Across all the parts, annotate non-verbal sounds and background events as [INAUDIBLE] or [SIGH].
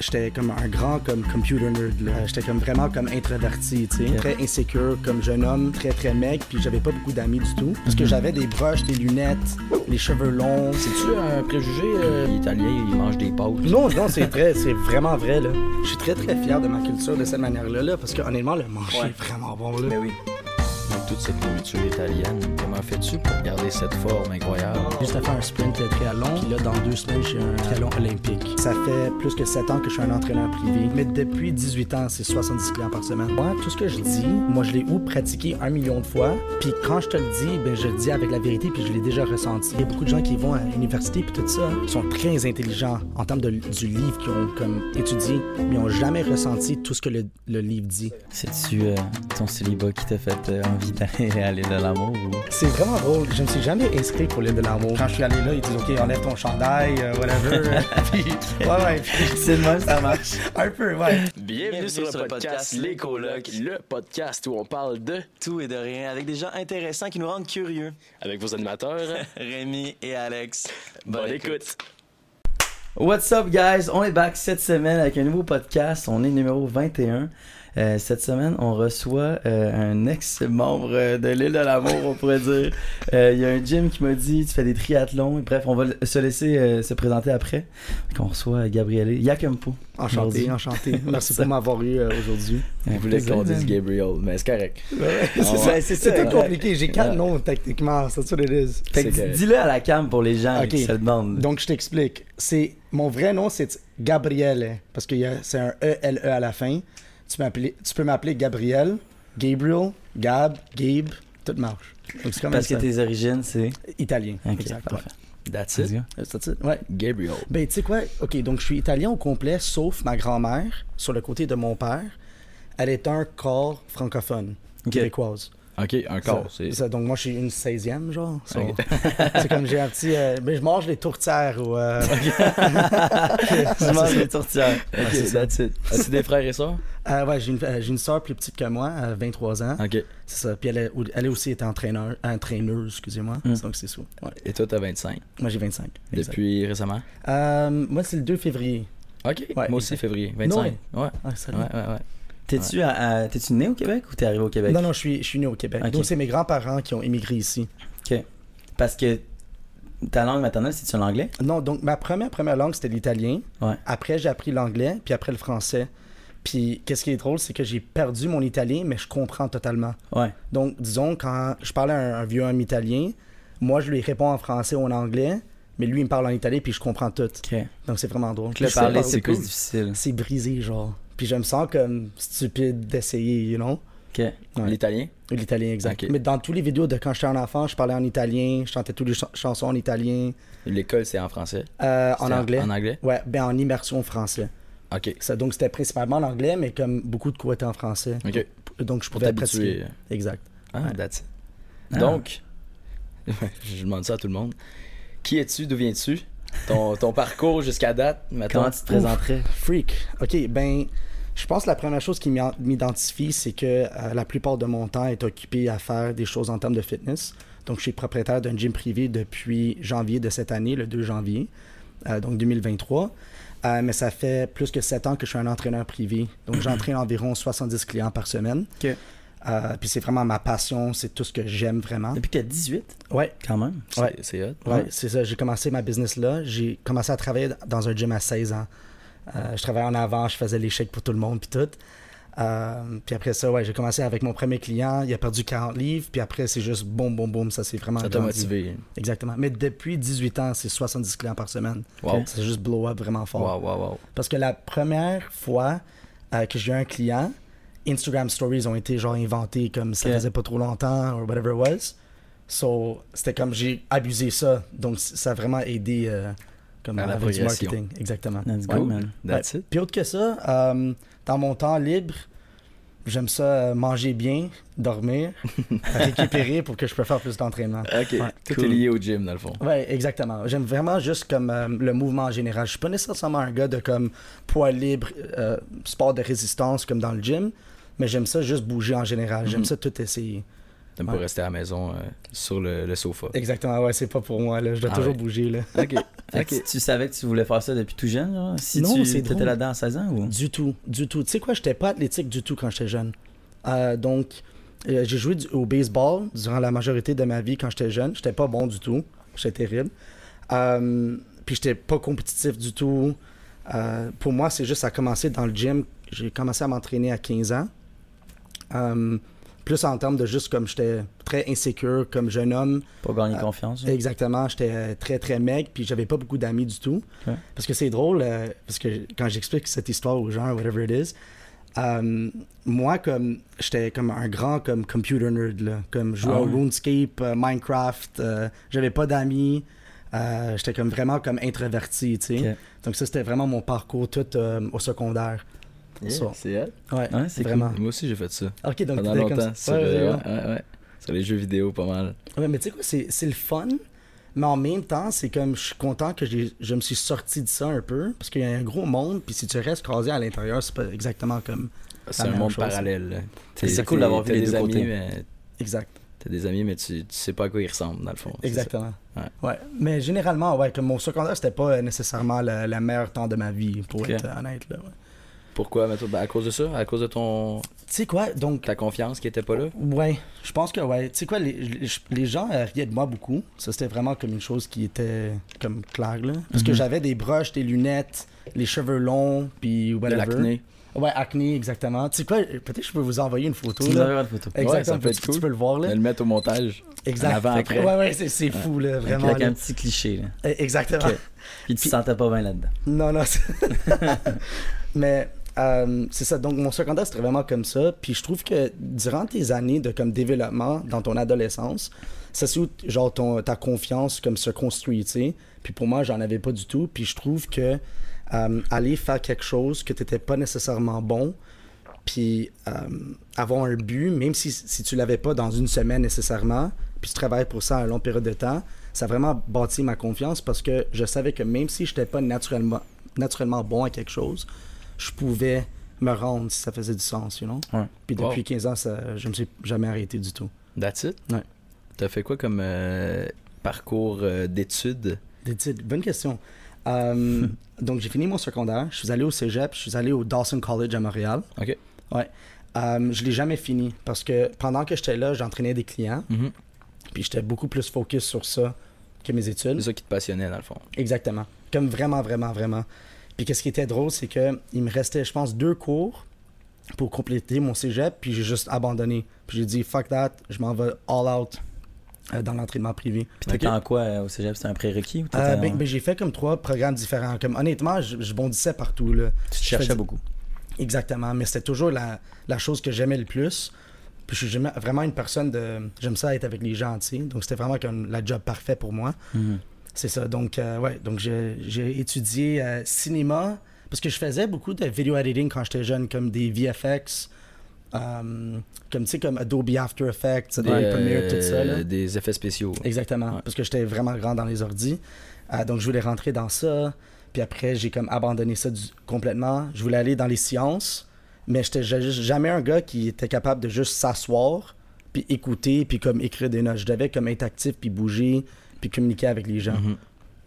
j'étais comme un grand comme computer nerd. là. J'étais comme vraiment comme introverti, tu sais, très insécure comme jeune homme, très très mec, puis j'avais pas beaucoup d'amis du tout. Parce que j'avais des broches, des lunettes, les cheveux longs. C'est-tu un préjugé euh, l'italien, il mange des pâtes? Non, non, c'est vrai, c'est vraiment vrai, là. Je suis très très fier de ma culture de cette manière-là, là, parce que honnêtement, le manger Ouais. est vraiment bon, là. Mais oui. Donc, toute cette nourriture italienne, comment fais-tu pour garder cette forme incroyable? Juste fait un sprint triathlon, puis là, dans deux semaines, j'ai un triathlon olympique. Ça fait plus que 7 ans que je suis un entraîneur privé, mais depuis 18 ans, c'est 70 clients par semaine. Moi, tout ce que je dis, moi, je l'ai ou pratiqué un million de fois, puis quand je te le dis, ben, je le dis avec la vérité, puis je l'ai déjà ressenti. Il y a beaucoup de gens qui vont à l'université, puis tout ça, qui sont très intelligents en termes de, du livre qu'ils ont comme étudié, mais ils n'ont jamais ressenti tout ce que le, le livre dit. C'est-tu euh, ton célibat qui t'a fait euh, envie d'aller [LAUGHS] à l'île de l'amour ou... C'est vraiment drôle. Je me suis jamais inscrit pour l'île de l'amour. Quand je suis allé là, ils disent OK, enlève ton chandail, euh, whatever. [LAUGHS] puis, ouais, ouais. puis- [LAUGHS] C'est le même, ça marche. un peu, ouais. Bienvenue, sur, le podcast Les Colocs, le podcast où on parle de Tout et de rien avec des gens intéressants qui nous rendent curieux. avec vos animateurs. Rémi et Alex. Bonne écoute. What's up, guys? On est back cette semaine avec un nouveau podcast. On est numéro 21. Euh, cette semaine, on reçoit euh, un ex-membre euh, de l'île de l'amour, on pourrait dire. Euh, Il y a un Jim qui m'a dit tu fais des triathlons. Bref, on va se laisser euh, se présenter après. Donc, on reçoit Gabriele Yakampo. Enchanté, enchanté. [LAUGHS] Merci pour m'avoir eu euh, aujourd'hui. Je voulais qu'on dise Gabriel, mais c'est correct. c'est C'était ouais. compliqué. J'ai quatre Ouais. noms techniquement. C'est ça, dis-le à la cam pour les gens Ok. qui se demandent. Donc, je t'explique. C'est Mon vrai nom, c'est Gabriele. Parce que c'est un E-L-E à la fin. Tu peux m'appeler- Gabriel, Gabriel, Gab, Gabe. Tout marche. Donc, c'est comme Parce que tes origines, c'est. Italien. Ok, exact. parfait. That's it. C'est ça. Ouais. Gabriel. Ben, tu sais quoi? OK, donc je suis italien au complet, sauf ma grand-mère, sur le côté de mon père. Elle est un corps francophone, Ok. québécoise. Ok, un. Ça- C'est ça, donc moi, je suis une 16e, genre. So, Ok. c'est comme j'ai un petit... euh, ben, je mange les tourtières ou... euh, [LAUGHS] Je mange les tourtières. Ok, c'est ça. that's it. As-tu des frères et sœurs? euh, ouais, j'ai une, euh, j'ai une soeur plus petite que moi, euh, 23 ans. Ok. C'est ça. Puis elle, est- elle aussi était entraîneur, entraîneuse, excusez-moi. Mm. Donc c'est ça. Ouais. Et toi, t'as 25. Moi, j'ai 25. exact. Depuis récemment? Euh, moi, c'est le 2 février. Ok. Ouais, Moi aussi, exact. février. 25. Ouais. Ah. Ouais, ouais, ouais. T'es-tu à- à- t'es-tu né au Québec ou t'es arrivé au Québec? Non, non, je suis, je suis né au Québec. Ok. Donc, c'est mes grands-parents qui ont immigré ici. Parce que ta langue maternelle, c'est-tu l'anglais? Non, donc ma première première langue c'était l'italien. Ouais. Après j'ai appris l'anglais, puis après le français. Puis qu'est-ce qui est drôle, c'est que j'ai perdu mon italien, mais je comprends totalement. Ouais. Donc disons quand je parle à un, un vieux homme italien, moi je lui réponds en français ou en anglais, mais lui il me parle en italien puis je comprends tout. Ok. Donc c'est vraiment drôle. Le parler, parler, c'est plus cool. difficile. C'est brisé genre. Puis je me sens comme stupide d'essayer, you know? Ok. Ouais. L'italien? L'italien exact. Ok. Mais dans tous les vidéos de quand j'étais un enfant, je parlais en italien, je chantais toutes les ch- chansons en italien, L'école, c'est en français? euh, en anglais. En anglais? Ouais, ben en immersion français. Ok. Ça, donc c'était principalement l'anglais, mais comme beaucoup de cours étaient en français. Ok. Donc je pouvais pratiquer. Exact. Ah, Ouais. that's it. Ah. Donc, [LAUGHS] je demande ça à tout le monde. Qui es-tu? D'où viens-tu? Ton, ton parcours jusqu'à date, mettons? Comment tu te présenterais? Freak. Ok, ben, je pense que la première chose qui m'identifie, c'est que euh, la plupart de mon temps est occupé à faire des choses en termes de fitness. Donc je suis propriétaire d'un gym privé depuis janvier de cette année, le 2 janvier, euh, donc 2023. Euh, mais ça fait plus que 7 ans que je suis un entraîneur privé. Donc [CLEARS THROAT] j'entraîne environ 70 clients par semaine. Ok. Euh, puis c'est vraiment ma passion, c'est tout ce que j'aime vraiment. Depuis que t'as 18, Ouais, quand même. C'est- Ouais. C'est hot. Ouais, c'est ça. J'ai commencé ma business là. J'ai commencé à travailler dans un gym à 16 ans. Euh, je travaillais en avant, je faisais les chèques pour tout le monde, puis tout. Euh, puis après ça, ouais, j'ai commencé avec mon premier client. Il a perdu 40 livres, puis après, c'est juste boum, boum, boum. Ça s'est vraiment Ça t'a motivé. Exactement. Mais depuis 18 ans, c'est 70 clients par semaine. Wow. C'est juste blow up vraiment fort. Wow, wow, wow. Parce que la première fois euh, que j'ai eu un client, Instagram Stories ont été genre inventés comme ça Ok. faisait pas trop longtemps or whatever it was. So, c'était comme j'ai abusé ça. Donc, ça a vraiment aidé euh, comme À la avec du marketing. Exactement. Let's Ouais. go, man. That's it. Puis autre que ça, euh, dans mon temps libre, j'aime ça euh, manger bien, dormir, [LAUGHS] récupérer pour que je puisse faire plus d'entraînement. Ok. Ouais, Tout cool. est lié au gym, dans le fond. Ouais, exactement. J'aime vraiment juste comme euh, le mouvement en général. Je suis pas nécessairement un gars de comme poids libre, euh, sport de résistance comme dans le gym, mais j'aime ça juste bouger en général. J'aime Mhm. ça tout essayer. T'aimes Ouais. pas rester à la maison euh, sur le, le sofa. Exactement, ouais, c'est pas pour moi, là. Je dois Ah toujours ouais. bouger, là. Ok. [LAUGHS] Tu savais que tu voulais faire ça depuis tout jeune? Si Non, tu étais drôle. là-dedans à 16 ans ou? Du tout, du tout. Tu sais quoi, j'étais pas athlétique du tout quand j'étais jeune. Euh, donc, euh, j'ai joué du- au baseball durant la majorité de ma vie quand j'étais jeune. J'étais pas bon du tout. J'étais terrible. Euh, puis j'étais pas compétitif du tout. Euh, pour moi, c'est juste, ça a commencé dans le gym. J'ai commencé à m'entraîner à 15 ans. Plus en termes de juste comme j'étais très insécure comme jeune homme. Pas gagner Euh, confiance. genre? Exactement, j'étais euh, très très maigre, puis j'avais pas beaucoup d'amis du tout. Parce que c'est drôle, euh, parce que quand j'explique cette histoire aux gens, whatever it is, euh, moi comme j'étais comme un grand comme computer nerd là, comme jouais Ah. RuneScape, Minecraft, j'avais pas d'amis, j'étais comme vraiment comme introverti, tu sais. Donc ça c'était vraiment mon parcours tout au secondaire. Yeah, c'est elle? Ouais, Ouais, c'est vraiment. Moi aussi, j'ai fait ça. Ok, donc Pendant t'étais comme longtemps. ça. Sur, Ouais, euh, ouais, ouais. Sur les jeux vidéo, pas mal. Ouais, mais tu sais quoi, c'est le fun, mais en même temps, c'est comme je suis content que je me suis sorti de ça un peu, parce qu'il y a un gros monde, puis si tu restes casé à l'intérieur, c'est pas exactement comme. C'est un monde chose. parallèle. C'est cool d'avoir vu les deux amis, côtés. mais Exact. T'as des amis, mais tu, tu sais pas à quoi ils ressemblent, dans le fond. Exactement. Ouais. Ouais. Mais généralement, ouais, comme mon secondaire, c'était pas euh, nécessairement le, le meilleur temps de ma vie, pour être honnête. Là, ouais. Pourquoi, ben, à cause de ça? À cause de ton Tu sais quoi, donc. ta confiance qui était pas là? Ouais, je pense que ouais. Tu sais quoi, les, gens euh, riaient de moi beaucoup. Ça, c'était vraiment comme une chose qui était comme claire, là. Parce que Mhm. j'avais des broches, des lunettes, les cheveux longs, puis De whatever. l'acné? Ouais, acné, exactement. Tu sais quoi, peut-être que je peux vous envoyer une photo, Tu là. une photo. Ouais, Exactement, ça peut tu, être cool. tu peux le voir, On là. va le mettre au montage. Exact. avant, après. Ouais, ouais, c'est, c'est fou, là, vraiment. Avec là. un petit cliché, là. Eh, Exactement. Ok. Puis tu te sentais pas bien là-dedans. Non, non. c'est- [LAUGHS] [LAUGHS] Mais euh, c'est ça. Donc, mon secondaire, c'était vraiment comme ça. Puis je trouve que durant tes années de comme développement dans ton adolescence, ça c'est où genre ton, ta confiance comme se construit, tu sais. Puis pour moi, j'en avais pas du tout. Puis je trouve que euh, aller faire quelque chose que t'étais pas nécessairement bon, puis euh, avoir un but, même si, si tu l'avais pas dans une semaine nécessairement, puis tu travailles pour ça un long période de temps, ça a vraiment bâti ma confiance parce que je savais que même si je n'étais pas naturellement, naturellement bon à quelque chose, je pouvais me rendre si ça faisait du sens, you know? Ouais. Puis depuis Wow. 15 ans, ça, je me suis jamais arrêté du tout. That's it? Ouais. T'as fait quoi comme euh, parcours euh, d'études? Des titres, bonne question. Euh, [LAUGHS] donc, j'ai fini mon secondaire. Je suis allé au cégep. Je suis allé au Dawson College à Montréal. Ok. Ouais. Euh, je l'ai jamais fini parce que pendant que j'étais là, j'entraînais des clients. Mhm. Puis j'étais beaucoup plus focus sur ça que mes études. C'est ça qui te passionnait, dans le fond. Exactement. Comme vraiment, vraiment, vraiment. Puis qu'est-ce qui était drôle, c'est que il me restait, je pense, deux cours pour compléter mon cégep. Puis j'ai juste abandonné. Puis j'ai dit, fuck that, je m'en vais all out euh, dans l'entraînement privé. Puis t'étais en quoi euh, au cégep? C'était un prérequis ou t'étais Euh, en- ben, ben, j'ai fait comme trois programmes différents. Comme honnêtement, je, je bondissais partout. Là. Tu te cherchais faisais- beaucoup. Exactement, mais c'était toujours la, la chose que j'aimais le plus. Puis je suis vraiment une personne de. J'aime ça être avec les gens, tu sais. Donc c'était vraiment comme la job parfait pour moi. Mhm. C'est ça. Donc, euh, ouais, donc j'ai étudié euh, cinéma parce que je faisais beaucoup de video editing quand j'étais jeune, comme des VFX, euh, comme tu sais, comme Adobe After Effects, Des, Premiere, tout ça. Là. des effets spéciaux. Exactement, Ouais. parce que j'étais vraiment grand dans les ordis. Euh, donc, je voulais rentrer dans ça. Puis après, j'ai comme abandonné ça du- complètement. Je voulais aller dans les sciences, mais j'étais ja- jamais un gars qui était capable de juste s'asseoir, puis écouter, puis comme écrire des notes. Je devais comme être actif, puis bouger, puis communiquer avec les gens. Mhm.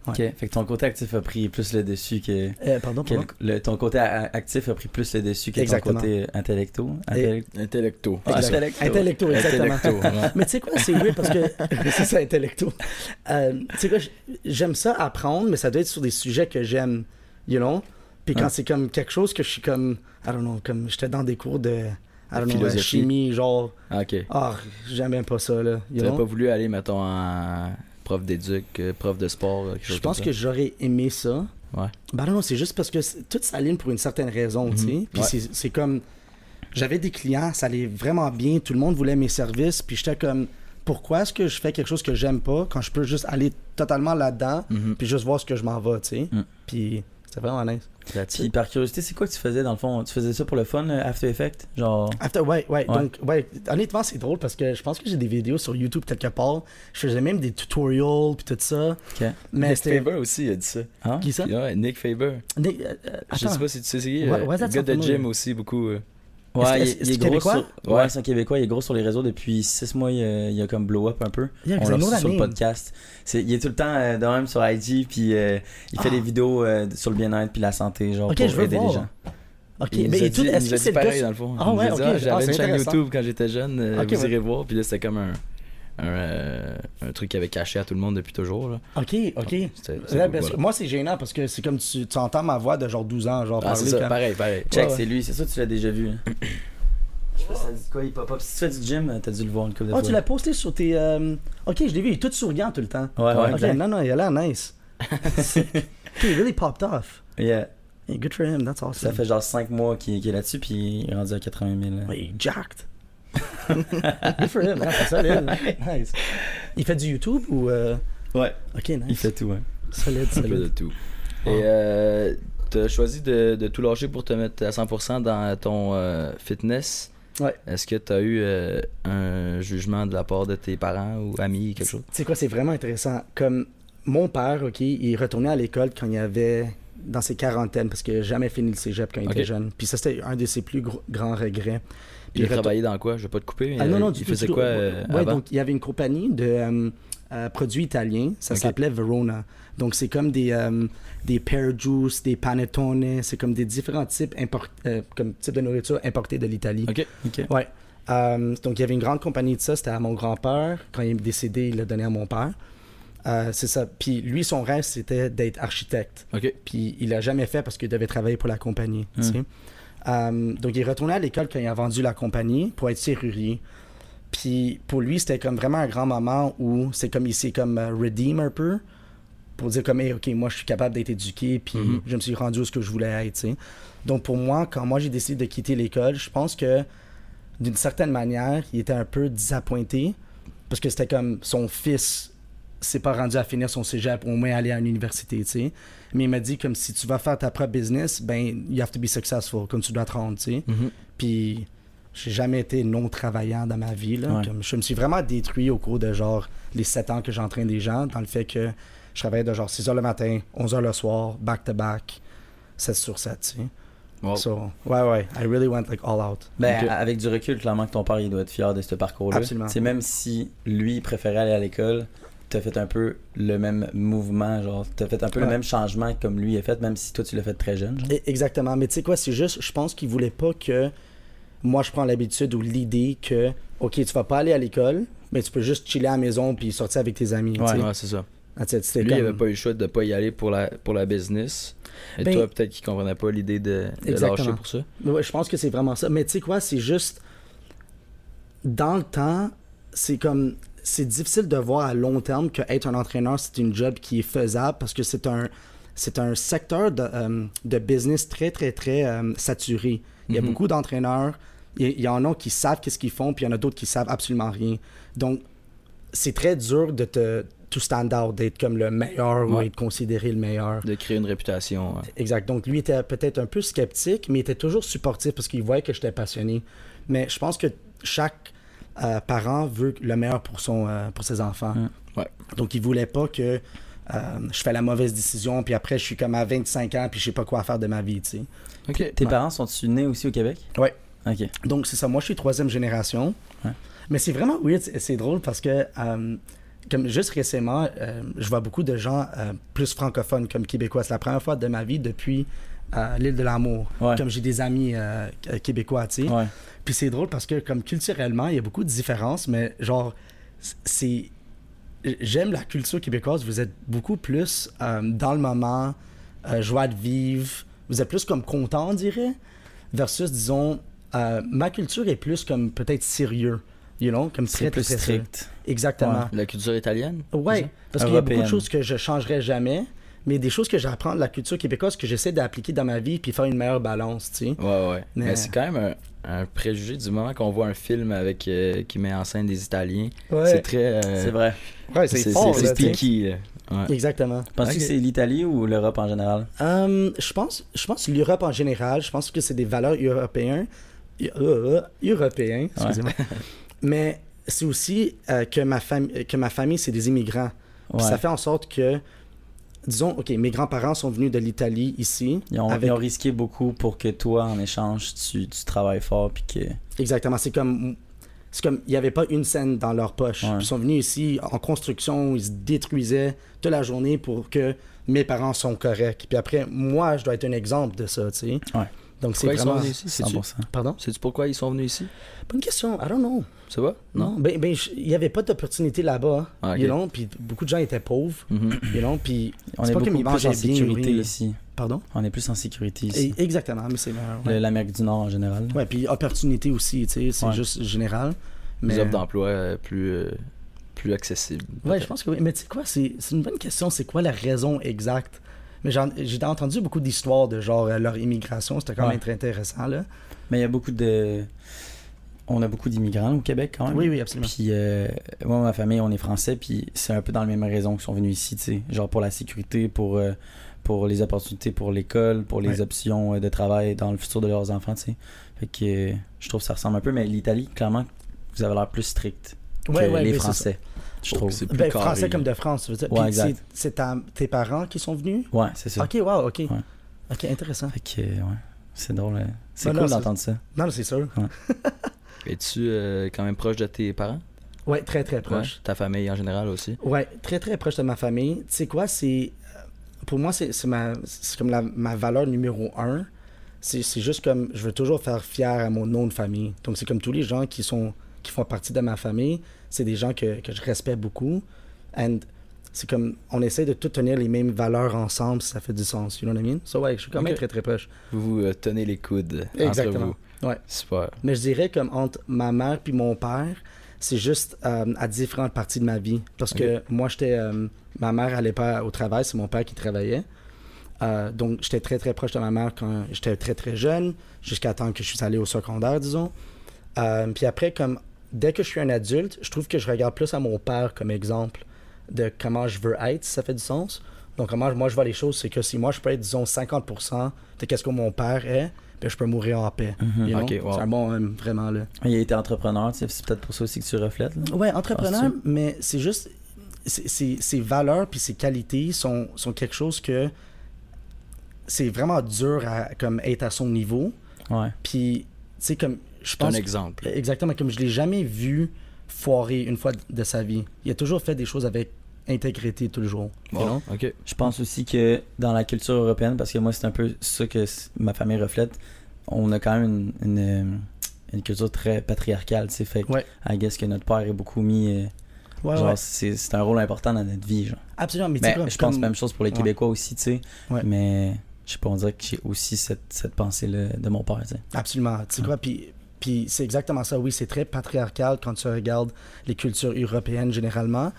Ok. Fait que ton côté actif a pris plus le dessus que. Euh, pardon, que pardon? le- ton côté actif a pris plus le dessus que Exactement. ton côté intellecto. Et- Intellect- Intellecto. Ah, intellecto. Intellecto, exactement. Intellecto, ouais. [LAUGHS] Mais tu sais quoi, c'est weird parce que [LAUGHS] c'est ça, intellecto. Euh, tu sais quoi, j'aime ça apprendre, mais ça doit être sur des sujets que j'aime, you know? Puis quand c'est comme quelque chose que je suis comme, I don't know, comme j'étais dans des cours de, I don't know, philosophie. chimie, genre, Ah, ok. ah, j'aime même pas ça, là, know? pas voulu aller, mettons, en prof d'éduc, euh, prof de sport, quelque chose Je pense comme que j'aurais aimé ça. Ouais. Ben non, c'est juste parce que tout s'aligne pour une certaine raison, tu sais. Mhm. Puis Ouais. c'est- comme. J'avais des clients, ça allait vraiment bien, tout le monde voulait mes services, puis j'étais comme. Pourquoi est-ce que je fais quelque chose que j'aime pas quand je peux juste aller totalement là-dedans. Mhm. puis juste voir ce que je m'en vais, tu sais. Mm. Puis c'est vraiment nice. That's Puis it. par curiosité, c'est quoi que tu faisais dans le fond? Tu faisais ça pour le fun, euh, After Effects Genre? After, ouais, ouais, Ouais. donc, ouais, honnêtement, c'est drôle parce que je pense que j'ai des vidéos sur YouTube quelque part. Je faisais même des tutorials, puis tout ça. Ok. Mais Nick c'était. Faber aussi a dit ça. Hein? Qui ça? Ouais, Nick Faber. Nick, euh, Je sais pas si tu sais c'est qui. Euh, gars de gym aussi, beaucoup. euh. Ouais, Est-ce- il, est-ce il est gros québécois? sur... Ouais, c'est un Québécois, il est gros sur les réseaux depuis 6 mois, il, a- il a comme blow up un peu. Yeah, On 'cause I l'a know reçu that sur le podcast. C'est, il est tout le temps euh, de même sur IG, puis euh, il fait Ah. des vidéos euh, sur le bien-être puis la santé, genre Ok, pour je aider voir. les gens. Ok, Il mais a tout, il est-ce que a c'est le pareil gars- dans le fond. Ah Il ouais, a ok. ah, Ah, J'avais c'est une chaîne. YouTube quand j'étais jeune, euh, Ok, vous irez voir. Puis là, c'était comme un, un, euh, un truc qu'il avait caché à tout le monde depuis toujours. Là. Ok, ok. Là, cool, parce que voilà. moi, c'est gênant parce que c'est comme tu, tu entends ma voix de genre 12 ans, genre Ah, parler. c'est ça, quand- pareil, pareil. Check, Ouais, ouais. c'est lui, c'est ça, tu l'as déjà vu. hein. [COUGHS] Je sais pas, ça dit quoi, il pop up. Si tu fais du gym, t'as dû le voir une couple de Oh, fois. tu l'as posté sur tes. euh, Ok, je l'ai vu, il est tout souriant tout le temps. Ouais, ouais, ok, exact. non, non, il a l'air nice. ok, [LAUGHS] he really popped off. Yeah. Hey, good for him, that's awesome. Ça fait genre 5 mois qu'il est là-dessus, puis il est rendu à 80 000. là. Ouais, il est jacked. Good for him, hein, c'est solide. [LAUGHS] nice. Il fait du YouTube ou. euh, Ouais. Ok, nice. Il fait tout, ouais. Solide, Un peu de solide. tout. Et euh, t'as choisi de, de tout lâcher pour te mettre à 100% dans ton euh, fitness. Ouais. Est-ce que t'as eu euh, un jugement de la part de tes parents ou amis, quelque chose? Tu sais quoi, c'est vraiment intéressant. Comme mon père, ok, il retournait à l'école quand il avait dans ses quarantaines parce qu'il n'a jamais fini le cégep quand il était jeune. Puis ça, c'était un de ses plus gros- grands regrets. Puis Il retour- travaillait dans quoi? Je vais pas te couper, mais Ah non, non, du il tout, faisait du tout. quoi euh, Ouais, avant? donc il y avait une compagnie de euh, euh, produits italiens, ça s'appelait Verona. Donc c'est comme des, euh, des pear juice, des panettone, c'est comme des différents types, comme types de nourriture importés de l'Italie. Ok. Ok. Ouais. Donc il y avait une grande compagnie de ça, c'était à mon grand-père. Quand il est décédé, il l'a donné à mon père. Euh, c'est ça. Puis lui, son rêve, c'était d'être architecte. Ok. Puis il l'a jamais fait parce qu'il devait travailler pour la compagnie. tu sais. Euh, donc il est retourné à l'école quand il a vendu la compagnie pour être serrurier. Puis pour lui, c'était comme vraiment un grand moment où c'est comme il s'est comme euh, redeem un peu pour dire comme Hey, ok moi je suis capable d'être éduqué puis Mhm. je me suis rendu où ce que je voulais être. Donc pour moi, quand moi j'ai décidé de quitter l'école, je pense que d'une certaine manière, il était un peu désappointé parce que c'était comme son fils s'est pas rendu à finir son cégep, au moins aller à l'université, tu sais. Mais il m'a dit comme si tu vas faire ta propre business, ben you have to be successful, comme tu dois te rendre, tu sais. Mhm. Puis j'ai jamais été non travaillant dans ma vie, là. Ouais. Comme, je me suis vraiment détruit au cours de genre les 7 ans que j'entraîne des gens, dans le fait que je travaillais de genre 6 h le matin, 11 h le soir, back to back, 7 sur 7, tu sais. Wow. So, ouais, ouais, I really went like all out. Ben, a- avec du recul, clairement que ton père, il doit être fier de ce parcours-là. Absolument. C'est même si lui, il préférait aller à l'école, t'as fait un peu le même mouvement, genre, t'as fait un peu le même changement comme lui a fait, même si toi, tu l'as fait très jeune. genre? E- Exactement. Mais tu sais quoi, c'est juste, je pense qu'il voulait pas que moi je prends l'habitude ou l'idée que, ok, tu vas pas aller à l'école, mais tu peux juste chiller à la maison puis sortir avec tes amis. Ouais. Ouais, c'est ça. Lui, comme- il avait pas eu le choix de pas y aller pour la, pour la business. Et Ben- toi, peut-être qu'il comprenait pas l'idée de, de Exactement. lâcher pour ça. Ouais, je pense que c'est vraiment ça. Mais tu sais quoi, c'est juste. Dans le temps, c'est comme. C'est difficile de voir à long terme que être un entraîneur, c'est une job qui est faisable parce que c'est un. C'est un secteur de, euh, de business très, très, très euh, saturé. Il y a Mhm. beaucoup d'entraîneurs. Il y, en a qui savent qu'est-ce qu'ils font, puis il y en a d'autres qui savent absolument rien. Donc, c'est très dur de te to stand out, d'être comme le meilleur ou être considéré le meilleur. De créer une réputation. ouais. Exact. Donc, lui était peut-être un peu sceptique, mais il était toujours supportif parce qu'il voyait que j'étais passionné. Mais je pense que chaque euh, parent veut le meilleur pour, son, euh, pour ses enfants. Mm. Ouais. Donc, il voulait pas que euh, je fais la mauvaise décision, puis après, je suis comme à 25 ans, puis je sais pas quoi faire de ma vie, tu sais. Ok. Tes Ouais. parents sont-ils nés aussi au Québec? Ouais. Ok. Donc, c'est ça. Moi, je suis troisième génération. Ouais. Mais c'est vraiment weird. C'est c'est drôle parce que, euh, comme juste récemment, euh, je vois beaucoup de gens euh, plus francophones comme québécois. C'est la première fois de ma vie depuis l'île de l'amour. Ouais. Comme j'ai des amis euh, euh, québécois, tu sais. Ouais. Puis c'est drôle parce que, comme culturellement, il y a beaucoup de différences, mais genre, c'est. J'aime la culture québécoise. Vous êtes beaucoup plus euh, dans le moment, euh, joie de vivre. Vous êtes plus comme content, on dirait. Versus, disons, euh, ma culture est plus comme peut-être sérieux. You know, comme très, plus très, strict. Exactement. La culture italienne? Ouais, parce qu'il y a beaucoup de choses que je changerais jamais, mais des choses que j'apprends de la culture québécoise que j'essaie d'appliquer dans ma vie puis faire une meilleure balance, tu sais. Ouais, ouais. Mais, Mais- c'est quand même un, un préjugé du moment qu'on voit un film avec euh, qui met en scène des Italiens. Ouais. C'est très. euh, C'est vrai. Ouais, C'est c'est sticky. Ouais. Exactement. Penses-tu que c'est l'Italie ou l'Europe en général? Euh, je pense, je pense l'Europe en général, je pense que c'est des valeurs européennes, euh, euh, européens, excusez-moi. [LAUGHS] Mais c'est aussi euh, que ma famille, que ma famille c'est des immigrants. Puis Ouais. ça fait en sorte que disons, OK, mes grands-parents sont venus de l'Italie ici. Ils ont, avec- ils ont risqué beaucoup pour que toi, en échange, tu, tu travailles fort puis que. Exactement. C'est comme. C'est comme, il n'y avait pas une scène dans leur poche. Ouais. Ils sont venus ici en construction, ils se détruisaient toute la journée pour que mes parents sont corrects. Puis après, moi, je dois être un exemple de ça, tu sais. Ouais. Donc c'est Pourquoi ils sont vraiment... venus ici? Sais-tu? 100%. Pardon? sais-tu pourquoi ils sont venus ici? Bonne question. I don't know. Ça va? Non? Ben, ben, il n'y avait pas d'opportunité là-bas, Ah, ok. you know, puis beaucoup de gens étaient pauvres, Mhm. you know, puis On C'est est pas beaucoup plus en sécurité là. ici. Pardon? On est plus en sécurité ici. Et- exactement, mais c'est Ouais, L'Amérique du Nord en général. Ouais, puis opportunité aussi, tu sais, c'est Ouais. juste général. Des Mais... offres d'emploi euh, plus, euh, plus accessibles. Ouais, je pense que oui. Mais tu sais quoi, c'est c'est une bonne question. C'est quoi la raison exacte? Mais j'ai entendu beaucoup d'histoires de genre euh, leur immigration. C'était quand Ouais. même très intéressant, là. Mais il y a beaucoup de. On a beaucoup d'immigrants au Québec quand même. Oui, oui, absolument. Puis euh, moi, ma famille, on est français, puis c'est un peu dans les mêmes raisons qu'ils sont venus ici, tu sais. Genre pour la sécurité, pour, euh, pour les opportunités pour l'école, pour les Ouais. options euh, de travail dans le futur de leurs enfants, tu sais. Fait que euh, je trouve que ça ressemble un peu, mais l'Italie, clairement, vous avez l'air plus strict que Ouais, les c'est Français, je trouve. c'est ça. plus Ben, carré. français comme de France, tu veux dire. Ouais, Puis exact. c'est- tes parents qui sont venus? Ouais, c'est ça. Ok, wow, ok. Ouais. Ok, intéressant. Que, euh, ouais, c'est drôle. euh, C'est cool d'entendre ça. Non, c'est sûr. [LAUGHS] Es-tu euh, quand même proche de tes parents? Ouais, très, très proche. Ouais. Ta famille en général aussi? Ouais, très très proche de ma famille. Tu sais quoi, c'est. Pour moi, c'est c'est ma... c'est comme la... ma valeur numéro un. C'est c'est juste comme. Je veux toujours faire fier à mon nom de famille. Donc, c'est comme tous les gens qui sont qui font partie de ma famille. C'est des gens que, que je respecte beaucoup. And c'est comme. On essaie de tout tenir les mêmes valeurs ensemble si ça fait du sens. You know what I mean? So, ouais, je suis quand même très très proche. Vous vous euh, tenez les coudes Exactement. entre vous. Ouais. Super. Mais je dirais comme entre ma mère puis mon père, c'est juste euh, à différentes parties de ma vie. Parce que moi, j'étais. euh, ma mère allait pas au travail, c'est mon père qui travaillait. Euh, donc, j'étais très très proche de ma mère quand j'étais très très jeune, jusqu'à temps que je suis allé au secondaire, disons. Puis après, comme dès que je suis un adulte, je trouve que je regarde plus à mon père comme exemple de comment je veux être, si ça fait du sens. Donc, comment moi je vois les choses, c'est que si moi je peux être, disons, 50% de qu'est-ce que mon père est, ben, je peux mourir en paix. Mhm. Wow. C'est un bon, euh, vraiment, là. Il a été entrepreneur, tu sais, c'est peut-être pour ça aussi que tu reflètes. Là. Ouais, entrepreneur, mais c'est juste. Ses valeurs puis ses qualités sont, sont quelque chose que c'est vraiment dur à comme être à son niveau. Ouais. Puis, tu sais, comme. Je C'est un pense. exemple. Exactement, comme je l'ai jamais vu foirer une fois de sa vie. Il a toujours fait des choses avec intégrité toujours. you Bon, know? ok. Je pense aussi que dans la culture européenne, parce que moi c'est un peu ça que ma famille reflète, on a quand même une, une, une culture très patriarcale, tu sais, fait que Ouais. I guess que notre père est beaucoup mis, euh, Ouais, genre ouais. c'est un rôle important dans notre vie, genre. Absolument, mais tu sais, Mais comme- je pense comme- même chose pour les Ouais. Québécois aussi, tu sais, Ouais. mais je sais pas, on dirait que j'ai aussi cette, cette pensée-là de mon père, tu sais. Absolument. Tu sais quoi, puis, puis c'est exactement ça. Oui, c'est très patriarcal quand tu regardes les cultures européennes généralement.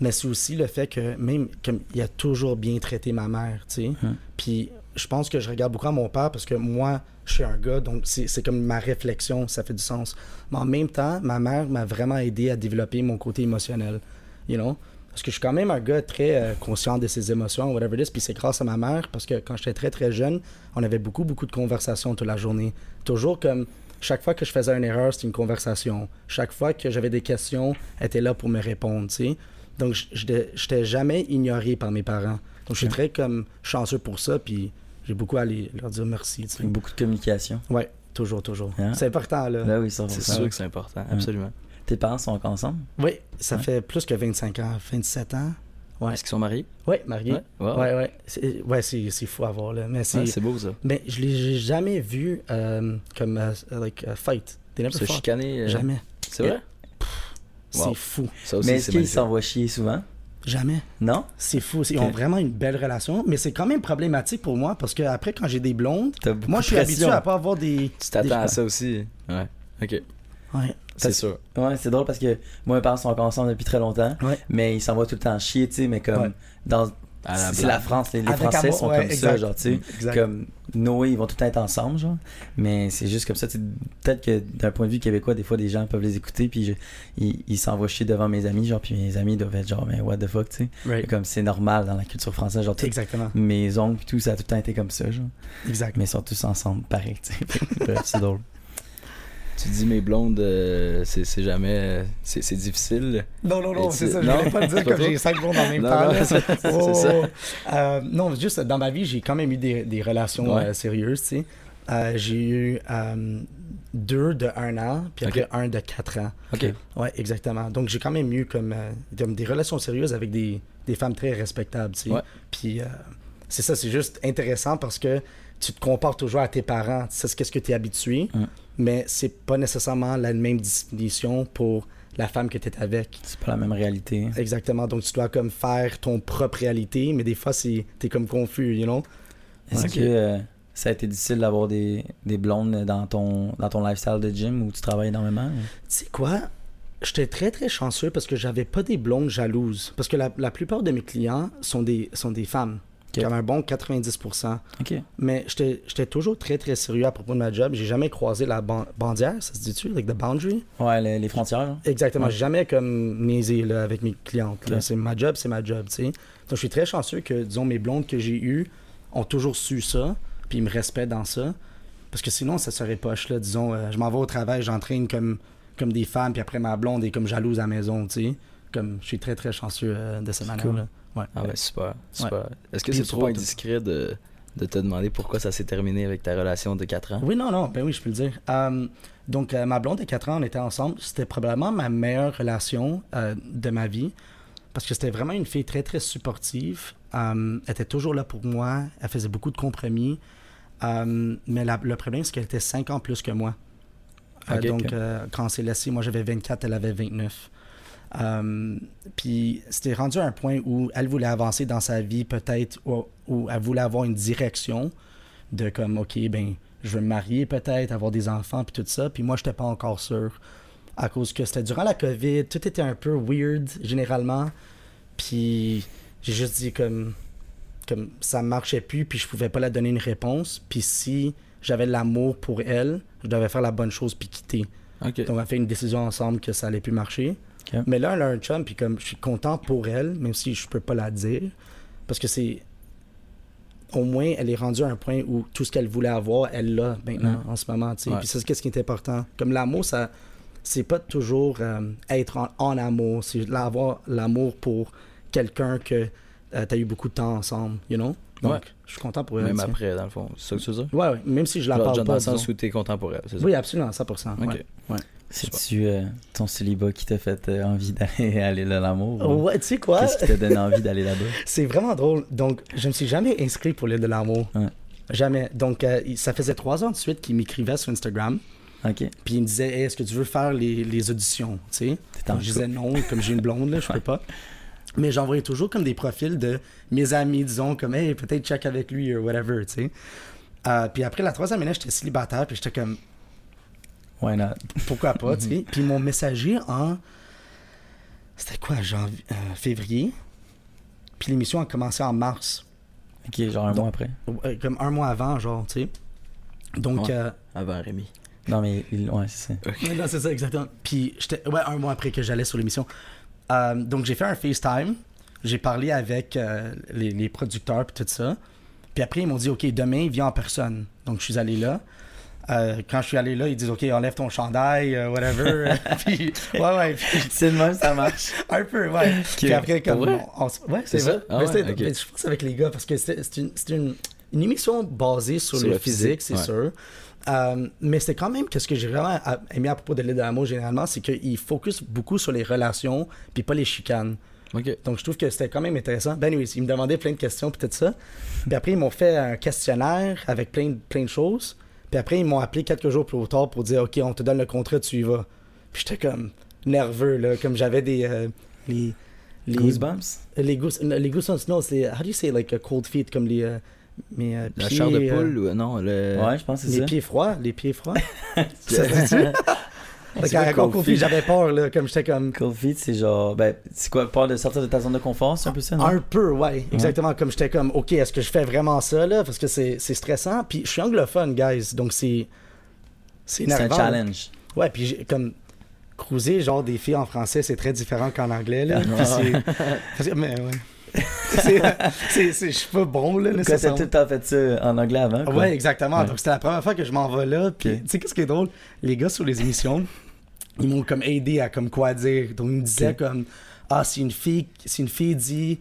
Mais c'est aussi le fait que même comme il a toujours bien traité ma mère, tu sais. Hum. Puis je pense que je regarde beaucoup à mon père parce que moi, je suis un gars, donc c'est c'est comme ma réflexion, ça fait du sens. Mais en même temps, ma mère m'a vraiment aidé à développer mon côté émotionnel, you know? Parce que je suis quand même un gars très euh, conscient de ses émotions, whatever it is. Puis c'est grâce à ma mère, parce que quand j'étais très très jeune, on avait beaucoup beaucoup de conversations toute la journée. Toujours comme chaque fois que je faisais une erreur, c'était une conversation. Chaque fois que j'avais des questions, elle était là pour me répondre, tu sais. Donc je j'étais jamais ignoré par mes parents. Donc je suis très comme chanceux pour ça, puis j'ai beaucoup à les- leur dire merci, tu sais. Avec beaucoup de communication. Ouais, toujours, toujours. Hein? C'est important, là. Là, oui, C'est sûr que c'est important, absolument. Tes parents sont encore ensemble? Oui, ça Ouais. fait plus que 25 ans, 27 ans. Ouais. Est-ce qu'ils sont mariés? Oui, marié. Ouais. Wow. Ouais, ouais. C'est, ouais, c'est, c'est fou à voir, là. Mais c'est, Ouais, c'est beau ça. mais je l'ai j'ai jamais vu euh, comme, like, uh, fight. Never Se chicaner. euh, Jamais. C'est vrai? C'est Wow. fou. Ça aussi, mais est-ce c'est qu'ils s'envoient chier souvent? Jamais. Non? C'est fou. C'est- Ils ont vraiment une belle relation, mais c'est quand même problématique pour moi parce que après, quand j'ai des blondes, moi, je suis habitué à pas avoir des. Tu t'attends des- à ça aussi. Ouais. Ok. Ouais. C'est sûr. Ouais, c'est drôle parce que moi, mes parents sont encore ensemble depuis très longtemps, Ouais. mais ils s'envoient tout le temps chier, tu sais, mais comme Ouais. dans. C'est la France, les, Français sont ouais, comme ça, genre, tu sais. Exact. Comme Noé, ils vont tout le temps être ensemble, genre. Mais c'est juste comme ça, tu sais, peut-être que d'un point de vue québécois, des fois, des gens peuvent les écouter, puis je- ils ils s'envoient chier devant mes amis, genre, puis mes amis doivent être genre, mais what the fuck, tu sais. Right. Comme c'est normal dans la culture française, genre, Exactement. mes oncles, puis tout, ça a tout le temps été comme ça, genre. Exact. Mais ils sont tous ensemble, pareil, tu sais. [LAUGHS] C'est drôle. Tu dis mes blondes, euh, c'est jamais. C'est difficile. Non, non, non, c'est ça. Je non? voulais pas le dire comme j'ai cinq blondes en même Non, temps. non, [LAUGHS] c'est- Oh, ça. oh. Euh, non, juste dans ma vie, j'ai quand même eu des, des relations Ouais. euh, sérieuses, tu sais. J'ai eu deux de un an, puis après un de quatre ans. Ok. Ouais, exactement. Donc j'ai quand même eu comme, comme des relations sérieuses avec des, des femmes très respectables, tu sais. Ouais. Puis euh, c'est ça, c'est juste intéressant parce que tu te compares toujours à tes parents. Tu sais ce que tu es habitué, Mm. Mais c'est pas nécessairement la même définition pour la femme que tu es avec. C'est pas la même réalité. Exactement. Donc, tu dois comme faire ton propre réalité, mais des fois, c'est t'es comme confus, you know? Est-ce que euh, ça a été difficile d'avoir des, des blondes dans ton, dans ton lifestyle de gym où tu travailles énormément? ou? Tu sais quoi? J'étais très, très chanceux parce que j'avais pas des blondes jalouses. Parce que la, la plupart de mes clients sont des, sont des femmes. Ok. Comme un bon 90%. Ok. Mais j'étais toujours très, très sérieux à propos de ma job. J'ai jamais croisé la ban- bandière, ça se dit-tu? Like the boundary? Ouais, les, les frontières. là. Exactement. Ouais. J'ai jamais comme niaisé là, avec mes clientes. là. Ok. C'est ma job, c'est ma job, tu sais. Donc je suis très chanceux que, disons, mes blondes que j'ai eues ont toujours su ça, puis ils me respectent dans ça. Parce que sinon, ça serait poche, là. Disons, euh, je m'en vais au travail, j'entraîne comme, comme des femmes, puis après ma blonde est comme jalouse à la maison, tu sais. Comme je suis très, très chanceux euh, de cette manière-là. Ouais. Ah ouais, super. super. Est-ce que c'est trop indiscret de, de te demander pourquoi ça s'est terminé avec ta relation de 4 ans? Oui, non, non, ben oui, je peux le dire. Euh, donc, euh, ma blonde de 4 ans, on était ensemble. C'était probablement ma meilleure relation euh, de ma vie. Parce que c'était vraiment une fille très, très supportive. Euh, elle était toujours là pour moi. Elle faisait beaucoup de compromis. Euh, mais la- le problème, c'est qu'elle était 5 ans plus que moi. Euh, donc, quand on s'est laissé, moi j'avais 24, elle avait 29. Euh, puis c'était rendu à un point où elle voulait avancer dans sa vie, peut-être, ou, ou elle voulait avoir une direction de comme, OK, ben, je veux me marier peut-être, avoir des enfants, puis tout ça. Puis moi, je n'étais pas encore sûr. À cause que c'était durant la COVID, tout était un peu weird, généralement. Puis j'ai juste dit comme, comme ça marchait plus, puis je pouvais pas la donner une réponse. Puis si j'avais de l'amour pour elle, je devais faire la bonne chose puis quitter. Donc on a fait une décision ensemble que ça allait plus marcher. Mais là, elle a un chum, puis comme je suis content pour elle, même si je peux pas la dire, parce que c'est au moins elle est rendue à un point où tout ce qu'elle voulait avoir, elle l'a maintenant en ce moment, tu. Puis c'est ce qui est important. Comme l'amour, ça c'est pas toujours euh, être en, en amour, c'est avoir l'amour pour quelqu'un que tu as eu beaucoup de temps ensemble, you know? Donc, Ouais. je suis content pour elle. Même tu après, dans le fond. C'est ça que tu veux dire? Ouais, ouais, même si je la Genre, parle genre pas. dans le sens où t'es content pour elle, c'est ça? Oui, absolument, 100%. Ok. ouais. C'est-tu euh, ton célibat qui t'a fait euh, envie d'aller [LAUGHS] aller là l'amour? ou Ouais, tu sais quoi? Qu'est-ce qui t'a donné [LAUGHS] envie d'aller là-bas? C'est vraiment drôle. Donc, je me suis jamais inscrit pour l'île de l'amour. Ouais. Jamais. Donc, euh, ça faisait trois ans de suite qu'il m'écrivait sur Instagram. Ok. Puis il me disait Hey, Est-ce que tu veux faire les, les auditions Tu sais? Je disais non, comme j'ai une blonde, là, je peux pas. Mais j'envoyais toujours comme des profils de mes amis, disons, comme Hey, peut-être check avec lui ou whatever, tu sais. Euh, puis après la troisième année, j'étais célibataire, puis j'étais comme Why not? pourquoi pas, tu sais. Puis mon messager en. C'était quoi, janvier, euh, février? Puis l'émission a commencé en mars. Ok, genre un Donc- mois après. Euh, comme un mois avant, genre, tu sais. Donc, Ouais. euh, Avant Rémi. Non, mais il- ouais, c'est ça. non, c'est ça, exactement. Puis, j'étais, ouais, un mois après que j'allais sur l'émission. Euh, donc, j'ai fait un FaceTime. J'ai parlé avec euh, les, les producteurs puis tout ça. Puis après, ils m'ont dit, OK, demain, viens en personne. Donc, je suis allé là. Euh, quand je suis allé là, ils disent, OK, enlève ton chandail, euh, whatever. [LAUGHS] [LAUGHS] puis, ouais, ouais. puis- C'est le même, ça marche. [LAUGHS] un peu, ouais. Puis après, comme. On- on ouais, c'est ça? Ah Mais ouais, c'était- ok. mais je pense avec les gars, parce que c'est une, une, une émission basée sur, Sur le le physique, c'est ouais. sûr. Euh, mais c'est quand même qu'est-ce que j'ai vraiment aimé à propos de l'aide de l'amour généralement, c'est qu'il focus beaucoup sur les relations, puis pas les chicanes. Ok. Donc je trouve que c'était quand même intéressant. Ben oui, ils me demandaient plein de questions, tout ça. Puis après, ils m'ont fait un questionnaire avec plein, plein de choses. Puis après, ils m'ont appelé quelques jours plus tard pour dire, OK, on te donne le contrat, tu y vas. Puis j'étais comme nerveux, là, comme j'avais des... euh, les, les, Goosebumps? les goose, non, les goosebumps, non, c'est, how do you say, like, a cold feet, comme les, euh, mes euh, La pieds, chair de euh, poule ou non? Le... Ouais, je pense que c'est les ça. pieds froids, les pieds froids. [LAUGHS] ça? [LAUGHS] Fait feet, feet. j'avais peur, là, comme j'étais comme... Feet, c'est genre. Ben, c'est quoi, peur de sortir de ta zone de confort, c'est un peu ça, non? Un peu, ouais, exactement. Comme j'étais comme, OK, est-ce que je fais vraiment ça, là? Parce que c'est, stressant. Puis je suis anglophone, guys, donc c'est... C'est C'est un challenge. Ouais, puis comme... Cruiser, genre, des filles en français, c'est très différent qu'en anglais, là. [LAUGHS] Puis mais ouais. [LAUGHS] je suis pas bon, là, Quoi, t'as tout le temps fait ça en anglais avant? quoi? Ouais, exactement. Ouais. Donc, c'était la première fois que je m'en vais là. Puis, tu sais, qu'est-ce qui est drôle? Les gars sur les émissions, ils m'ont comme aidé à comme quoi dire. Donc, ils me disaient comme, ah, si une fille, si une fille dit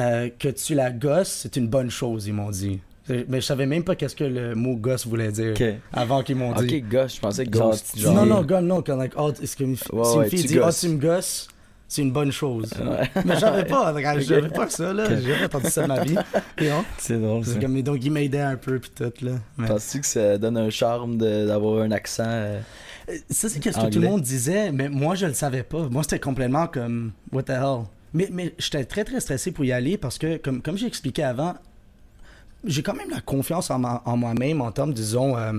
euh, que tu la gosses, c'est une bonne chose, ils m'ont dit. Mais je savais même pas qu'est-ce que le mot gosse voulait dire avant qu'ils m'ont dit. Ok, gosse, je pensais que Genre, non, non, gosse, non. Quand, like, oh, Ouais, si une fille dit, oh, gosses. tu me gosses, c'est une bonne chose. Ouais. Mais j'avais pas, j'avais pas ça, là. J'ai jamais entendu ça de ma vie. C'est drôle, ça. C'est comme, donc, ils m'aidaient un peu, puis tout, là. Mais- Penses-tu que ça donne un charme d'avoir un accent euh, Ça, c'est qu'est-ce que tout le monde disait, mais moi, je le savais pas. Moi, c'était complètement comme, what the hell? Mais, mais j'étais très, très stressé pour y aller parce que, comme, comme j'ai expliqué avant, j'ai quand même la confiance en, en moi-même en termes, disons, euh,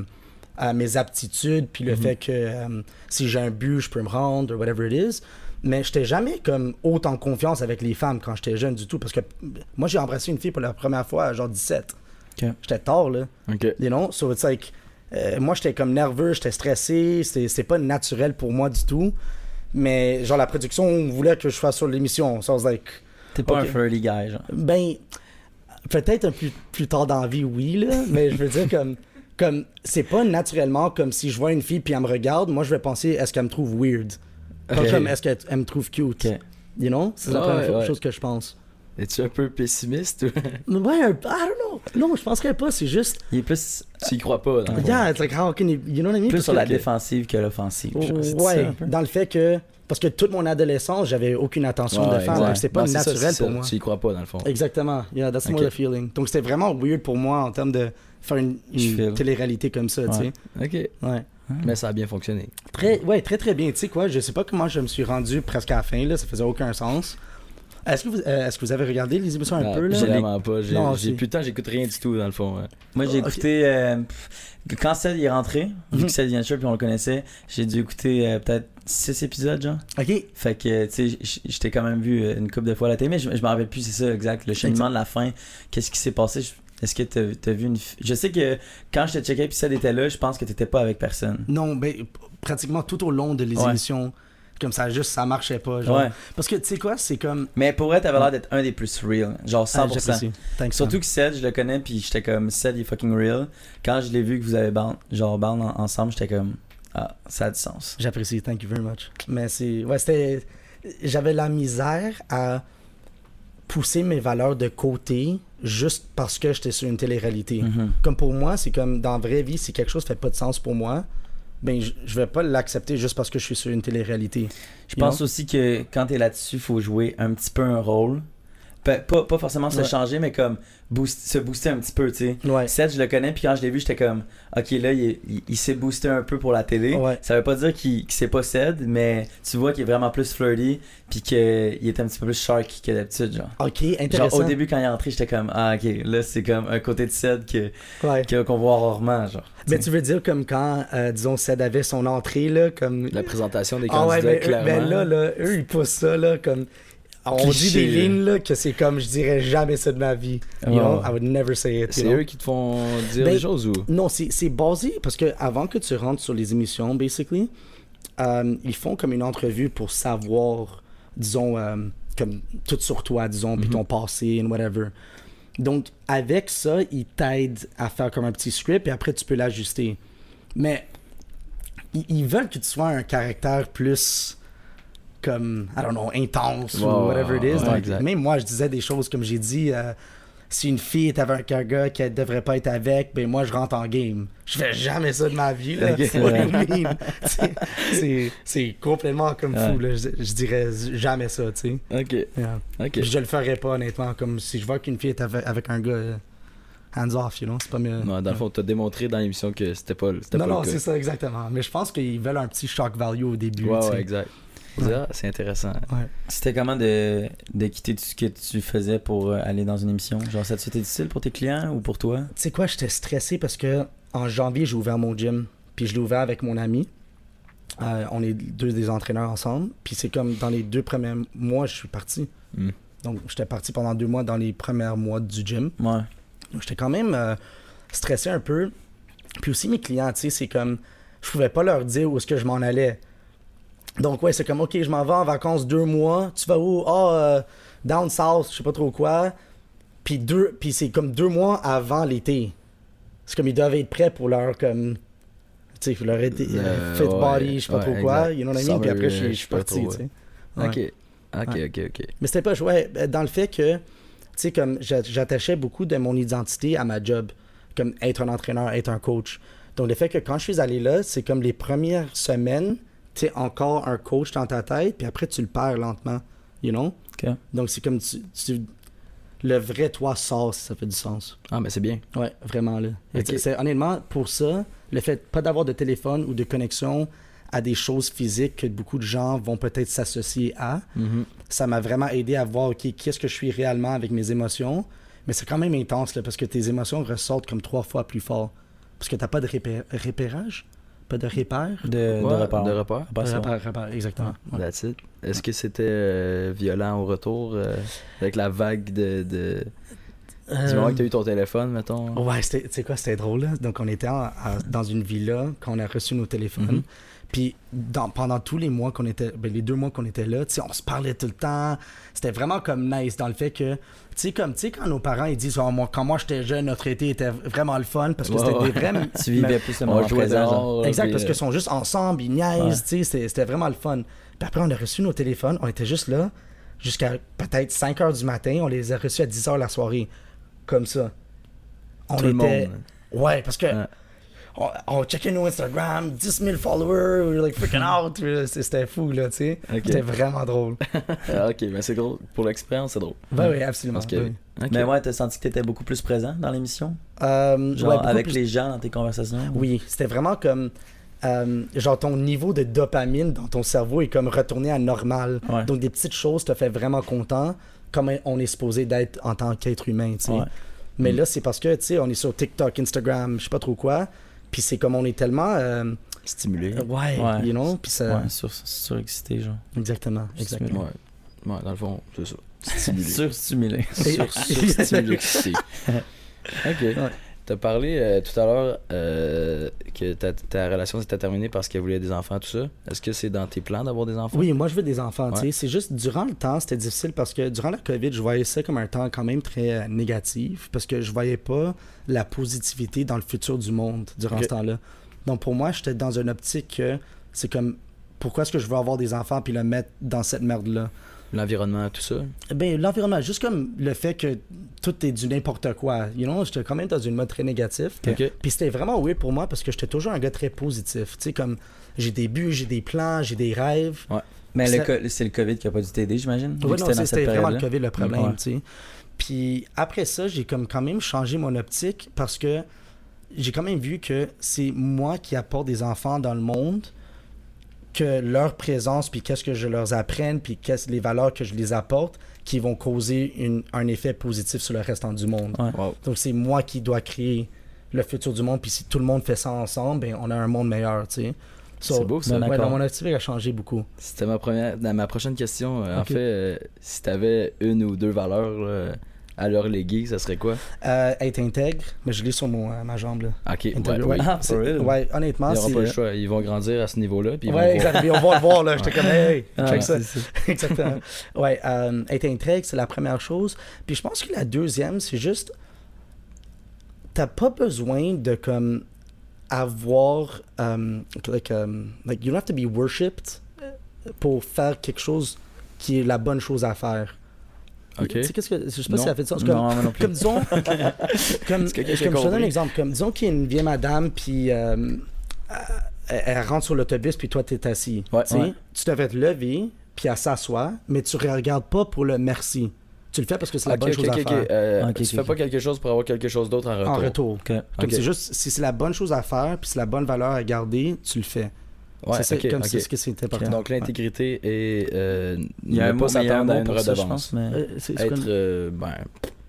à mes aptitudes, puis le fait que euh, si j'ai un but, je peux me rendre, or whatever it is. Mais j'étais jamais comme autant en confiance avec les femmes quand j'étais jeune du tout. Parce que moi, j'ai embrassé une fille pour la première fois à genre 17. Ok. J'étais tard, là. You know? So it's like. euh, moi, j'étais comme nerveux, j'étais stressé, c'était c'était pas naturel pour moi du tout. Mais genre, la production voulait que je fasse sur l'émission. So I was like, T'es pas un flirty guy, genre. ben, peut-être un plus, plus tard dans la vie, oui, là. mais je veux dire, comme, comme c'est pas naturellement comme si je vois une fille puis elle me regarde, moi, je vais penser, est-ce qu'elle me trouve weird? Pas Ok. comme, est-ce qu'elle elle me trouve cute? Ok. You know? C'est la Ouais, première ouais. chose que je pense. Es-tu un peu pessimiste ou Ouais, un- I don't know. Non, je penserais pas, c'est juste. Il est plus, tu y crois pas? Dans? Yeah, it's like, how can you, you know what I mean? plus Parce sur que- la défensive que l'offensive. ça, Ouais, dans le fait que. Parce que toute mon adolescence, j'avais aucune attention Ouais, de femme. donc C'est pas Non, c'est ça, naturel pour ça. moi. Tu y crois pas, dans le fond. Exactement. Yeah, that's more Ok. the feeling. Donc c'était vraiment weird pour moi en termes de faire une, une télé-réalité comme ça, tu sais. Ok. Ouais. Mais ça a bien fonctionné. Très, ouais, très très bien. Tu sais quoi, je sais pas comment je me suis rendu presque à la fin, là, ça faisait aucun sens. Est-ce que, vous, euh, est-ce que vous avez regardé les émissions un Ah, peu, là? Vraiment pas. J'ai Non, j'ai c'est- plus de temps, j'écoute rien du tout, dans le fond. ouais. Moi, j'ai Ok. écouté. euh, quand Seth est rentré, vu Mhm. que Seth vient de puis on le connaissait, j'ai dû écouter euh, peut-être 6 épisodes, genre. Ok. Fait que, tu sais, j- j'étais quand même vu euh, une couple de fois à la télé, mais je, je me rappelle plus, c'est ça, exact. Le cheminement de la fin, qu'est-ce qui s'est passé? Je- Est-ce que t'as as vu une. Je sais que quand je te checkais puis Seth était là, je pense que t'étais pas avec personne. Non, ben, pratiquement tout au long de les Ouais. émissions, comme ça, juste, ça marchait pas. Genre. Ouais. Parce que, tu sais quoi, c'est comme. Mais pour vrai, t'avais l'air d'être un des plus real. Genre Ah, 100%. j'apprécie. Thanks, Surtout que Seth, je le connais, puis j'étais comme Seth, il est fucking real. Quand je l'ai vu que vous avez band, genre band en- ensemble, j'étais comme ah, ça a du sens. J'apprécie, thank you very much. Mais c'est. Ouais, c'était. J'avais la misère à pousser mes valeurs de côté juste parce que j'étais sur une télé-réalité. Mhm. Comme pour moi, c'est comme dans la vraie vie, si quelque chose fait pas de sens pour moi, ben je, je vais pas l'accepter juste parce que je suis sur une télé-réalité. Je You pense know? aussi que quand t'es là-dessus, faut jouer un petit peu un rôle. Pas, pas, pas forcément se Ouais. changer, mais comme boost, se booster un petit peu, tu sais. Ouais. Seth, je le connais, puis quand je l'ai vu, j'étais comme, ok, là, il, il- il s'est boosté un peu pour la télé. Ouais. Ça veut pas dire qu'il qu'il s'est pas Seth, mais tu vois qu'il est vraiment plus flirty, puis qu'il est un petit peu plus shark que d'habitude, genre. Ok, Genre, intéressant. au début, quand il est entré, j'étais comme, ah, ok, là, c'est comme un côté de Seth qu'on voit rarement, genre. Mais tu veux dire comme quand, euh, disons, Ced avait son entrée, là, comme... La présentation des Ah candidats, ouais, mais, eux- clairement. mais là, là, eux, ils poussent ça, là, comme... On dit des lignes, là, que c'est comme, je dirais jamais ça de ma vie. You know? I would never say it, C'est eux qui te font dire Ben, des choses ou? Non, c'est basé parce que avant que tu rentres sur les émissions, basically, euh, ils font comme une entrevue pour savoir, disons, euh, comme tout sur toi, disons, puis ton passé and whatever. Donc, avec ça, ils t'aident à faire comme un petit script et après, tu peux l'ajuster. Mais ils, ils veulent que tu sois un caractère plus comme, I don't know, intense ou whatever it is. ouais, Donc, exact. même moi, je disais des choses comme j'ai dit. euh, si une fille est avec un gars qu'elle devrait pas être avec, ben moi je rentre en game. Je fais jamais ça de ma vie? [LAUGHS] C'est- complètement comme fou là. Je, je dirais jamais ça, tu sais. Ok, Yeah. ok. Puis Je le ferais pas honnêtement. Comme si je vois qu'une fille est avec, avec un gars, euh, hands off, you know. C'est pas mieux. Non, dans le fond, t'as démontré dans l'émission que c'était pas, Non, pas non, le cas. c'est ça exactement. Mais je pense qu'ils veulent un petit shock value au début. Ouais, ouais, exact. Ouais. Ah, c'est intéressant. C'était comment de, de quitter tout ce que tu faisais pour euh, aller dans une émission? Genre, ça été difficile pour tes clients ou pour toi? Tu sais quoi, j'étais stressé parce que en janvier, j'ai ouvert mon gym. Puis je l'ai ouvert avec mon ami. Euh, on est deux des entraîneurs ensemble. Puis c'est comme dans les deux premiers mois, je suis parti. Hmm. Donc j'étais parti pendant deux mois dans les premiers mois du gym. Ouais. Donc j'étais quand même euh, stressé un peu. Puis aussi mes clients, tu sais, c'est comme je pouvais pas leur dire où est-ce que je m'en allais. Donc ouais, c'est comme ok, je m'en vais en vacances deux mois. Tu vas où? Ah, euh, down south, je sais pas trop quoi. Puis deux, puis c'est comme deux mois avant l'été. C'est comme ils doivent être prêts pour leur comme, tu sais, leur été, Euh, fit ouais, body, je sais pas ouais, trop quoi. You know what I mean? Puis après, je euh, suis- parti, tu sais. Ok. Ok, ok, ok. Mais c'était pas ouais, ben, dans le fait que, tu sais, comme j'a- j'attachais beaucoup de mon identité à ma job, comme être un entraîneur, être un coach. Donc le fait que quand je suis allé là, c'est comme les premières semaines, tu encore un coach dans ta tête, puis après tu le perds lentement, you know? Donc c'est comme tu, tu- le vrai toi sort, si ça fait du sens. Ah, mais c'est bien. Ouais, vraiment là. C'est- honnêtement pour ça, le fait pas d'avoir de téléphone ou de connexion à des choses physiques que beaucoup de gens vont peut-être s'associer à, Mhm. ça m'a vraiment aidé à voir, OK, qu'est-ce que je suis réellement avec mes émotions? Mais c'est quand même intense, là, parce que tes émotions ressortent comme trois fois plus fort. Parce que t'as pas de répé- repérage, pas de repère. De, de Ouais, repart. de repart. Pas ça. Repère, repère, exactement. Ouais. That's it. Est-ce que c'était euh, violent au retour euh, avec la vague de, de... du moment que tu as eu ton téléphone, mettons? Ouais, c'était- sais quoi, c'était drôle. Là. Donc, on était en- en- dans une villa quand on a reçu nos téléphones. Mhm. Puis, dans- pendant tous les mois qu'on était, ben, les deux mois qu'on était là, tu sais, on se parlait tout le temps. C'était vraiment comme nice dans le fait que, tu sais, comme, tu sais, quand nos parents, ils disent, Oh, moi, quand moi j'étais jeune, notre été était vraiment le fun parce que c'était des vrais. [LAUGHS] Tu vivais plus le moment présent. Exact, puis, parce euh, qu'ils sont juste ensemble, ils niaisent, Ouais. tu sais, c'était- vraiment le fun. Puis après, on a reçu nos téléphones, on était juste là jusqu'à peut-être 5 heures du matin, on les a reçus à 10 heures la soirée, comme ça. On Tout le était... monde. Ouais, parce que Ouais. On, on checkait nos Instagram, 10 000 followers, we were like freaking [LAUGHS] out, c'était fou, là, tu sais. C'était vraiment drôle. Ah, [LAUGHS] ok, mais c'est drôle. Pour l'expérience, c'est drôle. Ben oui, absolument. Que. oui. Ok. Mais ouais, t'as senti que t'étais beaucoup plus présent dans l'émission? Euh, Genre ouais, avec plus- les gens dans tes conversations? Oui, c'était vraiment comme. euh, genre, ton niveau de dopamine dans ton cerveau est comme retourné à normal. Ouais. Donc, des petites choses te fait vraiment content, comme on est supposé d'être en tant qu'être humain, tu sais. Ouais. Mais Mm. là, c'est parce que, tu sais, on est sur TikTok, Instagram, je sais pas trop quoi. Puis c'est comme on est tellement. euh, Stimulé. ouais, Ouais. you know? Puis ça. Ouais, sur, surexcité, genre. Exactement, exactement. Ouais. Ouais, dans le fond, c'est ça. Stimulé. Surstimulé. Sur- Surstimulé. ok. T'as parlé euh, tout à l'heure euh, que ta, ta relation s'était terminée parce qu'elle voulait des enfants, tout ça. Est-ce que c'est dans tes plans d'avoir des enfants? Oui, moi je veux des enfants, tu sais. C'est juste, durant le temps, c'était difficile parce que durant la COVID, je voyais ça comme un temps quand même très euh, négatif parce que je voyais pas la positivité dans le futur du monde durant ce temps-là. Donc pour moi, j'étais dans une optique que c'est comme, pourquoi est-ce que je veux avoir des enfants puis le mettre dans cette merde-là? L'environnement, tout ça? Ben, l'environnement, juste comme le fait que tout est du n'importe quoi. You know, j'étais quand même dans une mode très négatif. Ok. Puis c'était vraiment weird pour moi parce que j'étais toujours un gars très positif. Tu sais, comme j'ai des buts, j'ai des plans, j'ai des rêves. Mais Ça- le co- c'est le COVID qui a pas dû t'aider, j'imagine? Ouais, non, c'était vraiment le? COVID le problème, Ouais. tu sais. Puis après ça, j'ai comme quand même changé mon optique parce que j'ai quand même vu que c'est moi qui apporte des enfants dans le monde, que leur présence, puis qu'est-ce que je leur apprenne, puis qu'est-ce les valeurs que je les apporte, qui vont causer une- un effet positif sur le restant du monde. Ouais. Wow. Donc c'est moi qui dois créer le futur du monde, puis si tout le monde fait ça ensemble, ben on a un monde meilleur, tu sais. So, C'est beau ça. Ouais, non, mon optique a changé beaucoup. C'était ma première, dans ma prochaine question. euh, En fait, euh, si t'avais une ou deux valeurs là, à leur léguer, ça serait quoi? Euh, être intègre, mais je l'ai sur mon, euh, ma jambe là. Ok, ouais, Intègre, oui. ouais. Ah, ouais, Ils honnêtement, n'auront c'est. pas le choix. Ils vont grandir à ce niveau-là. Puis ils Ouais, vont voir. exact. Puis on va le voir là. J'étais comme, hey, Ah, check ça. [LAUGHS] Exactement. Ouais, euh, être intègre, c'est la première chose. Puis je pense que la deuxième, c'est juste. T'as pas besoin de comme avoir. um, like, um, like, you don't have to be worshipped pour faire quelque chose qui est la bonne chose à faire. Ok. Tu sais, qu'est-ce que. Je sais pas Non. si ça fait du sens. Comme, Non, non plus. comme disons. [LAUGHS] comme, que je te donne un exemple. Comme disons qu'il y a une vieille madame, puis. euh, elle, elle rentre sur l'autobus, puis toi, t'es assis. Ouais. Tu sais, Ouais. Tu devrais te lever, puis elle s'assoit, mais tu ne regardes pas pour le merci. Tu le fais parce que c'est la bonne chose à faire. Euh, Ok, tu fais pas quelque chose pour avoir quelque chose d'autre en retour. En retour. Comme c'est juste, si c'est la bonne chose à faire, puis c'est la bonne valeur à garder, tu le fais. Ouais, c'est ça, ok, comme ok. c'est ce que c'est important. Donc l'intégrité et euh, Il y a ne un pas s'attendre à une ça, pense, mais... Euh, Être, euh, ben,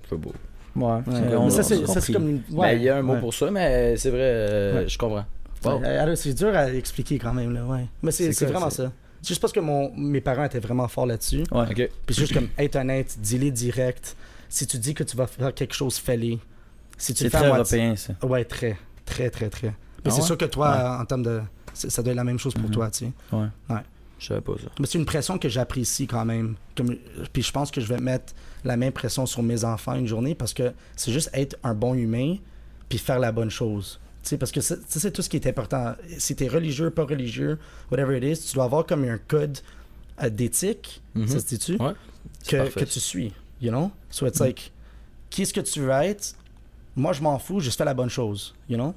c'est beau. Ouais, Ouais. on Mais ça, c'est comme une. Ben, ouais, il y a un mot ouais. pour ça, mais c'est vrai, euh, Ouais. je comprends. Wow. Ouais, alors, c'est dur à expliquer quand même, là, ouais. Mais c'est vraiment ça. C'est juste parce que mon, mes parents étaient vraiment forts là-dessus. Ouais. Ok. Puis c'est juste comme être honnête, dis-les direct. Si tu dis que tu vas faire quelque chose, fais-le. Si tu C'est le fais à très européen, ça. Ouais, très, très, très, très. Mais Ah c'est ouais? sûr que toi, Ouais. en termes de. Ça doit être la même chose pour Mhm. toi, tu sais. Ouais. Ouais. Je savais pas ça. Mais c'est une pression que j'apprécie quand même. Comme, puis je pense que je vais mettre la même pression sur mes enfants une journée parce que c'est juste être un bon humain puis faire la bonne chose. Tu sais, parce que c'est c'est tout ce qui est important. Si t'es religieux, pas religieux, whatever it is, tu dois avoir comme un code euh, d'éthique, Mhm. ça se dit-tu? Ouais, c'est que, tu suis, you know? So it's like, qui est-ce que tu veux être? Moi, je m'en fous, juste fais la bonne chose, you know?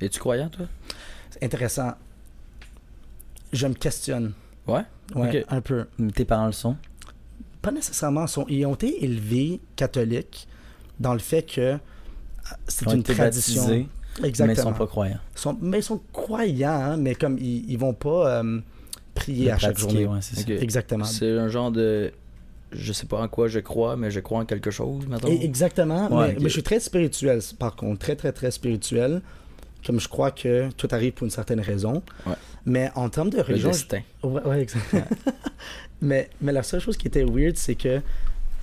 Es-tu croyant, toi? Intéressant. Je me questionne. Ouais? Ouais, Ok. un peu. Tes parents le sont? Pas nécessairement. Sont, ils ont été élevés catholiques dans le fait que euh, c'est Ils ont une été tradition. baptisés, Exactement. mais ils sont pas croyants. Ils sont- mais ils sont croyants, hein, mais comme ils, ils vont pas euh, prier Le à chaque journée. ouais, c'est ça. Ok. Exactement. C'est un genre de. Je sais pas en quoi je crois, mais je crois en quelque chose, maintenant. Exactement. Ouais, mais, ok. mais je suis très spirituel, par contre. Très, très, très spirituel. Comme je crois que tout arrive pour une certaine raison. Ouais. Mais en termes de Le religion. destin. Ouais, ouais, exactement. [LAUGHS] mais, mais la seule chose qui était weird, c'est que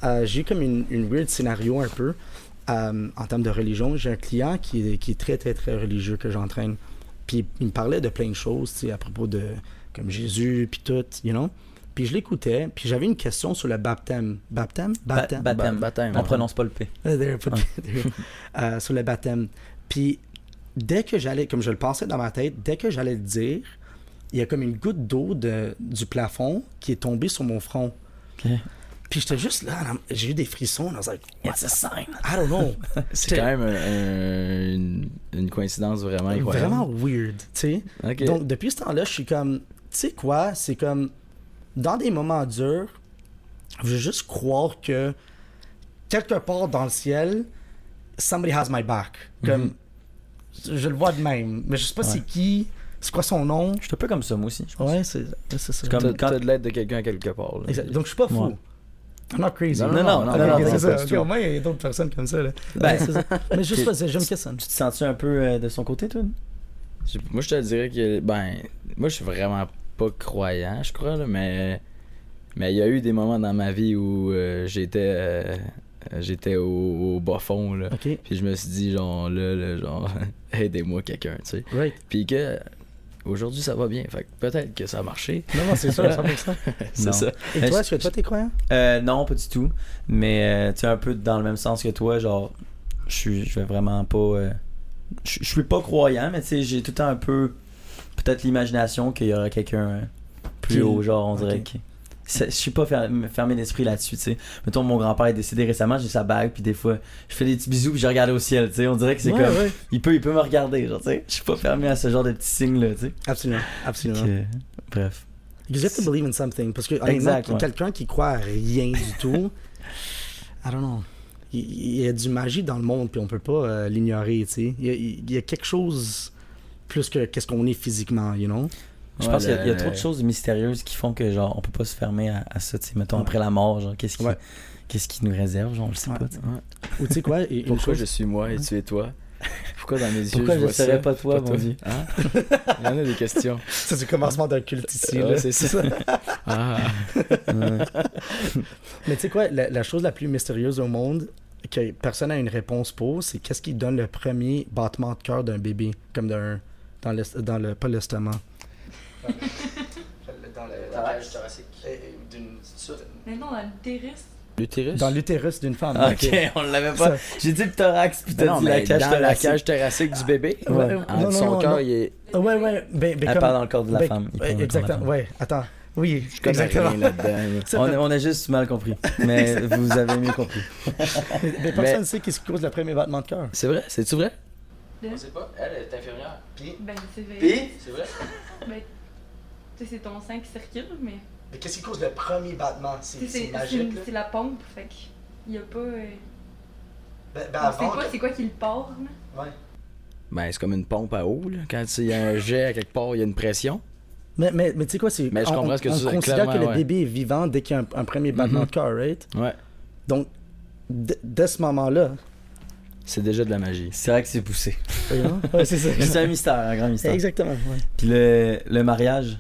euh, j'ai eu comme une, une weird scénario un peu euh, en termes de religion. J'ai un client qui est, qui est très, très, très religieux que j'entraîne. Puis il me parlait de plein de choses, tu sais, à propos de comme Jésus, puis tout, you know. Puis je l'écoutais, puis j'avais une question sur le baptême. Baptême? Ba- Baptême? baptême. Ba- baptême, On ouais. prononce pas le P. [LAUGHS] Uh. Euh, sur le baptême. Puis, dès que j'allais, comme je le pensais dans ma tête, dès que j'allais le dire, il y a comme une goutte d'eau de, du plafond qui est tombée sur mon front. Puis j'étais juste là, j'ai eu des frissons. I was like, what It's a sign. I don't know. [LAUGHS] C'est quand même un- un- une, une coïncidence vraiment incroyable. vraiment weird, tu sais. Donc, depuis ce temps-là, je suis comme, tu sais quoi, c'est comme, dans des moments durs, je veux juste croire que quelque part dans le ciel, somebody has my back. Comme, je le vois de même, mais je sais pas Ouais. c'est qui, c'est quoi son nom. Je suis un peu comme ça, moi aussi. Je pense. Ouais, c'est ça. C'est comme- T'as quand- t'as de l'aide de quelqu'un quelque part. là. Exact. Donc, je suis pas fou. Ouais. I'm not crazy. Non, non, non, non, non, c'est ça. au moins, il y a d'autres personnes comme ça. Là. Ben, c'est ça. Mais juste Ok. pas, je me questionne. Tu te sens-tu un peu euh, de son côté, toi? Je- Moi, je te dirais que, ben, moi, je suis vraiment pas croyant, je crois, là, mais mais il y a eu des moments dans ma vie où euh, j'étais euh, j'étais au, au bas fond, là. Puis je me suis dit, genre, là, là, genre, [LAUGHS] aidez-moi quelqu'un, tu sais. right. Puis que aujourd'hui, ça va bien. Fait que peut-être que ça a marché. Non, non, c'est sûr, 100%. [LAUGHS] C'est ça. Et toi, est-ce que toi, t'es croyant? Euh, non, pas du tout. Mais euh, tu sais, un peu dans le même sens que toi, genre, je vais vraiment pas. euh, je je suis pas croyant, mais tu sais, j'ai tout le temps un peu. Peut-être l'imagination qu'il y aura quelqu'un euh, plus Qui- haut, genre, on dirait Ok. Je suis pas fer- fermé d'esprit là-dessus, tu sais. Mettons, mon grand-père est décédé récemment, j'ai sa bague, puis des fois, je fais des petits bisous, puis je regarde au ciel, tu sais. On dirait que c'est Ouais, comme. ouais. Il, peut, il peut me regarder, genre, tu sais. Je suis pas fermé à ce genre de petits signes-là, tu sais. Absolument, absolument. Que- Bref. Because you have to believe in something. Parce que, ouais. quelqu'un qui croit à rien du tout, I don't know. Il, il y a du magie dans le monde, puis on peut pas euh, l'ignorer, tu sais. Il, y a- il y a quelque chose plus que qu'est-ce qu'on est physiquement, you know? Je Ouais, pense qu'il y a- il y, a le- trop de choses mystérieuses qui font que genre on peut pas se fermer à, à ça, tu sais, mettons Ouais. après la mort, genre qu'est-ce qui Ouais. qu'est-ce qui nous réserve, genre je sais Ouais. pas. Ou tu sais quoi? et- Pourquoi chose- je suis moi et tu es toi? Pourquoi dans mes yeux Pourquoi je je vois serais ça, pas toi, mon Dieu? Hein? Il y en a des questions. [LAUGHS] Ça, c'est le commencement d'un culte ici, là. c'est ça. [LAUGHS] Ah. Ouais. Mais tu sais quoi? La, la chose la plus mystérieuse au monde que personne n'a une réponse pour, c'est qu'est-ce qui donne le premier battement de cœur d'un bébé, comme d'un... Dans le, dans le... Pas l'estomac? Dans le... cage thoracique. Mais non, dans l'utérus. L'utérus? Dans l'utérus d'une femme. Ah, ok, on l'avait pas. J'ai dit le thorax puis t'as dit la cage dans la thoracique. cage thoracique du bébé? Ouais. Non, non, son non, cœur, non. il est. Ouais, ouais. Ben, ben, Elle comme- parle dans le corps de la ben, femme. dans le corps la exactement. femme. Ouais, attends. Oui, Je connais exactement. rien On, fait- on a juste mal compris. Mais vous avez mieux compris. mais, mais personne ne sait qu'est-ce qui cause le premier battement de cœur. C'est vrai? C'est-tu vrai? On sait pas. Elle est infirmière. Ben, c'est vrai. Puis? C'est vrai? Ben, tu sais, c'est ton sang qui circule, mais. Mais qu'est-ce qui cause le premier battement? C'est c'est- c'est la pompe, fait que. Y a pas. euh, Ben, pas c'est quoi qui le part, là. Ben, c'est comme une pompe à eau, là. Quand il y a un [LAUGHS] jet à quelque part, il y a une pression. Mais, mais, mais tu sais quoi, c'est. Mais je on- comprends ce que on, tu dis, considère que le ouais. bébé est vivant dès qu'il y a un, un premier battement Mhm. de cœur, right? Ouais. Donc, dès ce moment-là. C'est déjà de la magie. C'est vrai que c'est poussé. ouais. [LAUGHS] C'est un mystère, un grand mystère. Exactement. ouais. Puis le, le mariage?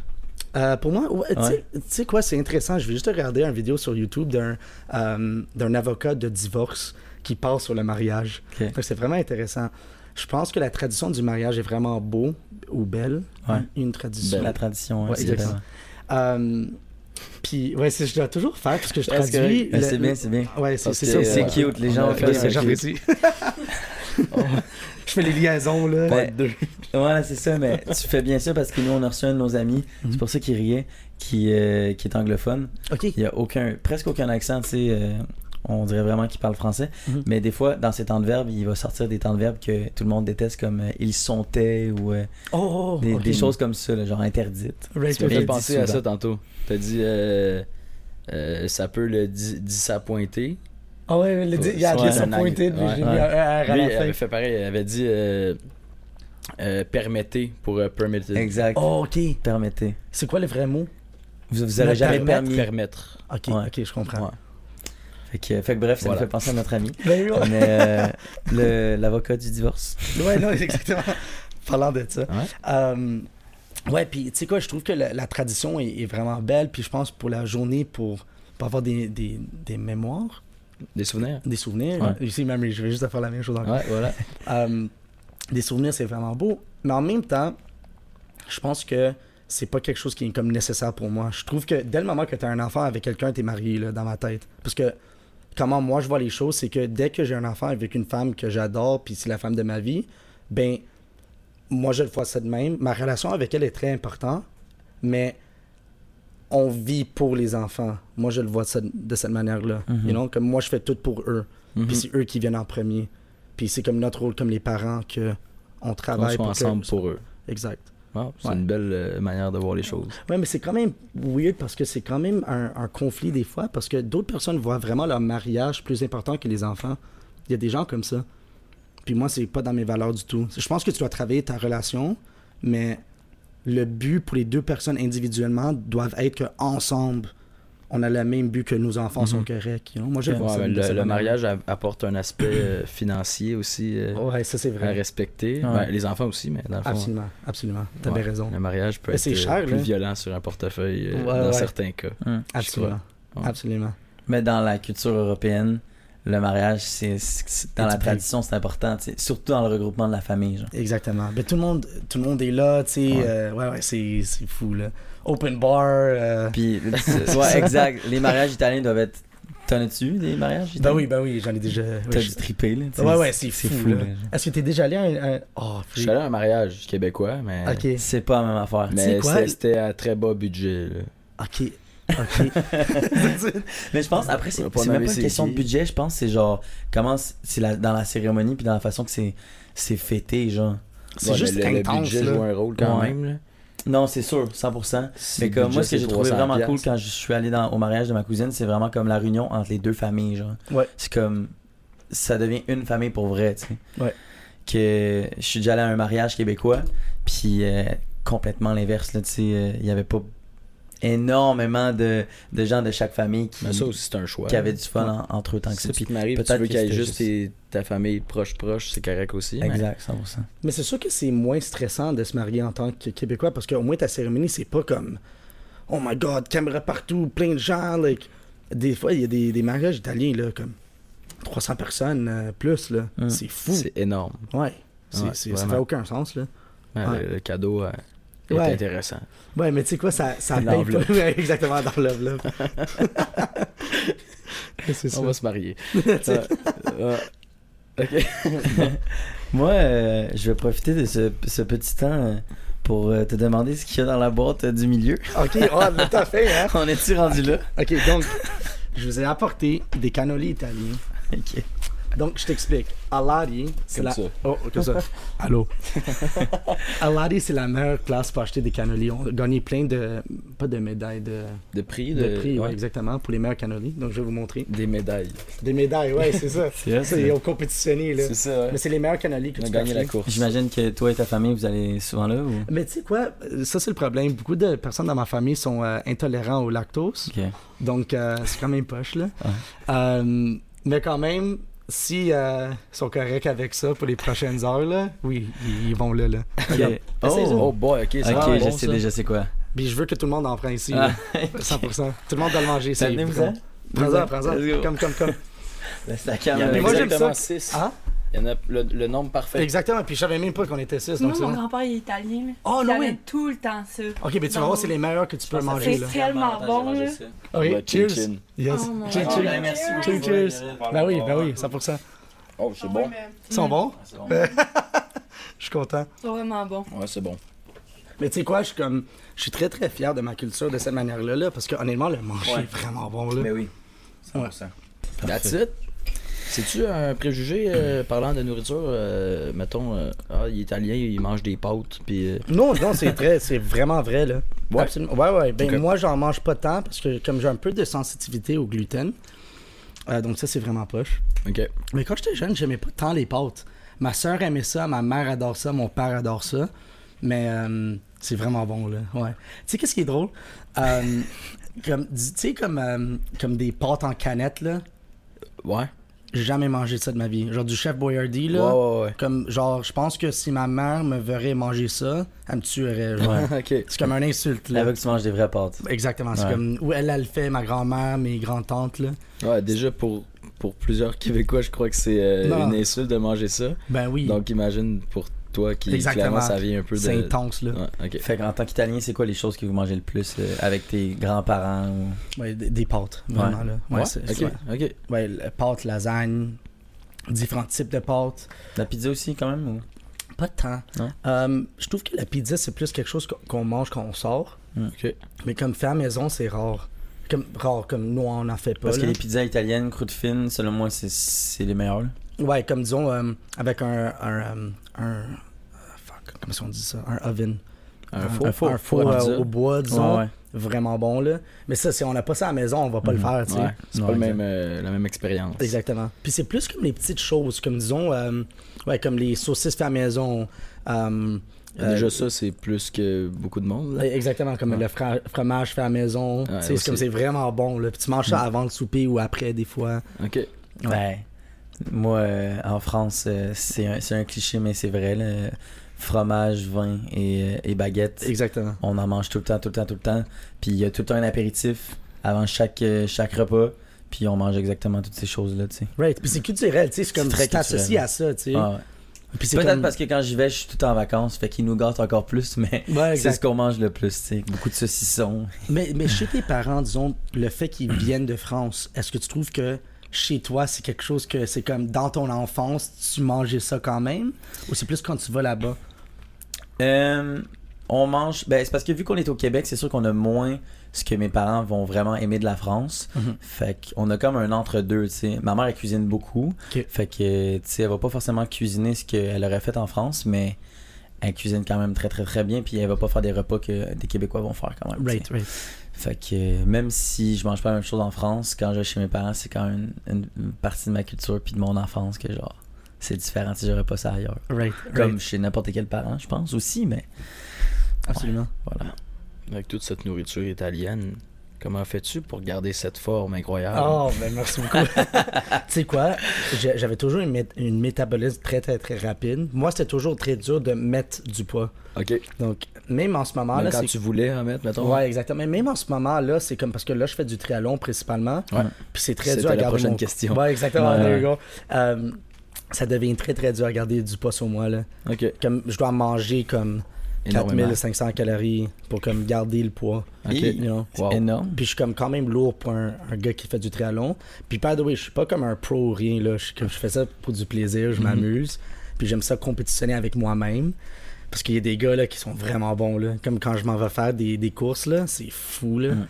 Euh, pour moi, ouais, tu sais- quoi, c'est intéressant. Je vais juste regarder une vidéo sur YouTube d'un euh, d'un avocat de divorce qui parle sur le mariage. Ok. Fait que C'est vraiment intéressant. Je pense que la tradition du mariage est vraiment beau ou belle. Ouais. Une tradition. La tradition, Ouais, c'est exactement. Euh, puis, ouais, c'est- je dois toujours faire parce que je traduis. C'est bien, c'est bien. Ouais, c'est cute, les gens ont fait fait ça, [LAUGHS] je fais les liaisons, là. Ouais. Ouais, c'est ça, mais tu fais bien ça parce que nous, on a reçu un de nos amis, Mhm. c'est pour ça qu'il riait, qui, euh, qui est anglophone. Ok. Il y a aucun, presque aucun accent, tu sais. euh, on dirait vraiment qu'il parle français. Mhm. Mais des fois, dans ses temps de verbe, il va sortir des temps de verbe que tout le monde déteste, comme euh, ils sontaient ou euh, Oh, des, ok. des choses comme ça, là, genre interdites. Right, Tu fait penser à ça tantôt. T'as dit euh, euh, ça peut le di- disappointer. Ah ouais, il a des un disappointed, angle. puis j'ai Ouais. mis un R à Lui, la il fin. avait fait pareil. Il avait dit euh, euh, permettez pour euh, permitted. Exact. Oh, ok. Permettez. C'est quoi le vrai mot? Vous, vous aurez jamais permettre, permis. Permettre. Ok, Ouais. ok, je comprends. Ouais. Fait que, fait que bref, ça Voilà. me fait penser à notre ami. Ben. Mais euh, le- l'avocat du divorce. Ouais, non, [LAUGHS] exactement. Parlant de ça. Ouais. Euh, ouais, puis tu sais quoi, je trouve que la, la tradition est, est vraiment belle, puis je pense pour la journée, pour, pour avoir des, des, des mémoires, Des souvenirs? des souvenirs. Ouais. Ici, même, je vais juste faire la même chose encore. Ouais, voilà. [LAUGHS] Euh, des souvenirs, c'est vraiment beau. Mais en même temps, je pense que c'est pas quelque chose qui est comme nécessaire pour moi. Je trouve que dès le moment que tu as un enfant avec quelqu'un, tu es marié là, dans ma tête. Parce que comment moi je vois les choses, c'est que dès que j'ai un enfant avec une femme que j'adore, puis c'est la femme de ma vie, ben moi je le vois ça de même. Ma relation avec elle est très importante, mais on vit pour les enfants. Moi je le vois de cette manière-là. Mhm. You know? Comme moi je fais tout pour eux. Mhm. Puis c'est eux qui viennent en premier. Puis c'est comme notre rôle comme les parents que on travaille pour ensemble que... pour eux. Exact. Wow, c'est Ouais. une belle euh, manière de voir les choses. Ouais, mais c'est quand même weird parce que c'est quand même un, un conflit des fois parce que d'autres personnes voient vraiment leur mariage plus important que les enfants. Il y a des gens comme ça. Puis moi, c'est pas dans mes valeurs du tout. Je pense que tu dois travailler ta relation, mais le but pour les deux personnes individuellement doivent être que ensemble on a le même but que nos enfants sont corrects. you know? Moi, je Ouais, vois ça Ouais, de mais le, mariage apporte un aspect euh, [CLEARS THROAT] financier aussi euh, Ouais, ça c'est à respecter. Ouais. Ben, les enfants aussi, mais dans le fond. Absolument, absolument. Ouais, bien raison. Le mariage peut Mais être euh, cher, plus là. violent sur un portefeuille euh, Ouais, dans ouais. certains cas. Absolument. Ouais. Absolument. Mais dans la culture européenne, le mariage, c'est dans la tradition, c'est important, surtout dans le regroupement de la famille. Genre. Exactement. Mais tout le monde, tout le monde est là, tu sais. Ouais. euh, Ouais, ouais, c'est c'est fou, là. Open bar. euh, Puis, [LAUGHS] ouais, exact. Les mariages italiens doivent être. T'en as-tu eu des mariages Ben italiens? oui, ben oui, j'en ai déjà. T'as dû triper, là. Ouais, ouais, c'est fou. Est-ce que t'es déjà allé à un. un- Oh, Je suis allé à un mariage québécois, mais, Ok. C'est pas la même affaire. Mais quoi? c'était- c'était à très bas budget. là. Ok. Ok. [LAUGHS] Mais je pense, après, c'est même pas une question de budget, je pense, c'est genre, comment c'est la- dans la cérémonie, puis dans la façon que c'est c'est fêté, genre. C'est Ouais, juste mais le, le intense, budget là. joue un rôle quand Ouais. même. Là. Non, c'est sûr, 100%. Si Mais comme moi, ce que j'ai trouvé 300 vraiment cool quand je suis allé dans, au mariage de ma cousine, c'est vraiment comme la réunion entre les deux familles, genre. Ouais. C'est comme. Ça devient une famille pour vrai, tu sais. Ouais. Que je suis déjà allé à un mariage québécois, puis euh, complètement l'inverse, là, tu sais. euh, Il y avait pas énormément de, de gens de chaque famille qui, Mais ça aussi, c'est un choix. qui avaient du fun en- entre eux tant que Si ça. Puis te maries, tu peut-être veux que qu'il y ait juste tes- ta famille proche-proche, c'est correct aussi. mais- Exact, 100%. Mais c'est sûr que c'est moins stressant de se marier en tant que Québécois parce qu'au moins ta cérémonie, c'est pas comme Oh my god, caméra partout, plein de gens. Like. Des fois, il y a des, des mariages italiens, là, comme 300 personnes euh, plus. là. Mm. C'est fou. C'est énorme. Ouais. Ça fait aucun sens, là. Ouais, Ouais. Le, le cadeau euh, est Ouais. intéressant. Ouais, mais tu sais quoi, ça, ça paye pas. [LAUGHS] Exactement, dans l'enveloppe. [LAUGHS] c'est ça. On va se marier. [LAUGHS] Ok. Moi, euh, je vais profiter de ce, ce petit temps euh, pour euh, te demander ce qu'il y a dans la boîte du milieu. ok, oh, mais t'as fait, hein. On est-tu rendu là? Ok, donc, je vous ai apporté des cannolis italiens. Ok. Donc, je t'explique. Alari, c'est la... ça. Oh, comme ça. Allô? [LAUGHS] Alari, c'est la meilleure place pour acheter des cannolis. On a gagné plein de... Pas de médailles, de, De prix, de, de, prix, ouais, ouais. exactement, pour les meilleurs cannolis. Donc, je vais vous montrer. Des médailles. Des médailles, ouais, c'est ça. [LAUGHS] C'est C'est au compétitionné, là. C'est ça, ouais. Mais c'est les meilleurs cannolis que On a tu peux gagné la course. J'imagine que toi et ta famille, vous allez souvent là ou? Mais tu sais quoi, ça c'est le problème. Beaucoup de personnes dans ma famille sont euh, intolérants au lactose. Ok. Donc, euh, c'est quand même poche, là. Ouais. Euh, mais quand même, si euh, ils sont corrects avec ça pour les prochaines heures, là, oui, ils, vont là, là. Ça. Oh boy, ok, c'est Ok, vraiment je bon, sais ça. déjà c'est quoi. Puis je veux que tout le monde en prenne ici, Ah, là. 100%. Tout le monde doit le manger, ça. Prends-en, prends-en. Comme, comme, comme. Laisse la Il y en a Mais caméra. moi, j'aime ça. 6. Ah? Il y en a le, le nombre parfait. Exactement, puis je savais même pas qu'on était 6. Moi, mon c'est- grand-père, il est italien. Oh, il non, oui. tout le temps ça. Ok, mais tu vas voir, c'est les meilleurs que tu peux manger C'est là. tellement bon, là. Ok, Ouais, cheers. Yes. Oh, mon Cheers, Dieu. cheers. ben, merci Cheers, cheers. Ben oui, ben oui, 100%. Oh, c'est bon. Ils sont bons? [LAUGHS] Je suis content. C'est vraiment bon. Ouais, c'est bon. Mais tu sais quoi, je suis comme. Je suis très très fier de ma culture de cette manière-là, là, parce que honnêtement, le manger Ouais. est vraiment bon là. Mais oui. 100%. That's it. C'est-tu un préjugé euh, parlant de nourriture? euh, mettons, euh, ah, il est italien, il mange des pâtes, puis. euh, Non, non, c'est très, c'est vraiment vrai là. Ouais. Absolument. Ouais, ouais. Ben moi, j'en mange pas tant parce que comme j'ai un peu de sensitivité au gluten, donc ça c'est vraiment poche. Ok. Mais quand j'étais jeune, j'aimais pas tant les pâtes. Ma soeur aimait ça, ma mère adore ça, mon père adore ça. Mais euh, c'est vraiment bon, là. Ouais. Tu sais, qu'est-ce qui est drôle? [LAUGHS] Comme, tu sais, comme, comme des pâtes en canette, là? Ouais. Jamais mangé ça de ma vie. Genre du chef Boyardee, Ouais, là. ouais, ouais. Comme, genre, je pense que si ma mère me verrait manger ça, elle me tuerait. Genre. [LAUGHS] C'est comme un insulte, là. Elle veut que tu manges des vraies pâtes. Exactement. C'est Ouais. comme où elle, elle le fait, ma grand-mère, mes grands-tantes, là. Ouais, déjà pour, pour plusieurs Québécois, je crois que c'est euh, une insulte de manger ça. Ben oui. Donc imagine pour toi qui Exactement. clairement ça vient un peu de. c'est intense, là. Ouais, ok. Fait qu'en tant qu'Italien, c'est quoi les choses que vous mangez le plus euh, avec tes grands-parents ou... Ouais, des, des pâtes, vraiment, là. Ouais, Ouais, c'est- ok, ouais. pâtes, lasagne, différents types de pâtes. La pizza aussi, quand même ou... Pas tant. Euh, je trouve que la pizza, c'est plus quelque chose qu'on- mange quand on sort. Ok. Mais comme fait à maison, c'est rare. Comme, rare, comme nous, on n'en fait pas. Parce que les pizzas italiennes, croûte fine, selon moi, c'est- c'est les meilleures. là. Ouais, comme disons, euh, avec un. un, euh, un comment qu'on dit ça? Un oven. Un four. Un four, un euh, au bois, disons. Ouais, ouais. Vraiment bon, là. Mais ça, si on n'a pas ça à la maison, on va pas le Mhm. faire, tu sais. Ouais, c'est pas le même, euh, la même expérience. Exactement. Puis c'est plus comme les petites choses, comme disons, euh, ouais, comme les saucisses fait à la maison. euh, euh, Déjà ça, c'est plus que beaucoup de monde. là. Exactement, comme Ouais. le fra- fromage fait à la maison. Ouais, c'est comme c'est vraiment bon. Là. Puis tu manges ça avant le souper ou après, des fois. Ok. Ben, moi, euh, en France, euh, c'est un, c'est un cliché, mais c'est vrai. là. Fromage, vin et, euh, et baguette. Exactement. On en mange tout le temps, tout le temps, tout le temps. Puis il y a tout le temps un apéritif avant chaque, euh, chaque repas. Puis on mange exactement toutes ces choses-là, tu sais. Right. Puis c'est culturel, tu sais. C'est comme très culturel. à ça, tu sais. Ah ouais. Peut-être comme... parce que quand j'y vais, je suis tout en vacances, fait qu'ils nous gâtent encore plus, [LAUGHS] mais Ouais, c'est ce qu'on mange le plus, tu sais. Beaucoup de saucissons. Mais, mais chez tes parents, disons, le fait qu'ils viennent de France, est-ce que tu trouves que chez toi, c'est quelque chose que c'est comme dans ton enfance, tu mangeais ça quand même? Ou c'est plus quand tu vas là-bas? Euh, on mange. Ben, c'est parce que vu qu'on est au Québec, c'est sûr qu'on a moins ce que mes parents vont vraiment aimer de la France. Mhm. Fait qu'on a comme un entre-deux, tu sais. Ma mère, elle cuisine beaucoup. Fait que, tu sais, elle va pas forcément cuisiner ce qu'elle aurait fait en France, mais elle cuisine quand même très, très, très bien. Puis elle va pas faire des repas que des Québécois vont faire quand même. Right, right. Fait que euh, même si je mange pas la même chose en France, quand je vais chez mes parents, c'est quand même une, une partie de ma culture puis de mon enfance que genre c'est différent si j'aurais pas ça ailleurs. Right, Comme right. chez n'importe quel parent, je pense aussi, mais Absolument. voilà. Avec toute cette nourriture italienne, comment fais-tu pour garder cette forme incroyable? Oh, ben merci beaucoup. [LAUGHS] tu sais quoi? J'avais toujours une, mét- une métabolisme très, très, très rapide. Moi, c'était toujours très dur de mettre du poids. Ok. Donc, même en ce moment, Même là, quand tu voulais en mettre, mettons? Ouais, exactement. Mais même en ce moment là, c'est comme parce que là, je fais du triathlon principalement. Ouais. Puis c'est très dur à la garder. prochaine mon- question. Ouais, exactement. Ouais, go. Euh, ça devient très très dur à garder du poids sur moi là. Ok. Comme je dois manger comme. 4500 calories pour comme garder le poids. Ok. Et- You know? Wow. Énorme. Puis je suis comme quand même lourd pour un, un gars qui fait du triathlon. Puis by the way, je suis pas comme un pro ou rien là. Je, fais ça pour du plaisir, je Mhm. m'amuse. Puis j'aime ça compétitionner avec moi-même. Parce qu'il y a des gars là qui sont vraiment bons là. Comme quand je m'en vais faire des, des courses là, c'est fou là. Mhm.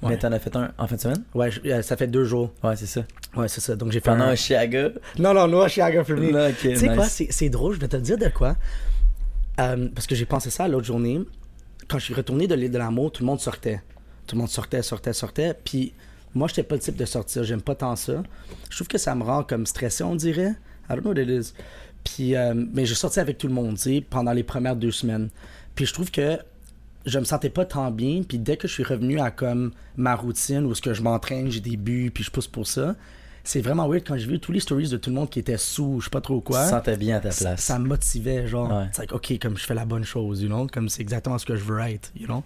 Ouais. Mais t'en as fait un en fin de semaine? Ouais, je- euh, ça fait deux jours. Ouais, c'est ça. Ouais, c'est ça. Donc j'ai fait Pendant un... un Chiaga. Non, non, non, je suis à gars public. Là, ok, Tu sais nice. quoi, c'est drôle, je vais te dire de quoi. Euh, parce que j'ai pensé ça l'autre journée. Quand je suis retourné de l'île de l'amour, tout le monde sortait. Tout le monde sortait, sortait, sortait. Puis moi, j'étais pas le type de sortir. J'aime pas tant ça. Je trouve que ça me rend comme stressé, on dirait. I don't know what it is. Puis, euh, mais je sortais avec tout le monde, tu pendant les premières deux semaines. Puis je trouve que je me sentais pas tant bien. Puis dès que je suis revenu à comme ma routine où ce que je m'entraîne, j'ai des buts, puis je pousse pour ça. C'est vraiment weird quand j'ai vu tous les stories de tout le monde qui était sous, je sais pas trop Tu quoi. te sentais bien à ta place. ça me motivait, genre. Ouais. C'est like, ok, comme je fais la bonne chose, you know, comme c'est exactement ce que je veux être, you know?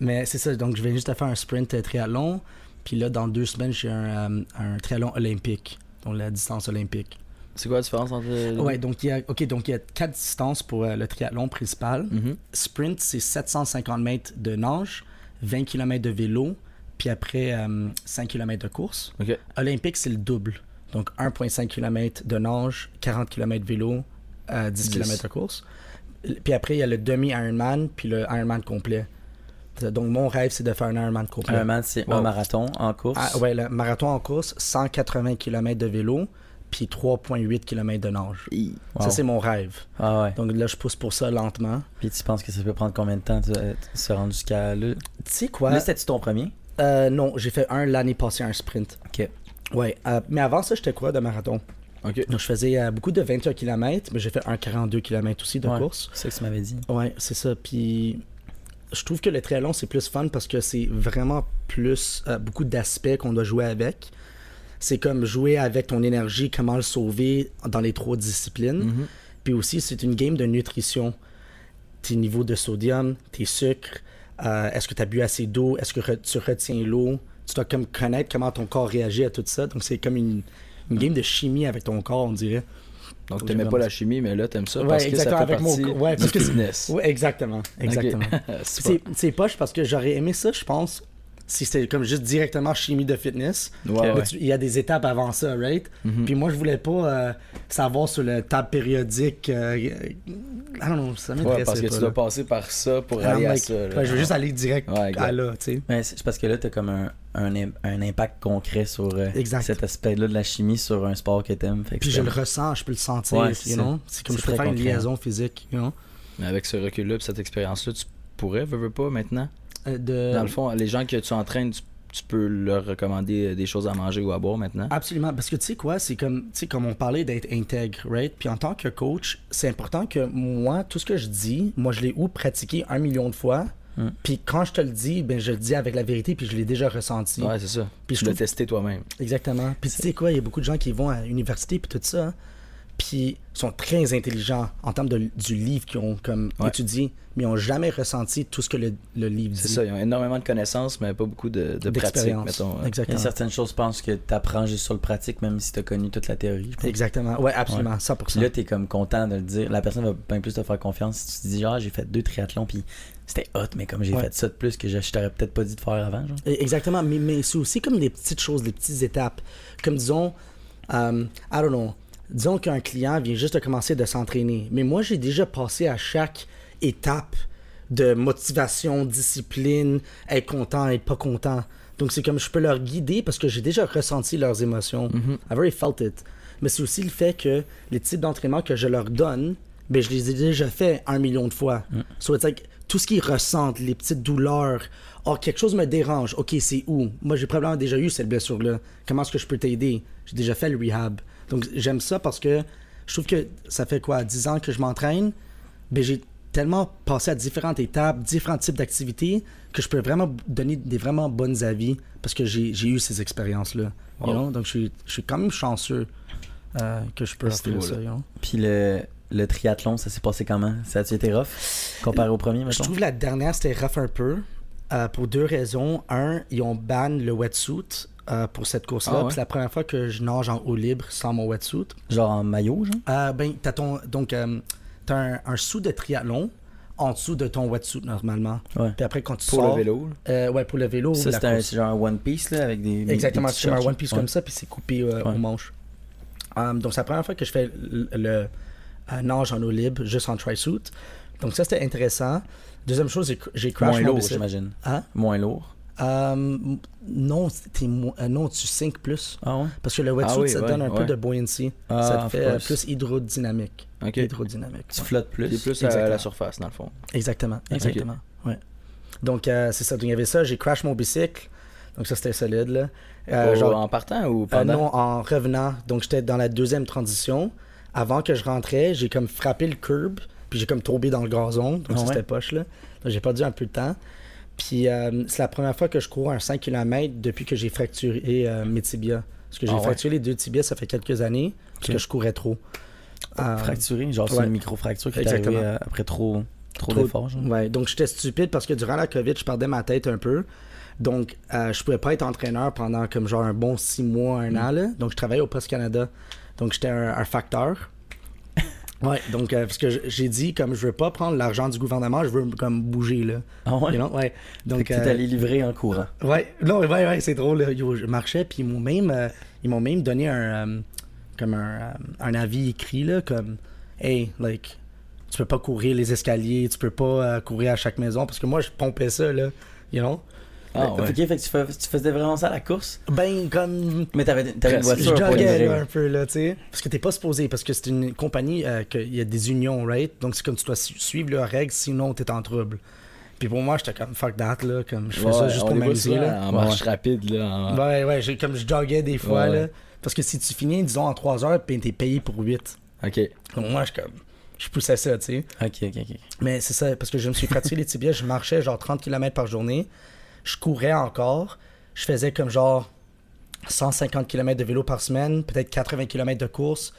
Mais c'est ça, donc je vais juste faire un sprint triathlon, puis là, dans deux semaines, j'ai un, euh, un triathlon olympique, donc la distance olympique. C'est quoi la différence entre les Ouais, donc il y a, ok, donc il y a quatre distances pour euh, le triathlon principal. Mhm. Sprint, c'est 750 mètres de nage, 20 km de vélo, puis après euh, 5 km de course. Olympique, c'est le double. Donc 1,5 km de nage, 40 km de vélo, euh, 10 10. km de course. Puis après, il y a le demi-Ironman, puis le Ironman complet. Donc mon rêve, c'est de faire un Ironman complet. Un man, c'est un marathon en course? Ah, ouais, le marathon en course, 180 km de vélo, puis 3,8 km de nage. Wow. Ça, c'est mon rêve. Ah ouais. Donc là, je pousse pour ça lentement. Puis tu penses que ça peut prendre combien de temps de de se rendre jusqu'à là? Tu sais quoi? Là, c'était-tu ton premier? Euh, non, j'ai fait un l'année passée, un sprint. Ok. Ouais, euh, mais avant ça, j'étais quoi de marathon? Ok. Donc je faisais euh, beaucoup de 21 km, mais j'ai fait un 42 km aussi de Ouais. course. C'est ça que tu m'avais dit. Ouais, c'est ça. Puis je trouve que le triathlon, c'est plus fun parce que c'est vraiment plus euh, beaucoup d'aspects qu'on doit jouer avec. C'est comme jouer avec ton énergie, comment le sauver dans les trois disciplines. Mhm. Puis aussi, c'est une game de nutrition. Tes niveaux de sodium, tes sucres, euh, est-ce que tu as bu assez d'eau, est-ce que re- tu retiens l'eau? Tu dois comme connaître comment ton corps réagit à tout ça. Donc c'est comme une, une game de chimie avec ton corps, on dirait. Donc t'aimais pas la chimie, mais là t'aimes ça Ouais, parce que ça fait avec partie ouais, parce que- exactement. Exactement. [LAUGHS] C'est poche parce que j'aurais aimé ça, je pense, si c'était comme juste directement chimie de fitness. Ouais, ouais. Il y a des étapes avant ça, right? Mhm. Puis moi, je voulais pas euh, savoir sur le table périodique. euh, I don't know, ça m'intéressait Ouais, parce que pas, tu là. dois passer par ça pour aller à like, ça. là. je veux juste aller direct à là, tu sais. C'est parce que là, t'as comme un, un, im- un impact concret sur euh, Exact. cet aspect-là de la chimie sur un sport que t'aimes. Fait que Puis je le ressens, je peux le sentir, Ouais, c'est you know? C'est comme je peux faire une concret. liaison physique, you know? Mais avec ce recul-là, cette expérience-là, tu pourrais, veux, veux pas, maintenant? Euh, de... Dans le fond, les gens que tu entraînes, tu, tu peux leur recommander euh, des choses à manger ou à boire maintenant? Absolument, parce que tu sais quoi, c'est comme, comme on parlait d'être intègre, right? Puis en tant que coach, c'est important que moi, tout ce que je dis, moi, je l'ai ou pratiqué un million de fois, Mm. puis quand je te le dis, ben, je le dis avec la vérité, puis je l'ai déjà ressenti. Ouais, c'est ça. Puis je tu l'as testé toi-même. Exactement. Puis tu sais quoi, il y a beaucoup de gens qui vont à l'université, puis tout ça, hein, puis sont très intelligents en termes de, du livre qu'ils ont comme Ouais. étudié, mais ils n'ont jamais ressenti tout ce que le, le livre dit. C'est ça, ils ont énormément de connaissances, mais pas beaucoup de, de pratique, mettons. Exactement. certaines choses, je pense, que t'apprends juste sur le pratique, même si t'as connu toute la théorie. Exactement. Ouais, absolument. 100%. Puis là, t'es comme content de le dire. La personne va bien plus te faire confiance si tu te dis, ah, j'ai fait deux triathlons, puis c'était hot, mais comme j'ai Ouais. fait ça de plus que je, je t'aurais peut-être pas dit de faire avant. Genre. Et- Exactement, mais, mais c'est aussi comme des petites choses, des petites étapes. Comme disons, euh, I don't know, disons qu'un client vient juste de commencer de s'entraîner, mais moi j'ai déjà passé à chaque étape de motivation, discipline, être content, être pas content. Donc c'est comme je peux leur guider parce que j'ai déjà ressenti leurs émotions. I've already felt it. Mais c'est aussi le fait que les types d'entraînement que je leur donne, ben, je les ai déjà fait un million de fois. So it's like, tout ce qu'ils ressentent, les petites douleurs, oh, quelque chose me dérange, ok, c'est où? Moi, j'ai probablement déjà eu cette blessure-là. Comment est-ce que je peux t'aider? J'ai déjà fait le rehab. Donc, j'aime ça parce que je trouve que ça fait quoi, 10 ans que je m'entraîne, ben, j'ai tellement passé à différentes étapes, différents types d'activités, que je peux vraiment donner des vraiment bonnes avis parce que j'ai j'ai eu ces expériences-là. you Wow. know? Donc, je suis, je suis quand même chanceux euh, que je peux offrir ça. niveau-là. you know? Puis le, le triathlon, ça s'est passé comment? Ça a-tu été rough comparé au premier, Je trouve la dernière, c'était rough un peu. euh, pour deux raisons. Un, ils ont ban le wetsuit euh, pour cette course-là. Ah ouais? C'est la première fois que je nage en eau libre sans mon wetsuit. Genre en maillot, genre? Euh, ben, t'as ton. Donc, euh, t'as un, un sou de triathlon en dessous de ton wetsuit normalement. Ouais. Puis après, quand tu Pour sors. le vélo. euh, ouais, pour le vélo. ou Ça, c'est un, genre un One Piece, là, avec des. Exactement, c'est un. One Piece Ouais. comme ça, puis c'est coupé euh, Ouais. aux manches. Um, donc, c'est la première fois que je fais le, le, euh, nage en eau libre, juste en tri-suit. Donc, ça, c'était intéressant. Deuxième chose, j'ai- j'ai crash Moins mon lourd, bicycle. j'imagine. Hein? Moins lourd. Um, non, mo- euh, non, tu sinks plus. Ah ouais? Parce que le wetsuit, Ah oui, ça te ouais, donne un peu de buoyancy. Ah, ça te fait euh, course. plus hydrodynamique. Hydrodynamique. Tu ouais. flottes plus? Plus à Exactement. la surface, dans le fond. Exactement, exactement. Ouais. Donc, euh, c'est ça. Donc, il y avait ça. J'ai crash mon bicycle. Donc, ça, c'était solide, là. Euh, Oh, genre- en partant ou Euh, pendant? non, en revenant. Donc, j'étais dans la deuxième transition. Avant que je rentrais, j'ai comme frappé le curb, puis j'ai comme tombé dans le gazon. Donc, Ah c'était poche, là. Donc, j'ai perdu un peu de temps. Puis, euh, c'est la première fois que je cours un 5 km depuis que j'ai fracturé euh, mes tibias. Parce que j'ai Ah ouais? fracturé les deux tibias, ça fait quelques années, parce que je courais trop. Euh, Fracturé, genre c'est ouais. une micro-fracture qui est arrivée après trop, trop, Trop- d'efforts. Ouais, donc j'étais stupide parce que durant la COVID, je perdais ma tête un peu. Donc, je pouvais pas être entraîneur pendant comme genre un bon six mois, un Mm. an. Là. Donc, je travaillais au Poste Canada Donc, j'étais un, un facteur. Ouais, donc, euh, parce que j'ai dit, comme je veux pas prendre l'argent du gouvernement, je veux comme bouger, là. Ah ouais? You know? Ouais. Donc, que t'es euh, allé livrer en courant. Ouais, non, ouais, ouais, c'est drôle. là. Yo, je marchais, puis ils m'ont même, euh, ils m'ont même donné un, comme un, un avis écrit, là, comme, hey, like, tu peux pas courir les escaliers, tu peux pas courir à chaque maison, parce que moi, je pompais ça, là, you know? Ah, ouais. Ok, fait que tu, fais- tu faisais vraiment ça à la course? Ben, comme, Mais t'avais, t'avais une je voiture pour joguais, un peu, là, tu sais. Parce que t'es pas supposé, parce que c'est une compagnie, euh, qu'il y a des unions, right? Donc, c'est comme tu dois su- suivre leurs règles, sinon t'es en trouble. Puis pour moi, j'étais comme, fuck that, là, comme, je fais ça juste pour m'amuser, là. En marche rapide, là. en- Ouais, ouais, j'ai- comme je joguais des fois, là. Parce que si tu finis, disons, en 3 heures, puis t'es payé pour 8. Ok. Donc moi, je comme. Je poussais ça, tu sais. Ok, ok, ok. Mais c'est ça, parce que je me suis pratiqué les tibias, je marchais genre 30 km par journée. Je courais encore. Je faisais comme genre 150 km de vélo par semaine, peut-être 80 km de course.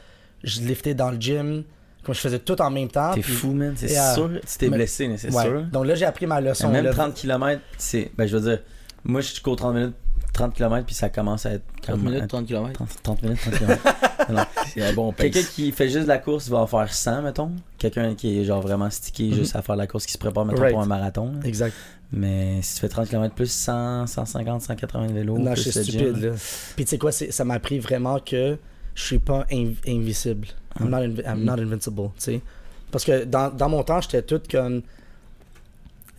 Je liftais dans le gym. Comme je faisais tout en même temps. T'es fou, man. C'est euh, sûr. Tu t'es mais- blessé, mais c'est Ouais. sûr. Donc là, j'ai appris ma leçon. même là. 30 km, c'est. Ben, je veux dire, moi, je cours 30 minutes, 30 km, puis ça commence à être. 30 comme- minutes, 30 km. 30, 30 minutes, 30 km. [LAUGHS] C'est un bon Quelqu'un qui fait juste de la course va en faire 100, mettons. Quelqu'un qui est genre vraiment stické Mhm. juste à faire de la course, qui se prépare, mettons, Right. pour un marathon. là. Exact. Mais si tu fais 30 km plus 100, 150, 180 de vélo, non, le gym, stupide, là. Puis tu sais quoi, ça m'a appris vraiment que je suis pas inv- invisible. I'm not, invi- I'm not invincible, tu sais. Parce que dans, dans mon temps, j'étais tout comme.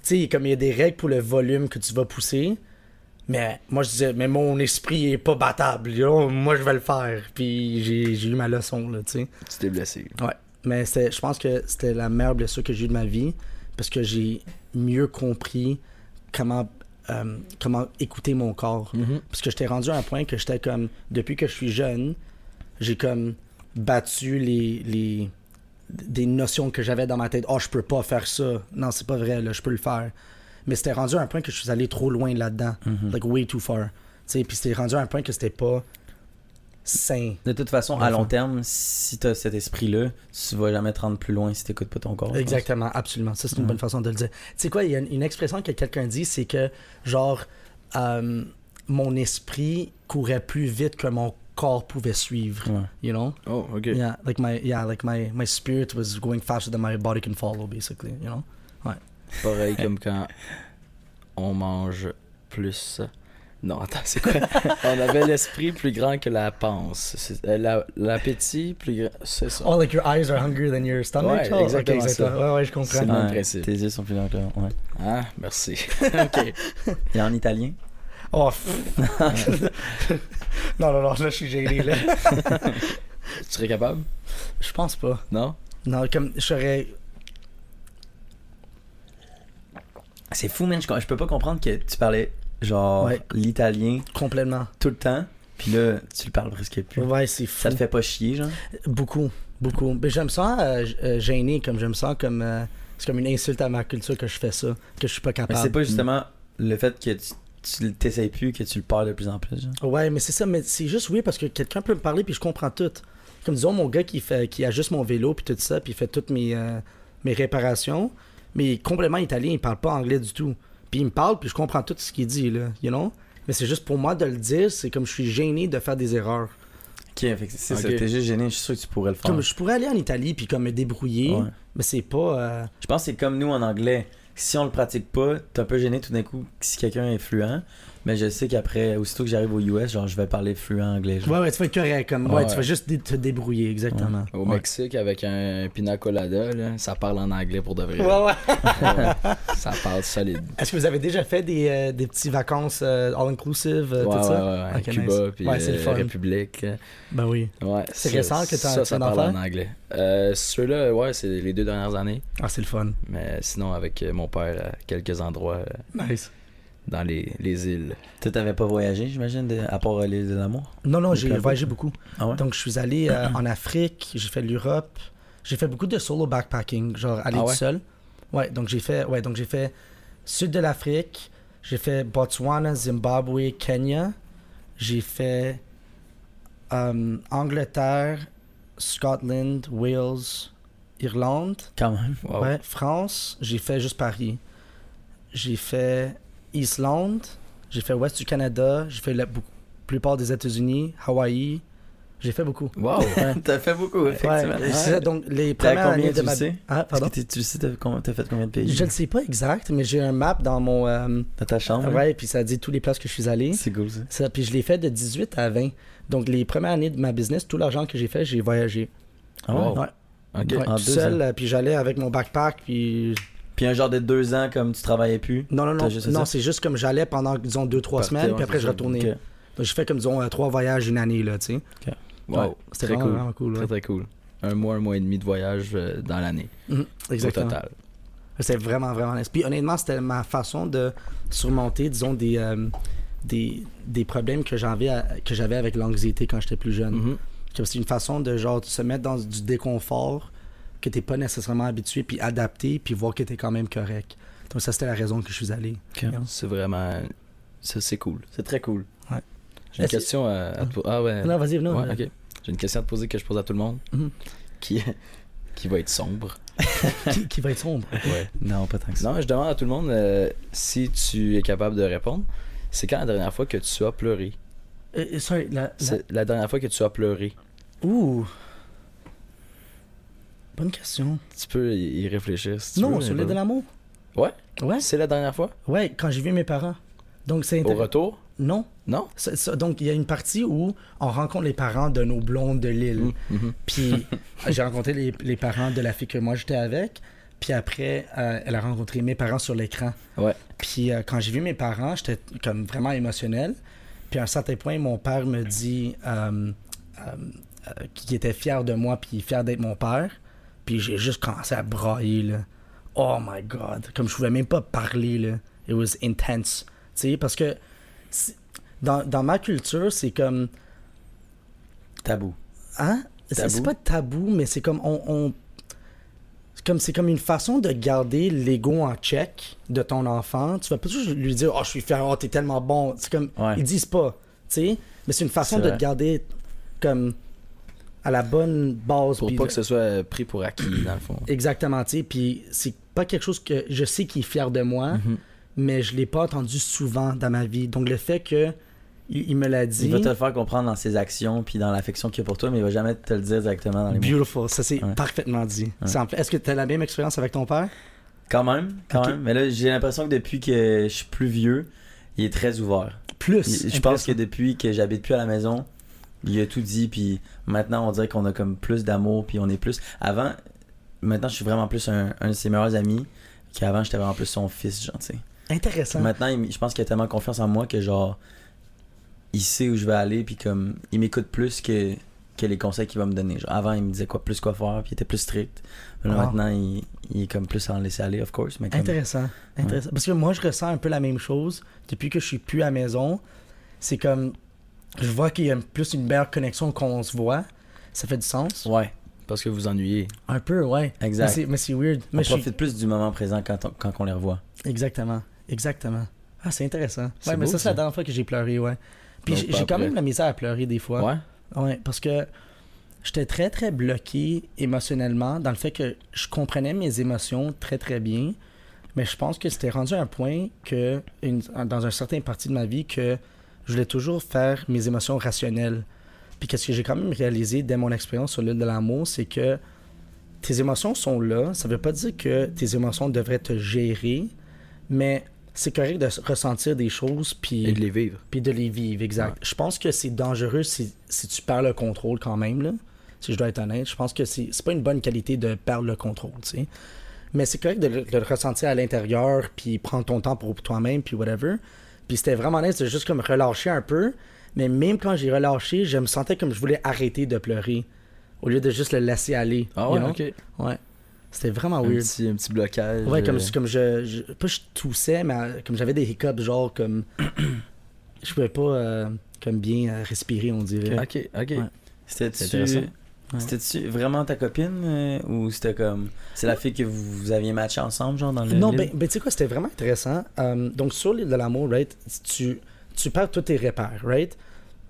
Tu sais, comme il y a des règles pour le volume que tu vas pousser. Mais moi, je disais, mais mon esprit est pas battable. yo. Moi, je vais le faire. Puis j'ai j'ai eu ma leçon, là, tu sais. Tu t'es blessé. Mais c'était- je pense que c'était la meilleure blessure que j'ai eu de ma vie parce que j'ai mieux compris comment, euh, comment écouter mon corps. Mhm. Parce que j'étais rendu à un point que j'étais comme, depuis que je suis jeune, j'ai comme battu les, les des notions que j'avais dans ma tête. Oh, je peux pas faire ça. Non, c'est pas vrai, là, je peux le faire. Mais c'était rendu à un point que je suis allé trop loin là-dedans. Mhm. Like, way too far. Tu sais, puis c'était rendu à un point que c'était pas sain. De toute façon, à long terme, si t'as cet esprit-là, tu vas jamais te rendre plus loin si t'écoutes pas ton corps. Exactement, absolument. Ça, c'est une bonne façon de le dire. Tu sais quoi, il y a une, une expression que quelqu'un dit, c'est que, genre, euh, mon esprit courait plus vite que mon corps pouvait suivre. Ouais. You know? Oh, ok. Yeah, like my, yeah, like my, my spirit was going faster than my body can follow, basically, you know? Pareil [LAUGHS] comme quand on mange plus. Non, attends, c'est quoi? [LAUGHS] On avait l'esprit plus grand que la. C'est- euh, la- L'appétit plus grand. C'est ça. Oh, like your eyes are hungrier than your stomach? Ouais, Oh, ok, exactement ça. Ouais, ouais, je comprends. C'est le même Ouais, principe. Tes yeux sont plus longs que ouais. Ah, merci. [LAUGHS] ok. Et en italien? Oh, pff. [LAUGHS] non, non, non, là, je suis gêné, là. Tu serais capable? Je pense pas. Non? Non, comme, je serais... C'est fou, man. Je, je peux pas comprendre que tu parlais genre Ouais. l'italien Complètement. tout le temps, puis là, tu le parles presque plus. Ouais, c'est fou. Ça te fait pas chier, genre? Beaucoup, beaucoup. Mais je me sens euh, euh, gêné, comme je me sens comme. euh, c'est comme une insulte à ma culture que je fais ça, que je suis pas Mais capable. c'est pas justement le fait que tu, tu t'essayes plus que tu le perds de plus en plus. Genre? Ouais, mais c'est ça, mais c'est juste oui parce que quelqu'un peut me parler puis je comprends tout. Comme disons mon gars qui fait qui ajuste mon vélo puis tout ça, puis il fait toutes mes, euh, mes réparations, mais complètement italien, il parle pas anglais du tout. Puis il me parle puis je comprends tout ce qu'il dit là, you know? Mais c'est juste pour moi de le dire, c'est comme je suis gêné de faire des erreurs. Ok, c'est ça. T'es juste gêné, je suis sûr que tu pourrais le faire. Comme je pourrais aller en Italie puis comme me débrouiller, Ouais. mais c'est pas euh, Je pense que c'est comme nous en anglais. Si on le pratique pas, t'es un peu gêné tout d'un coup si quelqu'un est fluent. Mais je sais qu'après, aussitôt que j'arrive aux US, genre je vais parler fluent anglais. genre. Ouais, ouais, tu vas être correct. Comme, ouais, Ouais. tu vas juste dé- te débrouiller, exactement. Au Ouais. Mexique, avec un pina colada, là, ça parle en anglais pour de vrai. Ouais, ouais. Ouais. [LAUGHS] ça parle solide. Est-ce que vous avez déjà fait des, euh, des petits vacances euh, all-inclusive, euh, ouais, tout ouais, ça? ouais, Cuba, nice. puis Ouais, c'est le euh, fun. République. Ben oui. Ouais, C'est ça- récent que Ça, tu ça viens d'en parle en anglais. Euh, Ceux-là, ouais, c'est les deux dernières années. Ah, c'est le fun. Mais sinon, avec mon père, à quelques endroits Nice. Dans les, les îles. Toi, t'avais pas voyagé, j'imagine, de- à part l'île de l'amour? Non, non, j'ai voyagé beaucoup. Ah ouais? Donc, je suis allé euh, [CLEARS THROAT] en Afrique, j'ai fait l'Europe, j'ai fait beaucoup de solo backpacking, genre aller Ah tout seul. Ouais, donc j'ai fait, ouais, donc j'ai fait sud de l'Afrique, j'ai fait Botswana, Zimbabwe, Kenya, j'ai fait euh, Angleterre, Scotland, Wales, Irlande. Quand même. Wow. Ouais, France, j'ai fait juste Paris. J'ai fait Islande, j'ai fait ouest du Canada, j'ai fait la plupart des États-Unis, Hawaï, J'ai fait beaucoup. Wow! [LAUGHS] T'as fait beaucoup, Ouais, effectivement. c'est ça, donc les premières combien, années de tu ma... sais? Ah, pardon? que tu sais, t'as fait combien de pays? Je ne sais pas exact, mais j'ai un map dans mon... euh, Dans ta chambre? hein? ouais, puis ça dit tous les places que je suis allé. C'est cool, ça. Ça, puis je l'ai fait de 18 à 20. Donc les premières années de ma business, tout l'argent que j'ai fait, j'ai voyagé. Ouais. Ok. Ouais, en tout deux seul, ans. euh, puis j'allais avec mon backpack, puis... Puis un genre de deux ans, comme tu travaillais plus? Non, non, non, non c'est juste comme j'allais pendant, disons, deux, trois semaines, ouais, puis après je retournais. Donc j'ai fait comme, disons, euh, trois voyages une année, là, tu sais. Wow! Ouais, C'était très vraiment, cool. vraiment cool, ouais. Très très cool. Un mois, un mois et demi de voyage euh, dans l'année. Mhm, Exactement. Au total. C'est vraiment, vraiment nice. Puis honnêtement, c'était ma façon de surmonter, disons, des, euh, des, des problèmes que j'avais, à- que j'avais avec l'anxiété quand j'étais plus jeune. Mhm. C'est une façon de, genre, se mettre dans du déconfort que t'es pas nécessairement habitué, puis adapter, puis voir que t'es quand même correct. Donc ça, c'était la raison que je suis allé. C'est vraiment. Ça, c'est cool. C'est très cool. Ouais. J'ai une question à, à te poser. Ah ouais. Non, vas-y, non. Ouais. J'ai une question à te poser que je pose à tout le monde. Mhm. [LAUGHS] [LAUGHS] Qui, qui va être sombre? qui, qui va être sombre? Ouais. Non, pas tant que ça. Non, je demande à tout le monde euh, si tu es capable de répondre. C'est quand la dernière fois que tu as pleuré? Euh, euh, sorry, la, la dernière fois que tu as pleuré. Ouh. Bonne question. Tu peux y réfléchir si tu veux. non, mais sur l'île de l'amour. Ouais? Ouais. C'est la dernière fois? Ouais, quand j'ai vu mes parents. Donc c'est Au retour? Non. Non? Ça. donc il y a une partie où on rencontre les parents de nos blondes de l'île. Mhm, mhm. Puis [LAUGHS] j'ai rencontré les, les parents de la fille que moi j'étais avec. Puis après, euh, elle a rencontré mes parents sur l'écran. Ouais. Puis euh, quand j'ai vu mes parents, j'étais comme vraiment émotionnel. Puis à un certain point, mon père me dit euh, qu'il était fier de moi, puis fier d'être mon père. Puis j'ai juste commencé à brailler, là. Oh my God. Comme je pouvais même pas parler, là. It was intense. Tu sais, parce que dans, dans ma culture, c'est comme... Tabou. Hein? C'est pas tabou, mais c'est comme on. on- c'est comme, c'est comme une façon de garder l'ego en check de ton enfant. Tu vas pas toujours lui dire Oh, je suis fier, oh, t'es tellement bon. C'est comme. Ouais. Ils disent pas. Tu sais? Mais c'est une façon de te garder comme à la bonne base. Pour pas que ce soit pris pour acquis, dans le fond. Exactement, tu sais. Puis c'est pas quelque chose que je sais qu'il est fier de moi, Mhm. mais je l'ai pas entendu souvent dans ma vie. Donc le fait que il, il me l'a dit. Il va te le faire comprendre dans ses actions puis dans l'affection qu'il a pour toi, mais il va jamais te le dire directement dans les mots. Beautiful, ça c'est Ouais. parfaitement dit. Ouais. C'est en- Est-ce que tu as la même expérience avec ton père? Quand même, quand même. Mais là, j'ai l'impression que depuis que je suis plus vieux, il est très ouvert. Plus. Il- je pense que depuis que j'habite plus à la maison, il a tout dit, puis maintenant on dirait qu'on a comme plus d'amour, puis on est plus. Avant, maintenant je suis vraiment plus un, un de ses meilleurs amis, qu'avant j'étais vraiment plus son fils, genre, tu sais. Intéressant. Maintenant, il- je pense qu'il a tellement confiance en moi que genre, il sait où je vais aller, puis comme, il m'écoute plus que, que les conseils qu'il va me donner. Genre, avant, il me disait quoi plus quoi faire, puis il était plus strict. Mais là, Wow. maintenant, il, il est comme plus à en laisser aller, of course. Mais comme, Intéressant. Intéressant. Parce que moi, je ressens un peu la même chose depuis que je suis plus à la maison. C'est comme. Je vois qu'il y a plus une meilleure connexion qu'on se voit. Ça fait du sens. Ouais, Parce que vous ennuyez. Un peu, ouais. exact. Mais c'est- Mais weird. on Mais je suis- profite plus du moment présent quand on, quand on les revoit. Exactement. Exactement. Ah, c'est intéressant. Ouais, mais beau, ça, c'est la dernière fois que j'ai pleuré, ouais. Puis j'ai quand après. même la misère à pleurer des fois. Ouais? Ouais, parce que j'étais très, très bloqué émotionnellement dans le fait que je comprenais mes émotions très, très bien. Mais je pense que c'était rendu à un point que, une- dans un certain partie de ma vie, que je voulais toujours faire mes émotions rationnelles. Puis qu'est-ce que j'ai quand même réalisé dès mon expérience sur l'île de l'amour, c'est que tes émotions sont là. Ça veut pas dire que tes émotions devraient te gérer, mais c'est correct de ressentir des choses puis Et de les vivre. puis de les vivre, exact. Je pense que c'est dangereux si, si tu perds le contrôle quand même, là. Si je dois être honnête. Je pense que c'est pas une bonne qualité de perdre le contrôle, tu sais. Mais c'est correct de, le- de le ressentir à l'intérieur, puis prendre ton temps pour toi-même, puis whatever. Puis c'était vraiment nice de juste comme relâcher un peu. Mais même quand j'ai relâché, je me sentais comme je voulais arrêter de pleurer. Au lieu de juste le laisser aller. Ah you ouais, know? ok. Ouais. C'était vraiment Un weird. petit, un petit blocage. Ouais, comme, euh, comme je, je. Pas je toussais, mais euh, comme j'avais des hiccups, genre comme. [CLEARS THROAT] je pouvais pas euh, comme bien respirer, on dirait. Ok, ok. Ouais. C'était-tu intéressant. Ouais. c'était-tu vraiment ta copine euh, ou c'était comme. C'est la fille que vous, vous aviez matché ensemble, genre dans le. Non, ben, ben tu sais quoi, c'était vraiment intéressant. Euh, donc, sur l'île de l'amour, right, tu, tu perds tous tes repères, right?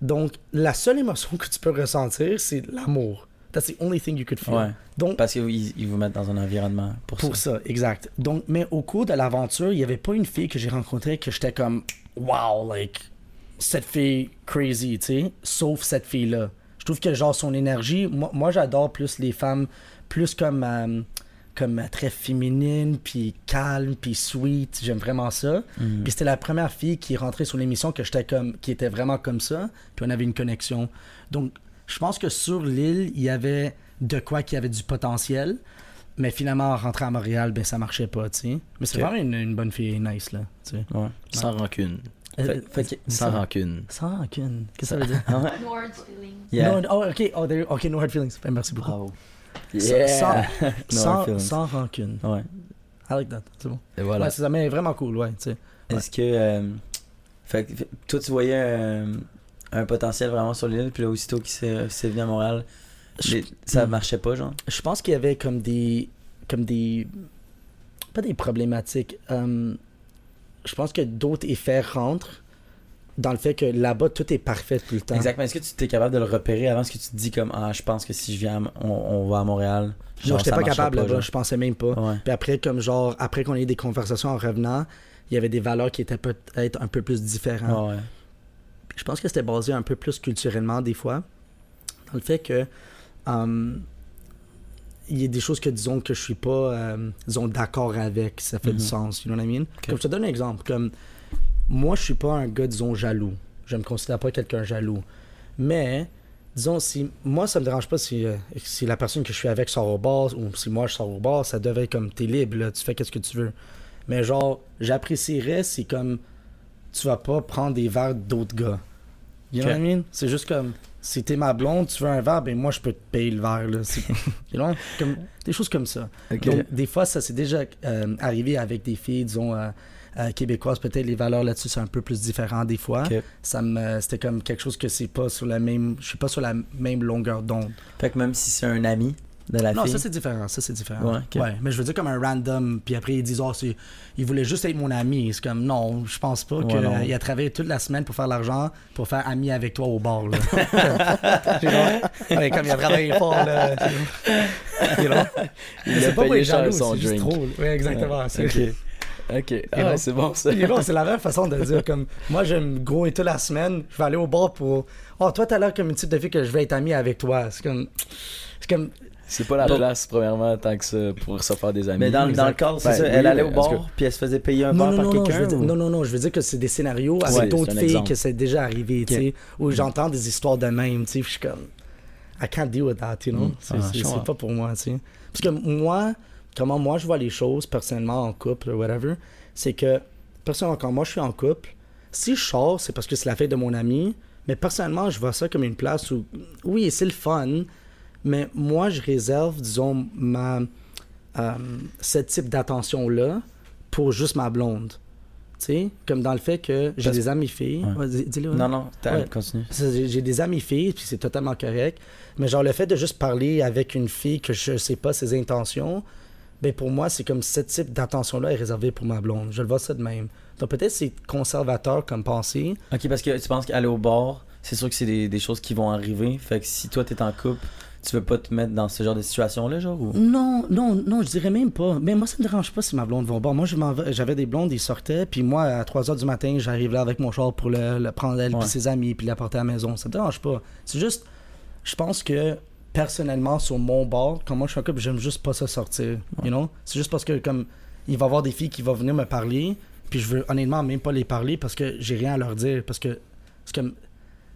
Donc, la seule émotion [LAUGHS] que tu peux ressentir, c'est l'amour. That's the only thing you could feel. Ouais. Donc, Parce qu'ils ils vous mettent dans un environnement pour, pour ça. ça, exact. Donc, mais au cours de l'aventure, il n'y avait pas une fille que j'ai rencontrée que j'étais comme, wow, like, cette fille crazy, tu sais, sauf cette fille-là. Je trouve que, genre, son énergie, moi, moi j'adore plus les femmes, plus comme, euh, comme très féminines, puis calme, puis sweet. J'aime vraiment ça. Mhm. Puis c'était la première fille qui est rentrée sur l'émission que j'étais comme, qui était vraiment comme ça, puis on avait une connexion. Donc, je pense que sur l'île, il y avait de quoi qui avait du potentiel. Mais finalement, en rentrant à Montréal, ben ça marchait pas, tu sais. Mais c'est Ok. vraiment une, une bonne fille, nice, là, tu sais. Ouais. Sans rancune. Euh, Fait- fait que- Sans rancune. Sans rancune. Qu'est-ce que ça veut dire? [LAUGHS] Ouais? No hard feelings. Yeah. No, oh, ok, oh, there- ok, no hard feelings. Ben, merci beaucoup. Bravo. Yeah! Sans, [LAUGHS] No sans, sans rancune. Ouais. I like that. C'est bon. Et voilà. Ouais, c'est ça, mais vraiment cool, ouais, tu sais. Est-ce que. euh, fait, toi, tu voyais euh, un potentiel vraiment sur l'île, puis là, aussitôt qu'il s'est s'est venu à Montréal, Je- les- ça Mm. marchait pas, genre? Je pense qu'il y avait comme des. Comme des. Pas des problématiques. euh, je pense que d'autres effets rentrent dans le fait que là-bas, tout est parfait tout le temps. Exactement. Est-ce que tu étais capable de le repérer avant ce que tu te dis comme Ah, je pense que si je viens, à on, on va à Montréal. Non, j'étais pas capable là-bas, je pensais même pas. Ouais. Puis après, comme genre, après qu'on ait eu des conversations en revenant, il y avait des valeurs qui étaient peut-être un peu plus différentes. Ouais, je pense que c'était basé un peu plus culturellement des fois, dans le fait que hum, il y a des choses que disons que je suis pas euh, disons d'accord avec, ça fait Mhm. du sens, you know what I mean? Comme je te donne un exemple, comme moi je suis pas un gars disons jaloux, je me considère pas quelqu'un jaloux, mais disons si moi ça me dérange pas si, euh, si la personne que je suis avec sort au bar ou si moi je sors au bar, ça devait être comme t'es libre là, tu fais qu'est-ce que tu veux. Mais genre j'apprécierais si comme tu vas pas prendre des verres d'autres gars. You know Ok. what I mean? C'est juste comme, si t'es ma blonde, tu veux un verre, ben moi je peux te payer le verre. Là. [LAUGHS] Comme, des choses comme ça. Donc, des fois, ça s'est déjà euh, arrivé avec des filles, disons, euh, euh, québécoises. Peut-être les valeurs là-dessus, c'est un peu plus différent des fois. Ça me, c'était comme quelque chose que c'est pas sur la même, je suis pas sur la même longueur d'onde. Fait que même si c'est un ami de la Non, fille. ça c'est différent, ça c'est différent. Ouais, mais je veux dire comme un random, puis après ils disent, oh, c'est, il voulait juste être mon ami. C'est comme, non, je pense pas Ouais, qu'il a travaillé toute la semaine pour faire l'argent, pour faire ami avec toi au bar. Là. [LAUGHS] Ouais, comme il a travaillé fort, là. Tu vois? Il [LAUGHS] c'est a pas payé les cher jaloux, son drink. trop. Oui, exactement. c'est- Ok. Ok. Ah, c'est bon ça. C'est la même façon de dire comme moi j'aime gros et toute la semaine, je vais aller au bar pour Oh toi t'as l'air comme une type de fille que je vais être ami avec toi. C'est comme c'est comme C'est pas la Donc- place, premièrement, tant que ça, pour se faire des amis. Mais dans, dans le cadre, c'est Ben, ça. oui, elle allait au mais est-ce bar, puis elle se faisait payer un non, verre non, par quelqu'un. ou- non, non, non, je veux dire que c'est des scénarios Ouais, avec c'est d'autres filles exemple. que c'est déjà arrivé, tu sais, où j'entends des histoires de même, tu sais, puis je suis comme, I can't deal with that, you know, Mm. c'est Ah, pas pour moi, tu sais. Parce que moi, comment moi je vois les choses, personnellement, en couple, ou whatever, c'est que, personnellement, quand moi je suis en couple, si je sors, c'est parce que c'est la fête de mon ami, mais personnellement, je vois ça comme une place où, oui, c'est le fun, mais moi, je réserve, disons, ma, euh, ce type d'attention-là pour juste ma blonde. Tu sais, comme dans le fait que j'ai Parce- des amis filles. Ouais. Ouais, dis- dis-le, ouais. Non, non, continue. J'ai des amis filles, puis c'est totalement correct. Mais genre, le fait de juste parler avec une fille que je sais pas ses intentions, ben pour moi, c'est comme ce type d'attention-là est réservé pour ma blonde. Je le vois ça de même. Donc peut-être c'est conservateur comme pensée. Ok, parce que tu penses qu'aller au bar, c'est sûr que c'est des, des choses qui vont arriver. Fait que si toi t'es en couple, tu veux pas te mettre dans ce genre de situation-là, genre ou... Non, non, non, je dirais même pas. Mais moi, ça me dérange pas si ma blonde va au bar. Moi, j'avais des blondes, ils sortaient, puis moi, à 3 h du matin, j'arrive là avec mon char pour le, le prendre elle Ouais. puis ses amis, puis l'apporter à la maison. Ça me dérange pas. C'est juste, je pense que personnellement, sur mon bar, quand moi je suis en couple, j'aime juste pas ça sortir. You know? C'est juste parce que, comme, il va y avoir des filles qui vont venir me parler, puis je veux honnêtement même pas les parler parce que j'ai rien à leur dire. Parce que, c'est comme,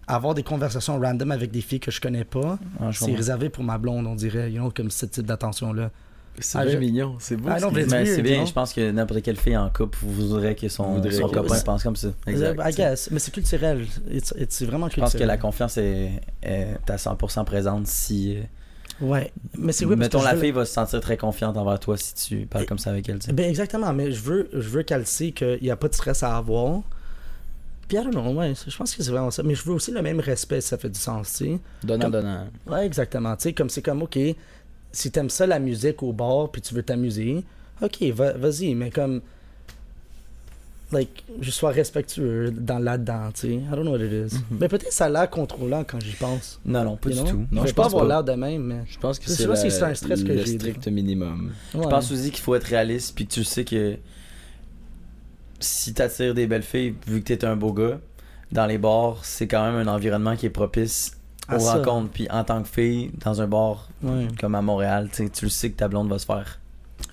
avoir des conversations random avec des filles que je connais pas, Ah, je c'est réservé pour ma blonde, on dirait, you know, comme ce type d'attention-là. C'est Ah, bien je- mignon, c'est beau. Ah, ce c'est bien, je pense que n'importe quelle fille en couple voudrait que son, Voudrait son que- copain pense comme ça. Exact. I guess. Mais c'est culturel. C'est vraiment Je culturel. pense que la confiance est, est à 100% présente si. euh, Ouais. Mais c'est oui parce mettons, que je la veux- fille va se sentir très confiante envers toi si tu parles comme ça avec elle. Ben exactement. Mais je veux, je veux qu'elle sait qu'il n'y a pas de stress à avoir. Puis, I don't know, ouais, je pense que c'est vraiment ça. Mais je veux aussi le même respect, si ça fait du sens, tu sais. Donnant, Comme- donnant. Ouais, exactement. Tu sais, comme c'est comme, OK, si t'aimes ça la musique au bar, puis tu veux t'amuser, OK, va- vas-y, mais comme. Like, je sois respectueux dans là-dedans, tu sais. I don't know what it is. Mais peut-être ça a l'air contrôlant quand j'y pense. Non, non, pas you du know? tout. je Non, je pas pense avoir l'air de même, mais. Je pense que Je c'est si c'est un stress que le strict minimum. Je pense aussi qu'il faut être réaliste puis que tu sais que si t'attires des belles filles, vu que t'es un beau gars, dans les bars, c'est quand même un environnement qui est propice à aux rencontres. Puis en tant que fille, dans un bar comme à Montréal, tu le sais que ta blonde va se faire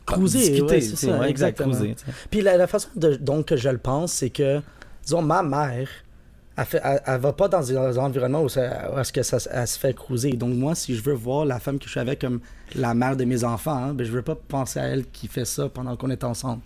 Cruiser, discuter, ouais, tu c'est ça, ouais, exactement. cruiser. Puis la, la façon de- donc que je le pense, c'est que, disons, ma mère, elle, fait, elle, elle va pas dans un environnement où, ça, où est-ce que ça, elle se fait cruiser. Donc moi, si je veux voir la femme que je suis avec comme la mère de mes enfants, hein, ben, je veux pas penser à elle qui fait ça pendant qu'on est ensemble.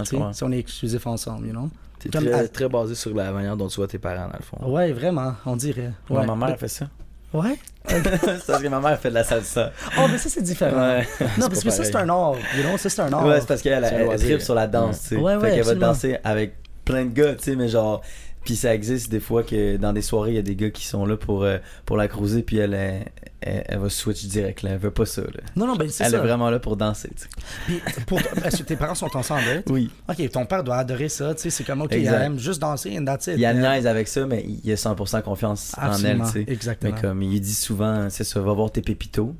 Tu sais, comprends. si on est exclusif ensemble, you know? T'es Comme très, à- très basé sur la manière dont tu vois tes parents, dans le fond. Ouais, vraiment, on dirait. Ouais, Ouais, ma mère fait ça. Ouais? [LAUGHS] c'est parce que ma mère fait de la salsa. Oh, mais ça, c'est différent. Ouais. Non, [LAUGHS] parce que ça, c'est un art. You know? Ça, c'est un art. Ouais, c'est parce qu'elle C'est un elle, loisir. tripe sur la danse, tu sais. Ouais, ouais, fait qu'elle va absolument. danser avec plein de gars, tu sais, mais genre. Puis ça existe des fois que dans des soirées, il y a des gars qui sont là pour, euh, pour la cruiser, puis elle, elle, elle, elle va switch direct, là. Elle veut pas ça, là. Non, non, ben c'est Elle ça. est vraiment là pour danser, tu. Puis, pour, est-ce que tes parents sont ensemble, right? Oui. Ok, ton père doit adorer ça, tu c'est comme, ok, Exact. elle aime juste danser and that's it. Il a niaise avec ça, mais il a 100% confiance en elle, Absolument, tu sais. exactement. Mais comme il dit souvent, c'est ça, va voir tes pépitos.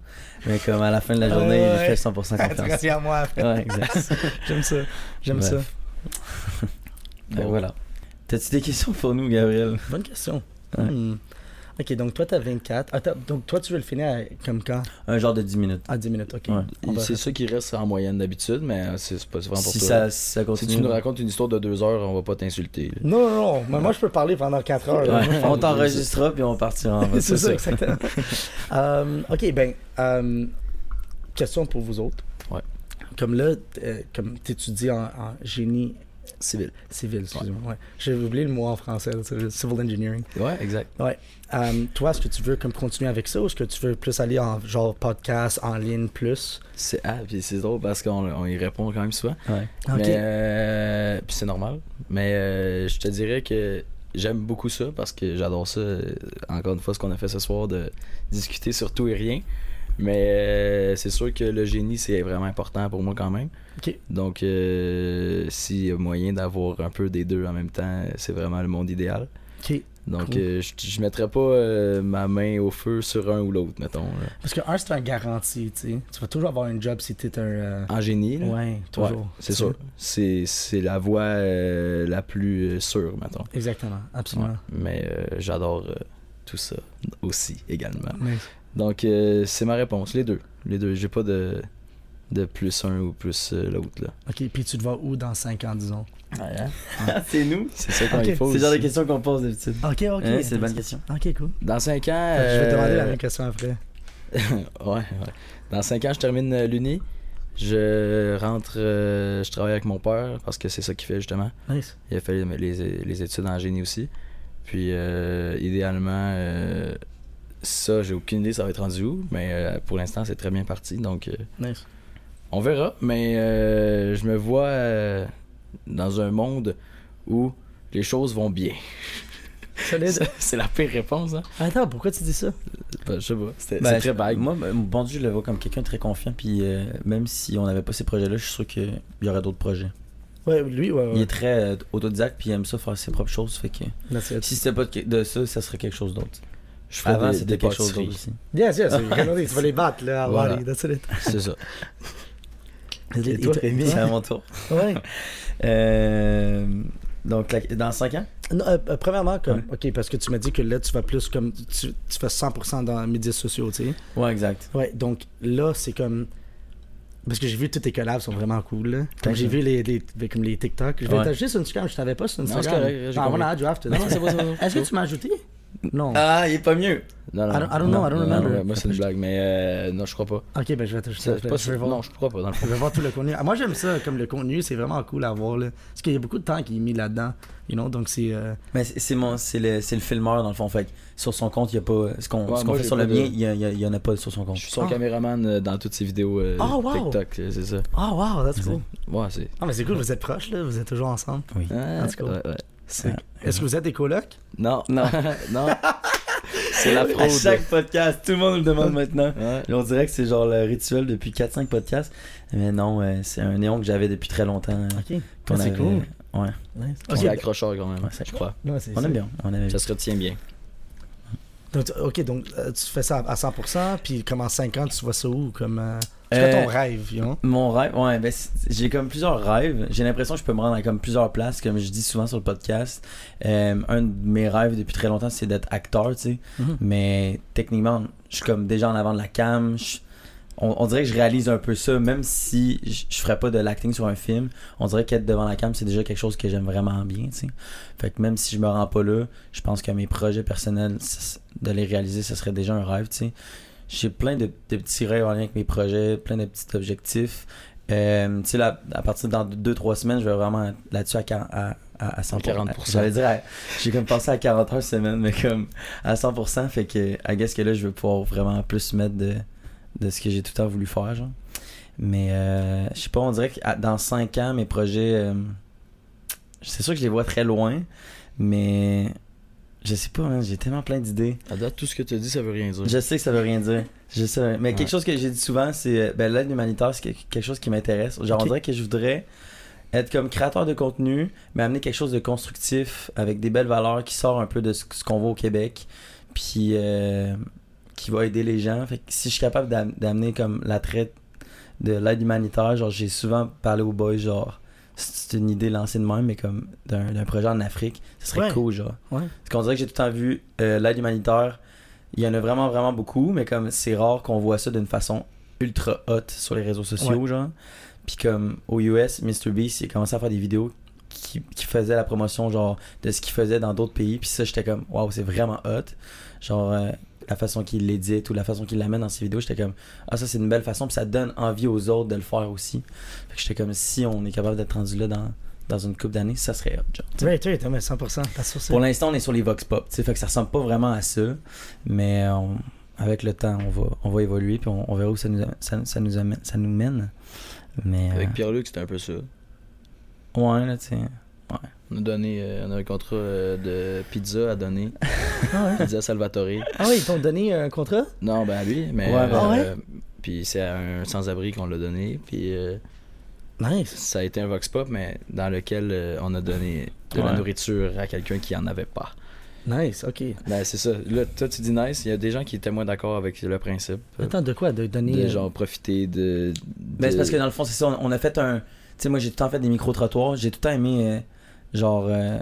Mais comme à la fin de la journée, ouais. il fait 100% confiance. Merci à moi. Ouais, exact. [LAUGHS] J'aime ça. J'aime ça. Ben, voilà. T'as-tu des questions pour nous, Gabriel? Bonne question. Ouais. Hmm. Ok, donc toi, t'as 24. Attends, donc toi, tu veux le finir à- comme quand? Un genre de 10 minutes. À 10 minutes, ok. Ouais. C'est ça qui reste en moyenne d'habitude, mais c'est pas vraiment pour Si toi. ça, si ça Si tu nous racontes une histoire de deux heures, on va pas t'insulter. Non, non, non. Mais moi, je peux parler pendant 4 heures. là. [LAUGHS] On t'enregistrera puis on partira en c'est ça, exactement. [LAUGHS] Euh, ok, ben, euh, question pour vous autres. Ouais. Comme là, euh, comme tu étudies en, en génie Civil. civil, excusez-moi. Ouais. J'ai oublié le mot en français, civil engineering. Ouais, exact. Euh, toi, est-ce que tu veux comme continuer avec ça ou est-ce que tu veux plus aller en genre podcast, en ligne plus? C'est ah, puis c'est drôle parce qu'on on y répond quand même souvent. Ouais. Mais euh, puis c'est normal. Mais euh, je te dirais que j'aime beaucoup ça parce que j'adore ça. Encore une fois, ce qu'on a fait ce soir de discuter sur tout et rien. Mais euh, c'est sûr que le génie, c'est vraiment important pour moi quand même. Donc, euh, s'il y a moyen d'avoir un peu des deux en même temps, c'est vraiment le monde idéal. Donc, Cool. euh, je, je mettrais pas euh, ma main au feu sur un ou l'autre, mettons. là. Parce que un, c'est un garantie, tu sais. Tu vas toujours avoir un job si t'es un. euh, En génie, là, Ouais, toujours. ouais, c'est Tu sûr. C'est c'est la voie la plus sûre, mettons. Exactement, absolument. Ouais. Mais j'adore tout ça aussi également. Donc c'est ma réponse, les deux. Les deux. J'ai pas de, de plus un ou plus euh, l'autre là. Ok, puis tu te vas où dans 5 ans, disons? [LAUGHS] C'est nous. C'est ça qu'on Ok. il faut. C'est le genre de questions qu'on pose d'habitude. Ok, ok. Ouais, c'est une bonne question. Ok, cool. Dans 5 ans. Je vais te demander la euh, même question après. [LAUGHS] ouais, ouais. Dans 5 ans, je termine euh, l'uni. Je rentre, euh, je travaille avec mon père parce que c'est ça qu'il fait justement. Nice. Il a fait les, les études en génie aussi. Puis euh, idéalement, euh, ça, j'ai aucune idée ça va être rendu où, mais euh, pour l'instant, c'est très bien parti. Donc euh, Nice. On verra. Mais euh, je me vois euh, dans un monde où les choses vont bien. [LAUGHS] C'est la pire réponse, hein? Attends, pourquoi tu dis ça? Ben, je sais pas. C'était- Ben, c'est très vague. Moi, ben, bon Dieu, je le vois comme quelqu'un de très confiant. Puis euh, même si on n'avait pas ces projets-là, je suis sûr qu'il y aurait d'autres projets. Ouais, lui, ouais, Il est très euh, autodidacte puis il aime ça faire ses propres choses. Fait que si c'était pas de, de ça, ça serait quelque chose d'autre. Avant, c'était quelque chose d'autre aussi. Yes, yes, [LAUGHS] regardez, tu vas les battre, là, à Voilà. C'est ça. [LAUGHS] Et toi, Rémi, c'est à mon tour. [LAUGHS] Ouais. Euh, donc, la- dans 5 ans? Non, euh, euh, premièrement, comme, Ouais. ok, parce que tu m'as dit que là, tu vas plus comme, tu, tu fais 100% dans les médias sociaux, tu sais. Ouais, exact. Ouais, donc là, c'est comme. Parce que j'ai vu tous tes collabs sont vraiment cool. Là. Comme j'ai vu? les, les, les- comme les TikTok. Je vais Ouais. t'ajouter sur Instagram, je t'avais pas sur Non, c'est Instagram. correct, j'ai Ah, compris. on a. Non, non, c'est ça. [LAUGHS] Est-ce que tu m'as ajouté? Non. Ah, il est pas mieux. Non, non. I don't- I don't know, I don't Non, moi, c'est une blague, mais euh, non, je crois pas. Ok, ben je vais t'ajouter. C'est Je pas je vais voir. Non, je crois pas, dans le fond. Je vais voir tout le contenu. Ah, moi, j'aime ça, comme le contenu, c'est vraiment cool à voir. Là. Parce qu'il y a beaucoup de temps qui est mis là-dedans. You know, donc c'est. euh, Mais c'est c'est mon, c'est le, c'est le filmeur dans le fond. Fait que sur son compte, il y a pas. Ce qu'on Ouais, ce qu'on moi, fait sur le mien, il y, a- il y a- il y en a pas sur son compte. Je suis son Ah. caméraman euh, dans toutes ses vidéos euh, Ah, wow. TikTok, c'est ça. Oh, wow, that's cool. Ouais, c'est. Ah, mais c'est cool, vous êtes proches, là. Vous êtes toujours ensemble. Oui. Ah, That's cool. ouais, ouais. C'est- Est-ce que vous êtes des colocs? Non, Non. [LAUGHS] non. c'est la À fraude. chaque podcast, tout le monde nous le demande maintenant. Ouais. On dirait que c'est genre le rituel depuis 4-5 podcasts. Mais non, euh, c'est un néon que j'avais depuis très longtemps. euh, Ok. qu'on Ah, c'est avait- cool. Ouais. Nice. C'est Ok. accrocheur quand même, Ouais, c'est je crois. Ouais, c'est- On aime bien. On aime bien. Ça se retient bien. Donc, ok, donc euh, tu fais ça à 100%, puis comme en 5 ans, tu vois ça où comme, euh, C'est quoi Euh, ton rêve? Mon rêve, ouais, ben, j'ai comme plusieurs rêves. J'ai l'impression que je peux me rendre à comme plusieurs places, comme je dis souvent sur le podcast. Euh, un de mes rêves depuis très longtemps, c'est d'être acteur, tu sais. Mhm. Mais techniquement, je suis comme déjà en avant de la cam. je- on, on dirait que je réalise un peu ça, même si je, je ferais pas de l'acting sur un film. On dirait qu'être devant la cam, c'est déjà quelque chose que j'aime vraiment bien, tu sais. Fait que même si je me rends pas là, je pense que mes projets personnels, de les réaliser, ce serait déjà un rêve, tu sais. J'ai plein de, de petits rêves en lien avec mes projets, plein de petits objectifs. Euh, tu sais, là, à partir de dans 2-3 semaines, je vais vraiment là-dessus à, à, à, à 100%. 40%. J'allais dire, à- j'ai comme pensé à 40 heures semaine, mais comme à 100%, fait que, I guess que là, je vais pouvoir vraiment plus mettre de, de ce que j'ai tout le temps voulu faire, genre. Mais, euh, je sais pas, on dirait que à- dans 5 ans, mes projets, euh, c'est sûr que je les vois très loin, mais je sais pas, hein, j'ai tellement plein d'idées. À date, tout ce que tu as dit, ça veut rien dire. Je sais que ça veut rien dire. Je sais, mais Ouais. quelque chose que j'ai dit souvent, c'est euh, ben, l'aide humanitaire, c'est que- quelque chose qui m'intéresse. Genre, on dirait que je voudrais être comme créateur de contenu, mais amener quelque chose de constructif avec des belles valeurs qui sort un peu de ce, ce qu'on voit au Québec, puis euh, qui va aider les gens. Fait que si je suis capable d'am- d'amener comme la traite de l'aide humanitaire, genre, j'ai souvent parlé aux boys, genre, c'est une idée lancée de même, mais comme d'un projet en Afrique, ce serait Ouais. cool, genre. Ouais. Parce qu'on dirait que j'ai tout le temps vu euh, l'aide humanitaire. Il y en a vraiment, vraiment beaucoup, mais comme c'est rare qu'on voit ça d'une façon ultra hot sur les réseaux sociaux, genre. Puis comme au US, MrBeast, il a commencé à faire des vidéos qui, qui faisaient la promotion, genre, de ce qu'il faisait dans d'autres pays. Puis ça, j'étais comme, waouh, c'est vraiment hot. Genre, euh, la façon qu'il l'édite ou la façon qu'il l'amène dans ses vidéos, j'étais comme, ah, ça, c'est une belle façon. Puis ça donne envie aux autres de le faire aussi. Fait que j'étais comme, si on est capable d'être rendu là dans, dans une couple d'années, ça serait hot, genre. Right, right, mais 100%. T'as sur ça. Pour l'instant, on est sur les Vox Pop, tu sais, fait que ça ressemble pas vraiment à ça, mais on- avec le temps, on va, on va évoluer, puis on, on verra où ça nous, a- ça, ça nous amène, ça nous mène. Mais euh, Avec Pierre-Luc, c'était un peu ça. ouais, là, tu sais. On a donné, euh, on a un contrat euh, de pizza à donner. [LAUGHS] Ah ouais? Pizza Salvatore. Ah oui, ils t'ont donné un contrat? Non, ben à lui, mais. Ouais, ben- Ah ouais? euh, Puis c'est à un sans-abri qu'on l'a donné. Puis euh, Nice. ça a été un Vox Pop, mais dans lequel euh, on a donné de la nourriture à quelqu'un qui en avait pas. Nice, ok. Ben c'est ça. Là, toi, tu dis nice. Il y a des gens qui étaient moins d'accord avec le principe. euh, Attends, de quoi? De donner. de euh, genre profiter de. Ben, c'est de- parce que dans le fond, c'est ça, on, on a fait un. Tu sais, moi, j'ai tout le temps fait des micro-trottoirs, j'ai tout le temps aimé, euh, genre, euh,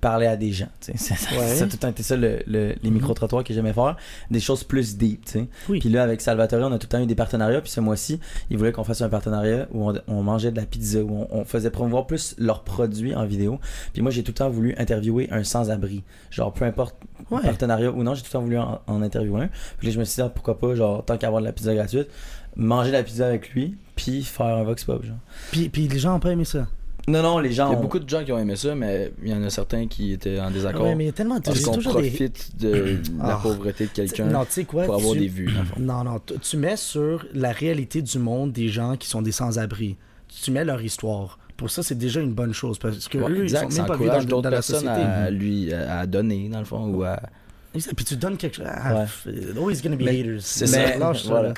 parler à des gens. [LAUGHS] Ça, Ouais. ça a tout le temps été ça, le- le- les micro-trottoirs que j'aimais faire. Des choses plus deep, tu sais. Oui. Puis là, avec Salvatore, on a tout le temps eu des partenariats. Puis ce mois-ci, ils voulaient qu'on fasse un partenariat où on, on mangeait de la pizza, où on, on faisait promouvoir plus leurs produits en vidéo. Puis moi, j'ai tout le temps voulu interviewer un sans-abri. Genre, peu importe Ouais. partenariat ou non, j'ai tout le temps voulu en, en interviewer un. Puis là, je me suis dit, ah, pourquoi pas, genre, tant qu'à avoir de la pizza gratuite, manger de la pizza avec lui, puis faire un Vox Pop, genre. Puis, puis les gens ont pas aimé ça. Non, non, les gens. Il y a ont- beaucoup de gens qui ont aimé ça, mais il y en a certains qui étaient en désaccord. Ouais, mais il y a tellement. parce j'ai qu'on des- profite de [CLEARS THROAT] la Ah. pauvreté de quelqu'un pour avoir tu- des vues. Non, non, tu- mets sur la réalité du monde des gens qui sont des sans-abri. Tu mets leur histoire. Pour ça, c'est déjà une bonne chose parce que Ouais, eux, exact, ils sont même pas vus dans, d'autres dans la personnes société. à lui à, donner dans le fond ou à Exact. Puis tu donnes quelque chose. Ah, Ouais. Always gonna be Mais haters. c'est ça. Lâche ça, Voilà. là.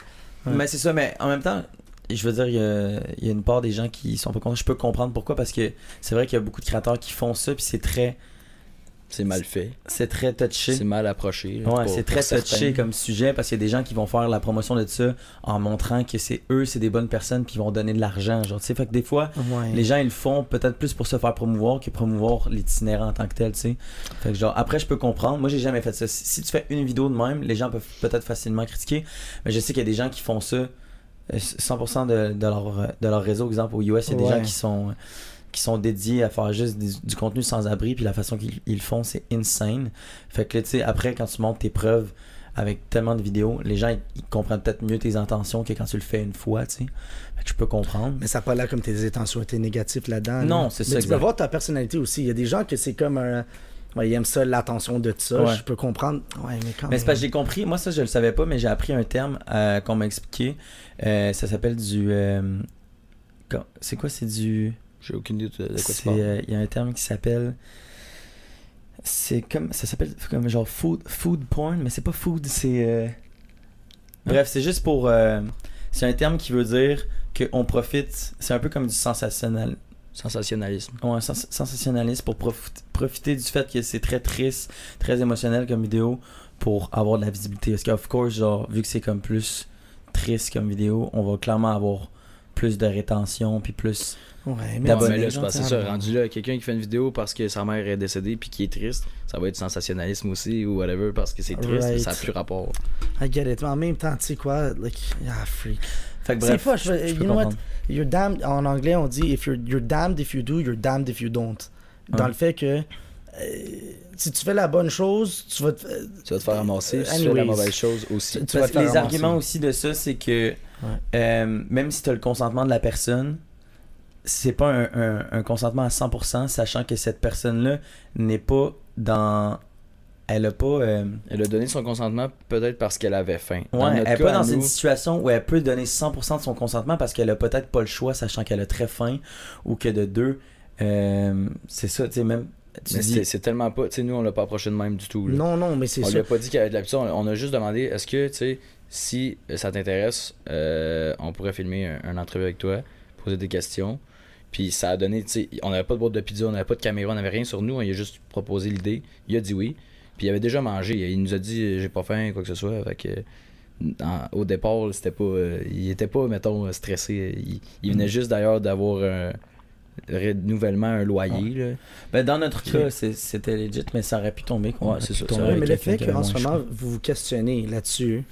Ouais. Mais c'est ça, mais en même temps, je veux dire, il y a, il y a une part des gens qui sont pas contents. Je peux comprendre pourquoi, parce que c'est vrai qu'il y a beaucoup de créateurs qui font ça, puis c'est très, c'est mal fait, c'est très touché. c'est mal approché. Ouais, c'est pour très certains. touché comme sujet parce qu'il y a des gens qui vont faire la promotion de ça en montrant que c'est eux, c'est des bonnes personnes puis ils vont donner de l'argent. Genre, tu sais, fait que des fois, Ouais. les gens ils le font peut-être plus pour se faire promouvoir que promouvoir l'itinérant en tant que tel, tu sais. Fait que genre, après, je peux comprendre. Moi, j'ai jamais fait ça. Si, si tu fais une vidéo de même, les gens peuvent peut-être facilement critiquer, mais je sais qu'il y a des gens qui font ça 100% de, de leur, de leur réseau. Exemple, au US, il y a des Ouais. gens qui sont qui sont dédiés à faire juste du, du contenu sans abri puis la façon qu'ils le font c'est insane fait que là, tu sais après quand tu montes tes preuves avec tellement de vidéos les gens ils, ils comprennent peut-être mieux tes intentions que quand tu le fais une fois tu sais fait que je peux comprendre Mais ça n'a pas l'air comme tes intentions étaient négatives là-dedans. Non, là. c'est Mais ça, Tu peux voir ta personnalité aussi. Il y a des gens que c'est comme un. Ouais, ils aiment ça, l'attention de ça. Ouais. Je peux comprendre. Ouais, mais quand Mais c'est même. parce que j'ai compris, moi ça je le savais pas, mais j'ai appris un terme euh, qu'on m'a expliqué. Euh, ça s'appelle du. euh, quand- c'est quoi C'est du. J'ai aucune idée de, quoi tu c'est, parles. euh, Il y a un terme qui s'appelle. C'est comme. Ça s'appelle comme genre food, food porn, mais c'est pas food, c'est. euh, Bref, c'est juste pour. euh, C'est un terme qui veut dire qu'on profite. C'est un peu comme du sensationnel. Sensationnalisme. Ouais, sens- sensationnaliste pour profit- profiter du fait que c'est très triste, très émotionnel comme vidéo pour avoir de la visibilité. Parce qu'of course, genre, vu que c'est comme plus triste comme vidéo, on va clairement avoir plus de rétention puis plus. Ouais, mais D'abonnés, Ouais, mais là, c'est genre, pas- c'est t'sais, ça. Rendu là, quelqu'un qui fait une vidéo parce que sa mère est décédée puis qui est triste, ça va être sensationnalisme aussi ou whatever parce que c'est triste, Right. ça n'a plus rapport. I get it. Mais en même temps, tu sais quoi, like, ah, freak. Fait que C'est bref, je, you know what? You're damned, en anglais, on dit if you're, you're damned if you do, you're damned if you don't. Dans Ouais. le fait que euh, si tu fais la bonne chose, tu vas te, euh, Tu vas te faire ramasser, si tu fais la mauvaise chose aussi. Tu- tu vas te faire les ramasser. arguments aussi de ça, c'est que euh, même si tu as le consentement de la personne, c'est pas un, un- un consentement à 100%, sachant que cette personne-là n'est pas dans. Elle a pas. euh, Elle a donné son consentement peut-être parce qu'elle avait faim. Ouais, elle est cas, pas dans nous, une situation où elle peut donner 100% de son consentement parce qu'elle a peut-être pas le choix, sachant qu'elle a très faim, ou que de deux, euh, c'est ça, tu sais, même. Dis, c'est- tellement pas. Tu sais, nous, on l'a pas approché de même du tout. là. Non, non, mais c'est On ça. lui a pas dit qu'il y avait de l'habitude. On on a juste demandé est-ce que, tu sais, si ça t'intéresse, euh, on pourrait filmer un, un entrevue avec toi, poser des questions. Puis ça a donné, tu sais, on n'avait pas de boîte de pizza, on n'avait pas de caméra, on n'avait rien sur nous. On lui a juste proposé l'idée. Il a dit oui. Puis il avait déjà mangé. Il nous a dit j'ai pas faim, quoi que ce soit. Fait que, en- au départ, c'était pas. euh, il était pas, mettons, stressé. Il, il venait juste d'ailleurs d'avoir un renouvellement un loyer. Là. ben, dans notre cas, c'était legit, mais ça aurait pu tomber. Ouais, aurait c'est pu ça, tomber mais le fait qu'en ce moment, vous vous questionnez là-dessus.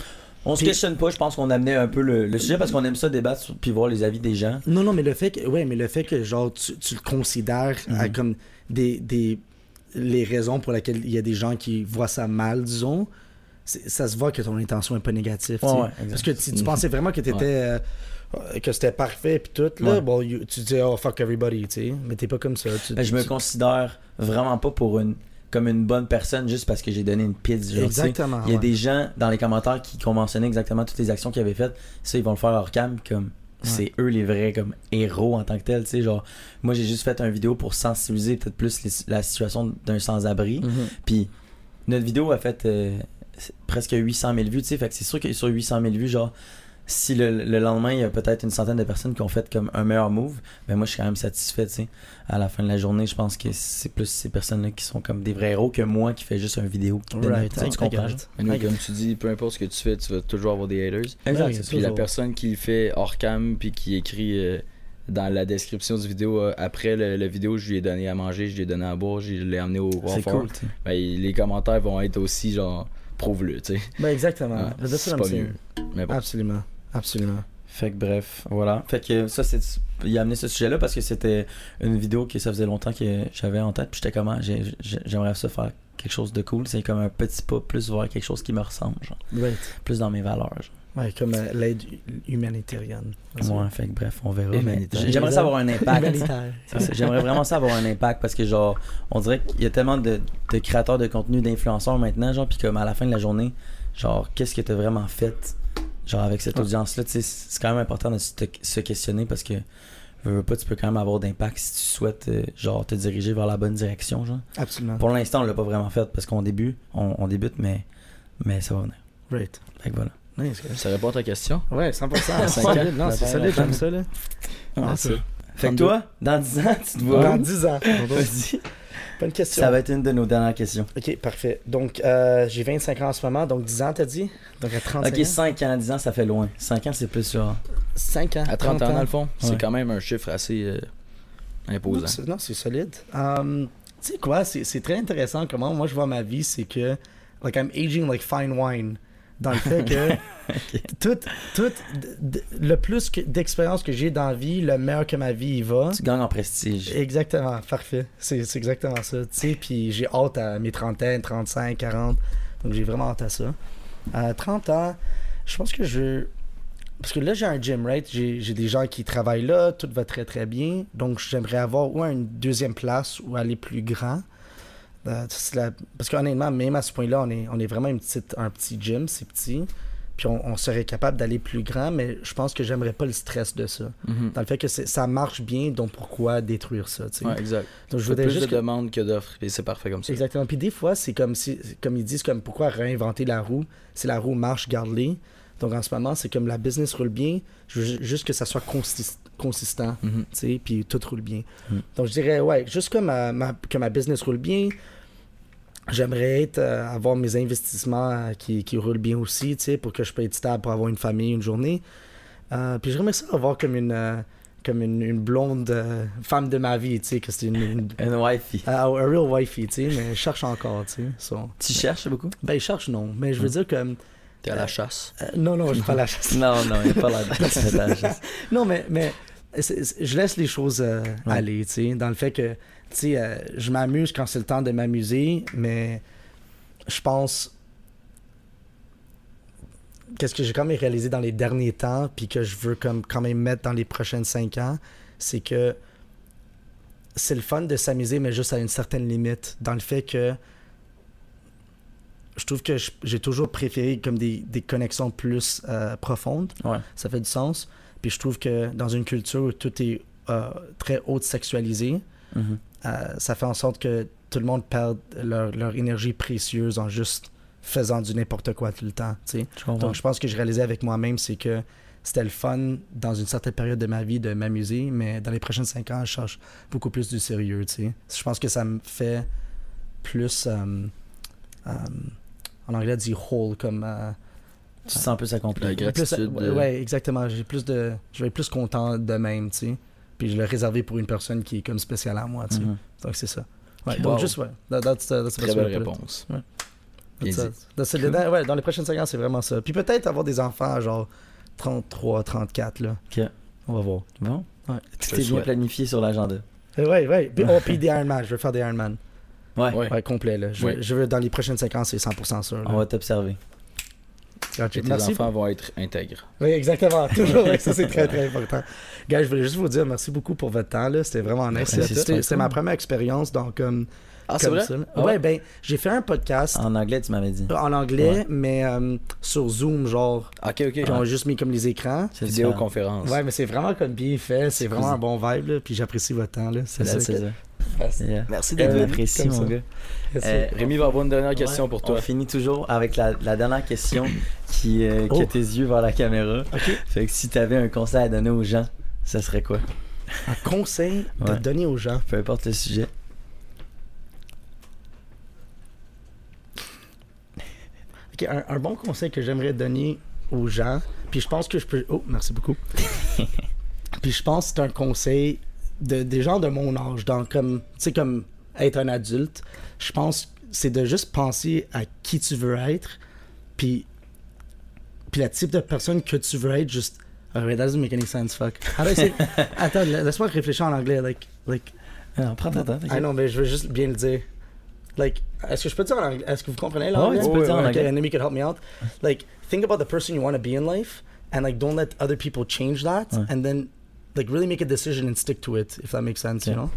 On se questionne pas, je pense qu'on amenait un peu le, le sujet parce qu'on aime ça débattre sur- puis voir les avis des gens. Non, non, mais le fait que, ouais, mais le fait que genre tu, tu le considères à Mhm. comme des, des les raisons pour lesquelles il y a des gens qui voient ça mal, disons, ça se voit que ton intention est pas négative. Ouais, ouais. Parce que si tu pensais vraiment que t'étais euh, euh, que c'était parfait puis tout là, bon, you- tu dis oh fuck everybody, tu sais, mais t'es pas comme ça. Tu, Ben, je me considère vraiment pas pour une comme une bonne personne juste parce que j'ai donné une pizza. genre. Exactement. Il y a des gens dans les commentaires qui, qui ont mentionné exactement toutes les actions qu'ils avaient faites. Ça, ils vont le faire hors cam. Comme, c'est eux les vrais comme héros en tant que tels. Tu sais, genre, moi, j'ai juste fait une vidéo pour sensibiliser peut-être plus les- la situation d'un sans-abri. Mhm. Puis notre vidéo a fait euh, presque 800 000 vues. Tu sais, fait que c'est sûr que sur 800 000 vues, genre, si le, le lendemain, il y a peut-être une centaine de personnes qui ont fait comme un meilleur move, ben moi, je suis quand même satisfait, tu sais. À la fin de la journée, je pense que c'est plus ces personnes-là qui sont comme des vrais héros que moi qui fais juste une vidéo. qui Right, tu comprends? nous, comme tu dis, peu importe ce que tu fais, tu vas toujours avoir des haters. Exact. Puis la personne qui le fait hors cam puis qui écrit euh, dans la description du vidéo euh, après le, le vidéo, je lui ai donné à manger, je lui ai donné à boire, je l'ai emmené au C'est cool. Ben, les commentaires vont être aussi genre prouve-le, tu sais. Ben exactement. Ouais, That's what c'est I'm pas saying. mieux. Mais bon. Absolument. Absolument. Fait que bref, voilà. Fait que ça, c'est. Il a amené ce sujet-là parce que c'était une vidéo que ça faisait longtemps que j'avais en tête. Puis j'étais comment j'ai- J'aimerais ça faire quelque chose de cool. C'est comme un petit pas plus vers quelque chose qui me ressemble, genre. Right. Plus dans mes valeurs, genre. Ouais, comme euh, l'aide humanitarienne. Ouais, fait que bref, on verra. J'aimerais ça avoir un impact. [LAUGHS] J'aimerais vraiment ça avoir un impact parce que genre on dirait qu'il y a tellement de, de créateurs de contenu, d'influenceurs maintenant, genre puis comme à la fin de la journée, genre qu'est-ce que t'as vraiment fait genre avec cette Ouais. audience là, tu sais, c'est quand même important de se, se questionner parce que veux, veux pas tu peux quand même avoir d'impact si tu souhaites euh, genre te diriger vers la bonne direction genre. Absolument. Pour l'instant, on l'a pas vraiment fait parce qu'on débute, on, on débute mais mais ça va venir. Right. Fait que voilà. Nice. Ça répond à ta question? Ouais, 100%. [LAUGHS] Cinq ans. Solide, non, c'est Ouais, solide, ouais. j'aime ça, là. Ah, ça. Fait que 32. toi, dans 10 ans, tu te vois Dans où? 10 ans. Vas-y. Bonne question. Ça va être une de nos dernières questions. Ok, parfait. Donc, euh, j'ai 25 ans en ce moment, donc 10 ans, t'as dit? Donc, à 35 Ok, ans? 5 ans, 10 ans, ça fait loin. 5 ans, c'est plus genre. 5 ans. À 30 ans, dans le fond, Ouais. c'est quand même un chiffre assez euh, imposant. Non, c'est solide. Um, tu sais quoi, c'est c'est très intéressant comment moi je vois ma vie, c'est que, like, I'm aging like fine wine. Dans le fait que [LAUGHS] tout, tout, le plus d'expérience que j'ai dans la vie, le meilleur que ma vie y va. Tu gagnes en prestige. Exactement, parfait. C'est exactement ça. Tu sais, puis j'ai hâte à mes trentaines, 35, 40. Donc j'ai vraiment hâte à ça. À 30 ans, je pense que je. Parce que là, j'ai un gym, right? J'ai j'ai des gens qui travaillent là, tout va très très bien. Donc j'aimerais avoir ou une deuxième place ou aller plus grand. Euh, la- Parce qu'honnêtement, même à ce point-là, on est, on est vraiment une petite, un petit gym, c'est petit. Puis on, on serait capable d'aller plus grand, mais je pense que j'aimerais pas le stress de ça. Mhm. Dans le fait que ça marche bien, donc pourquoi détruire ça, tu sais? Ouais, exact. Donc je plus juste de que- demandes que d'offres, et c'est parfait comme ça. Exactement. Puis des fois, c'est comme si, comme ils disent, comme pourquoi réinventer la roue? Si la roue marche, garde-les. Donc en ce moment, c'est comme la business roule bien, je veux ju- juste que ça soit consis- consistant, Mhm. tu sais, puis tout roule bien. Mhm. Donc je dirais, ouais, juste que ma, ma- que ma business roule bien, j'aimerais être, euh, avoir mes investissements euh, qui, qui roulent bien aussi, tu sais, pour que je peux être stable pour avoir une famille, une journée. Euh, puis j'aimerais ça avoir comme une, euh, comme une, une blonde euh, femme de ma vie, tu sais, que c'est une, une [LAUGHS] Une wifey. a, a real wifey, tu sais, mais je cherche encore, tu sais. so. Tu cherches beaucoup? Ben, je cherche, non. Mais je veux dire que. T'es à la chasse. euh, non, non, je pas la chasse. [LAUGHS] Non, non, il n'y a pas l'air [LAUGHS] Non, mais, mais je laisse les choses euh, Ouais. aller, tu sais, dans le fait que, tu sais, euh, je m'amuse quand c'est le temps de m'amuser, mais je pense. Qu'est-ce que j'ai quand même réalisé dans les derniers temps, puis que je veux comme quand même mettre dans les prochaines cinq ans, c'est que c'est le fun de s'amuser, mais juste à une certaine limite, dans le fait que je trouve que j'ai toujours préféré comme des, des connexions plus euh, profondes. Ouais. Ça fait du sens. Puis je trouve que dans une culture où tout est euh, très haute sexualisé, Mhm. euh, ça fait en sorte que tout le monde perd leur, leur énergie précieuse en juste faisant du n'importe quoi tout le temps. Je. Donc je pense que je réalisais avec moi-même, c'est que c'était le fun dans une certaine période de ma vie de m'amuser, mais dans les prochaines cinq ans, je cherche beaucoup plus du sérieux. Je pense que ça me fait plus... euh, en anglais, on dit whole, comme... Tu te sens plus accompli. La plus, gratitude. ouais, de- ouais, exactement. J'ai plus de, je vais être plus content de même, tu sais. Puis je l'ai réservé pour une personne qui est comme spéciale à moi, tu sais. Mhm. Donc c'est ça. Ouais, Wow. donc juste ouais. That- that's, that's Très belle réponse. That's. That's. Dans, ouais, dans les prochaines 5 ans, c'est vraiment ça. Puis peut-être avoir des enfants genre 33, 34 là. Ok. On va voir. Bon. Ouais. Tout est bien planifié sur l'agenda. Euh, Ouais, ouais. Puis, oh, puis [LAUGHS] des Ironman. Je veux faire des Ironman. Ouais. Ouais. Ouais, complet là. Je, Ouais. je veux dans les prochaines 5 ans, c'est 100% sûr. là. On va t'observer. Gotcha. Et tes Merci. enfants vont être intègres. Oui, exactement. [LAUGHS] Toujours, ça c'est très très important. Gars, je voulais juste vous dire merci beaucoup pour votre temps. C'était vraiment nice. C'était ma première expérience donc comme, Ah, c'est vrai? ça. Ah ouais, ouais? ben j'ai fait un podcast En anglais, tu m'avais dit. en anglais, Ouais. mais euh, sur Zoom, genre, Ok, ok. qui ont juste mis comme les écrans. C'est. Vidéoconférence. Ouais, mais c'est vraiment comme bien fait. C'est vraiment cool. un bon vibe, là, puis j'apprécie votre temps. là. C'est C'est ça, Merci. Yeah. Merci On d'être venu. apprécie, comme mon gars. Euh, Rémi va avoir une dernière question Ouais, pour toi. On finit toujours avec la, la dernière question qui, euh, qui Oh. a tes yeux vers la caméra. Ok. Fait que si t'avais un conseil à donner aux gens, ça serait quoi? Un conseil de Ouais. donner aux gens. Peu importe le sujet. Ok, un, un bon conseil que j'aimerais donner aux gens, puis je pense que je peux. Oh, merci beaucoup. [LAUGHS] puis je pense que c'est un conseil de, des gens de mon âge, donc comme, comme être un adulte. Je pense que c'est de juste penser à qui tu veux être, puis, puis le type de personne que tu veux être, juste. Oh, wait, that doesn't make any sense, fuck. I say- [LAUGHS] Attends, la- laisse-moi réfléchir en anglais, like, like. Alors, prends ton temps. Ah non, mais je veux juste bien le dire. Like, est-ce que je peux dire en anglais? Est-ce que vous comprenez l'anglais? Ouais, tu peux dire en Okay, anglais. then you can help me out. Like, think about the person you want to be in life, and like, don't let other people change that, Ouais. and then, like, really make a decision and stick to it, if that makes sense, you know?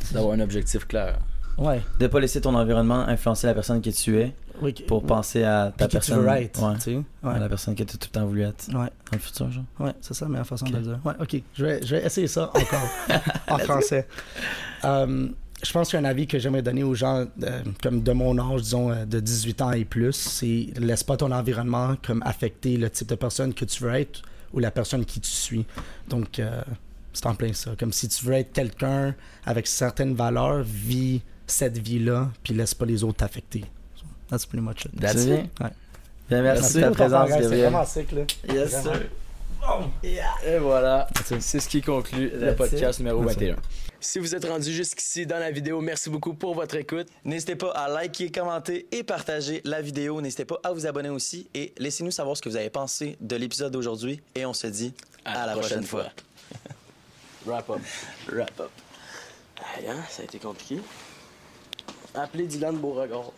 C'est d'avoir un objectif clair. Ouais. De pas laisser ton environnement influencer la personne que tu es Oui, pour penser à ta personne. tu veux être, ouais, tu sais? à Ouais. la personne que tu as tout le temps voulu être Ouais, dans le futur, genre. ouais, c'est ça la meilleure façon de le dire. Ouais, ok. Je vais, je vais essayer ça [LAUGHS] encore, en français. Um, je pense qu'un avis que j'aimerais donner aux gens, euh, comme de mon âge, disons, euh, de 18 ans et plus, c'est laisse pas ton environnement comme affecter le type de personne que tu veux être ou la personne qui tu suis. Donc, euh, c'est en plein ça. Comme si tu veux être quelqu'un avec certaines valeurs, vis cette vie-là, puis laisse pas les autres t'affecter. So, that's pretty much it. That's C'est it? bien. Ouais. Bien, merci, Merci de ta présence, guys. C'est Gabriel. vraiment sick, là. Yes, Vraiment. sir. Et voilà. That's it. C'est ce qui conclut le That's podcast it. numéro That's it. 21. Si vous êtes rendu jusqu'ici dans la vidéo, merci beaucoup pour votre écoute. N'hésitez pas à liker, commenter et partager la vidéo. N'hésitez pas à vous abonner aussi et laissez-nous savoir ce que vous avez pensé de l'épisode d'aujourd'hui. Et on se dit à, la prochaine, fois. Wrap up. Wrap up. Hein, ça a été compliqué. Appelez Dylan Beauregard.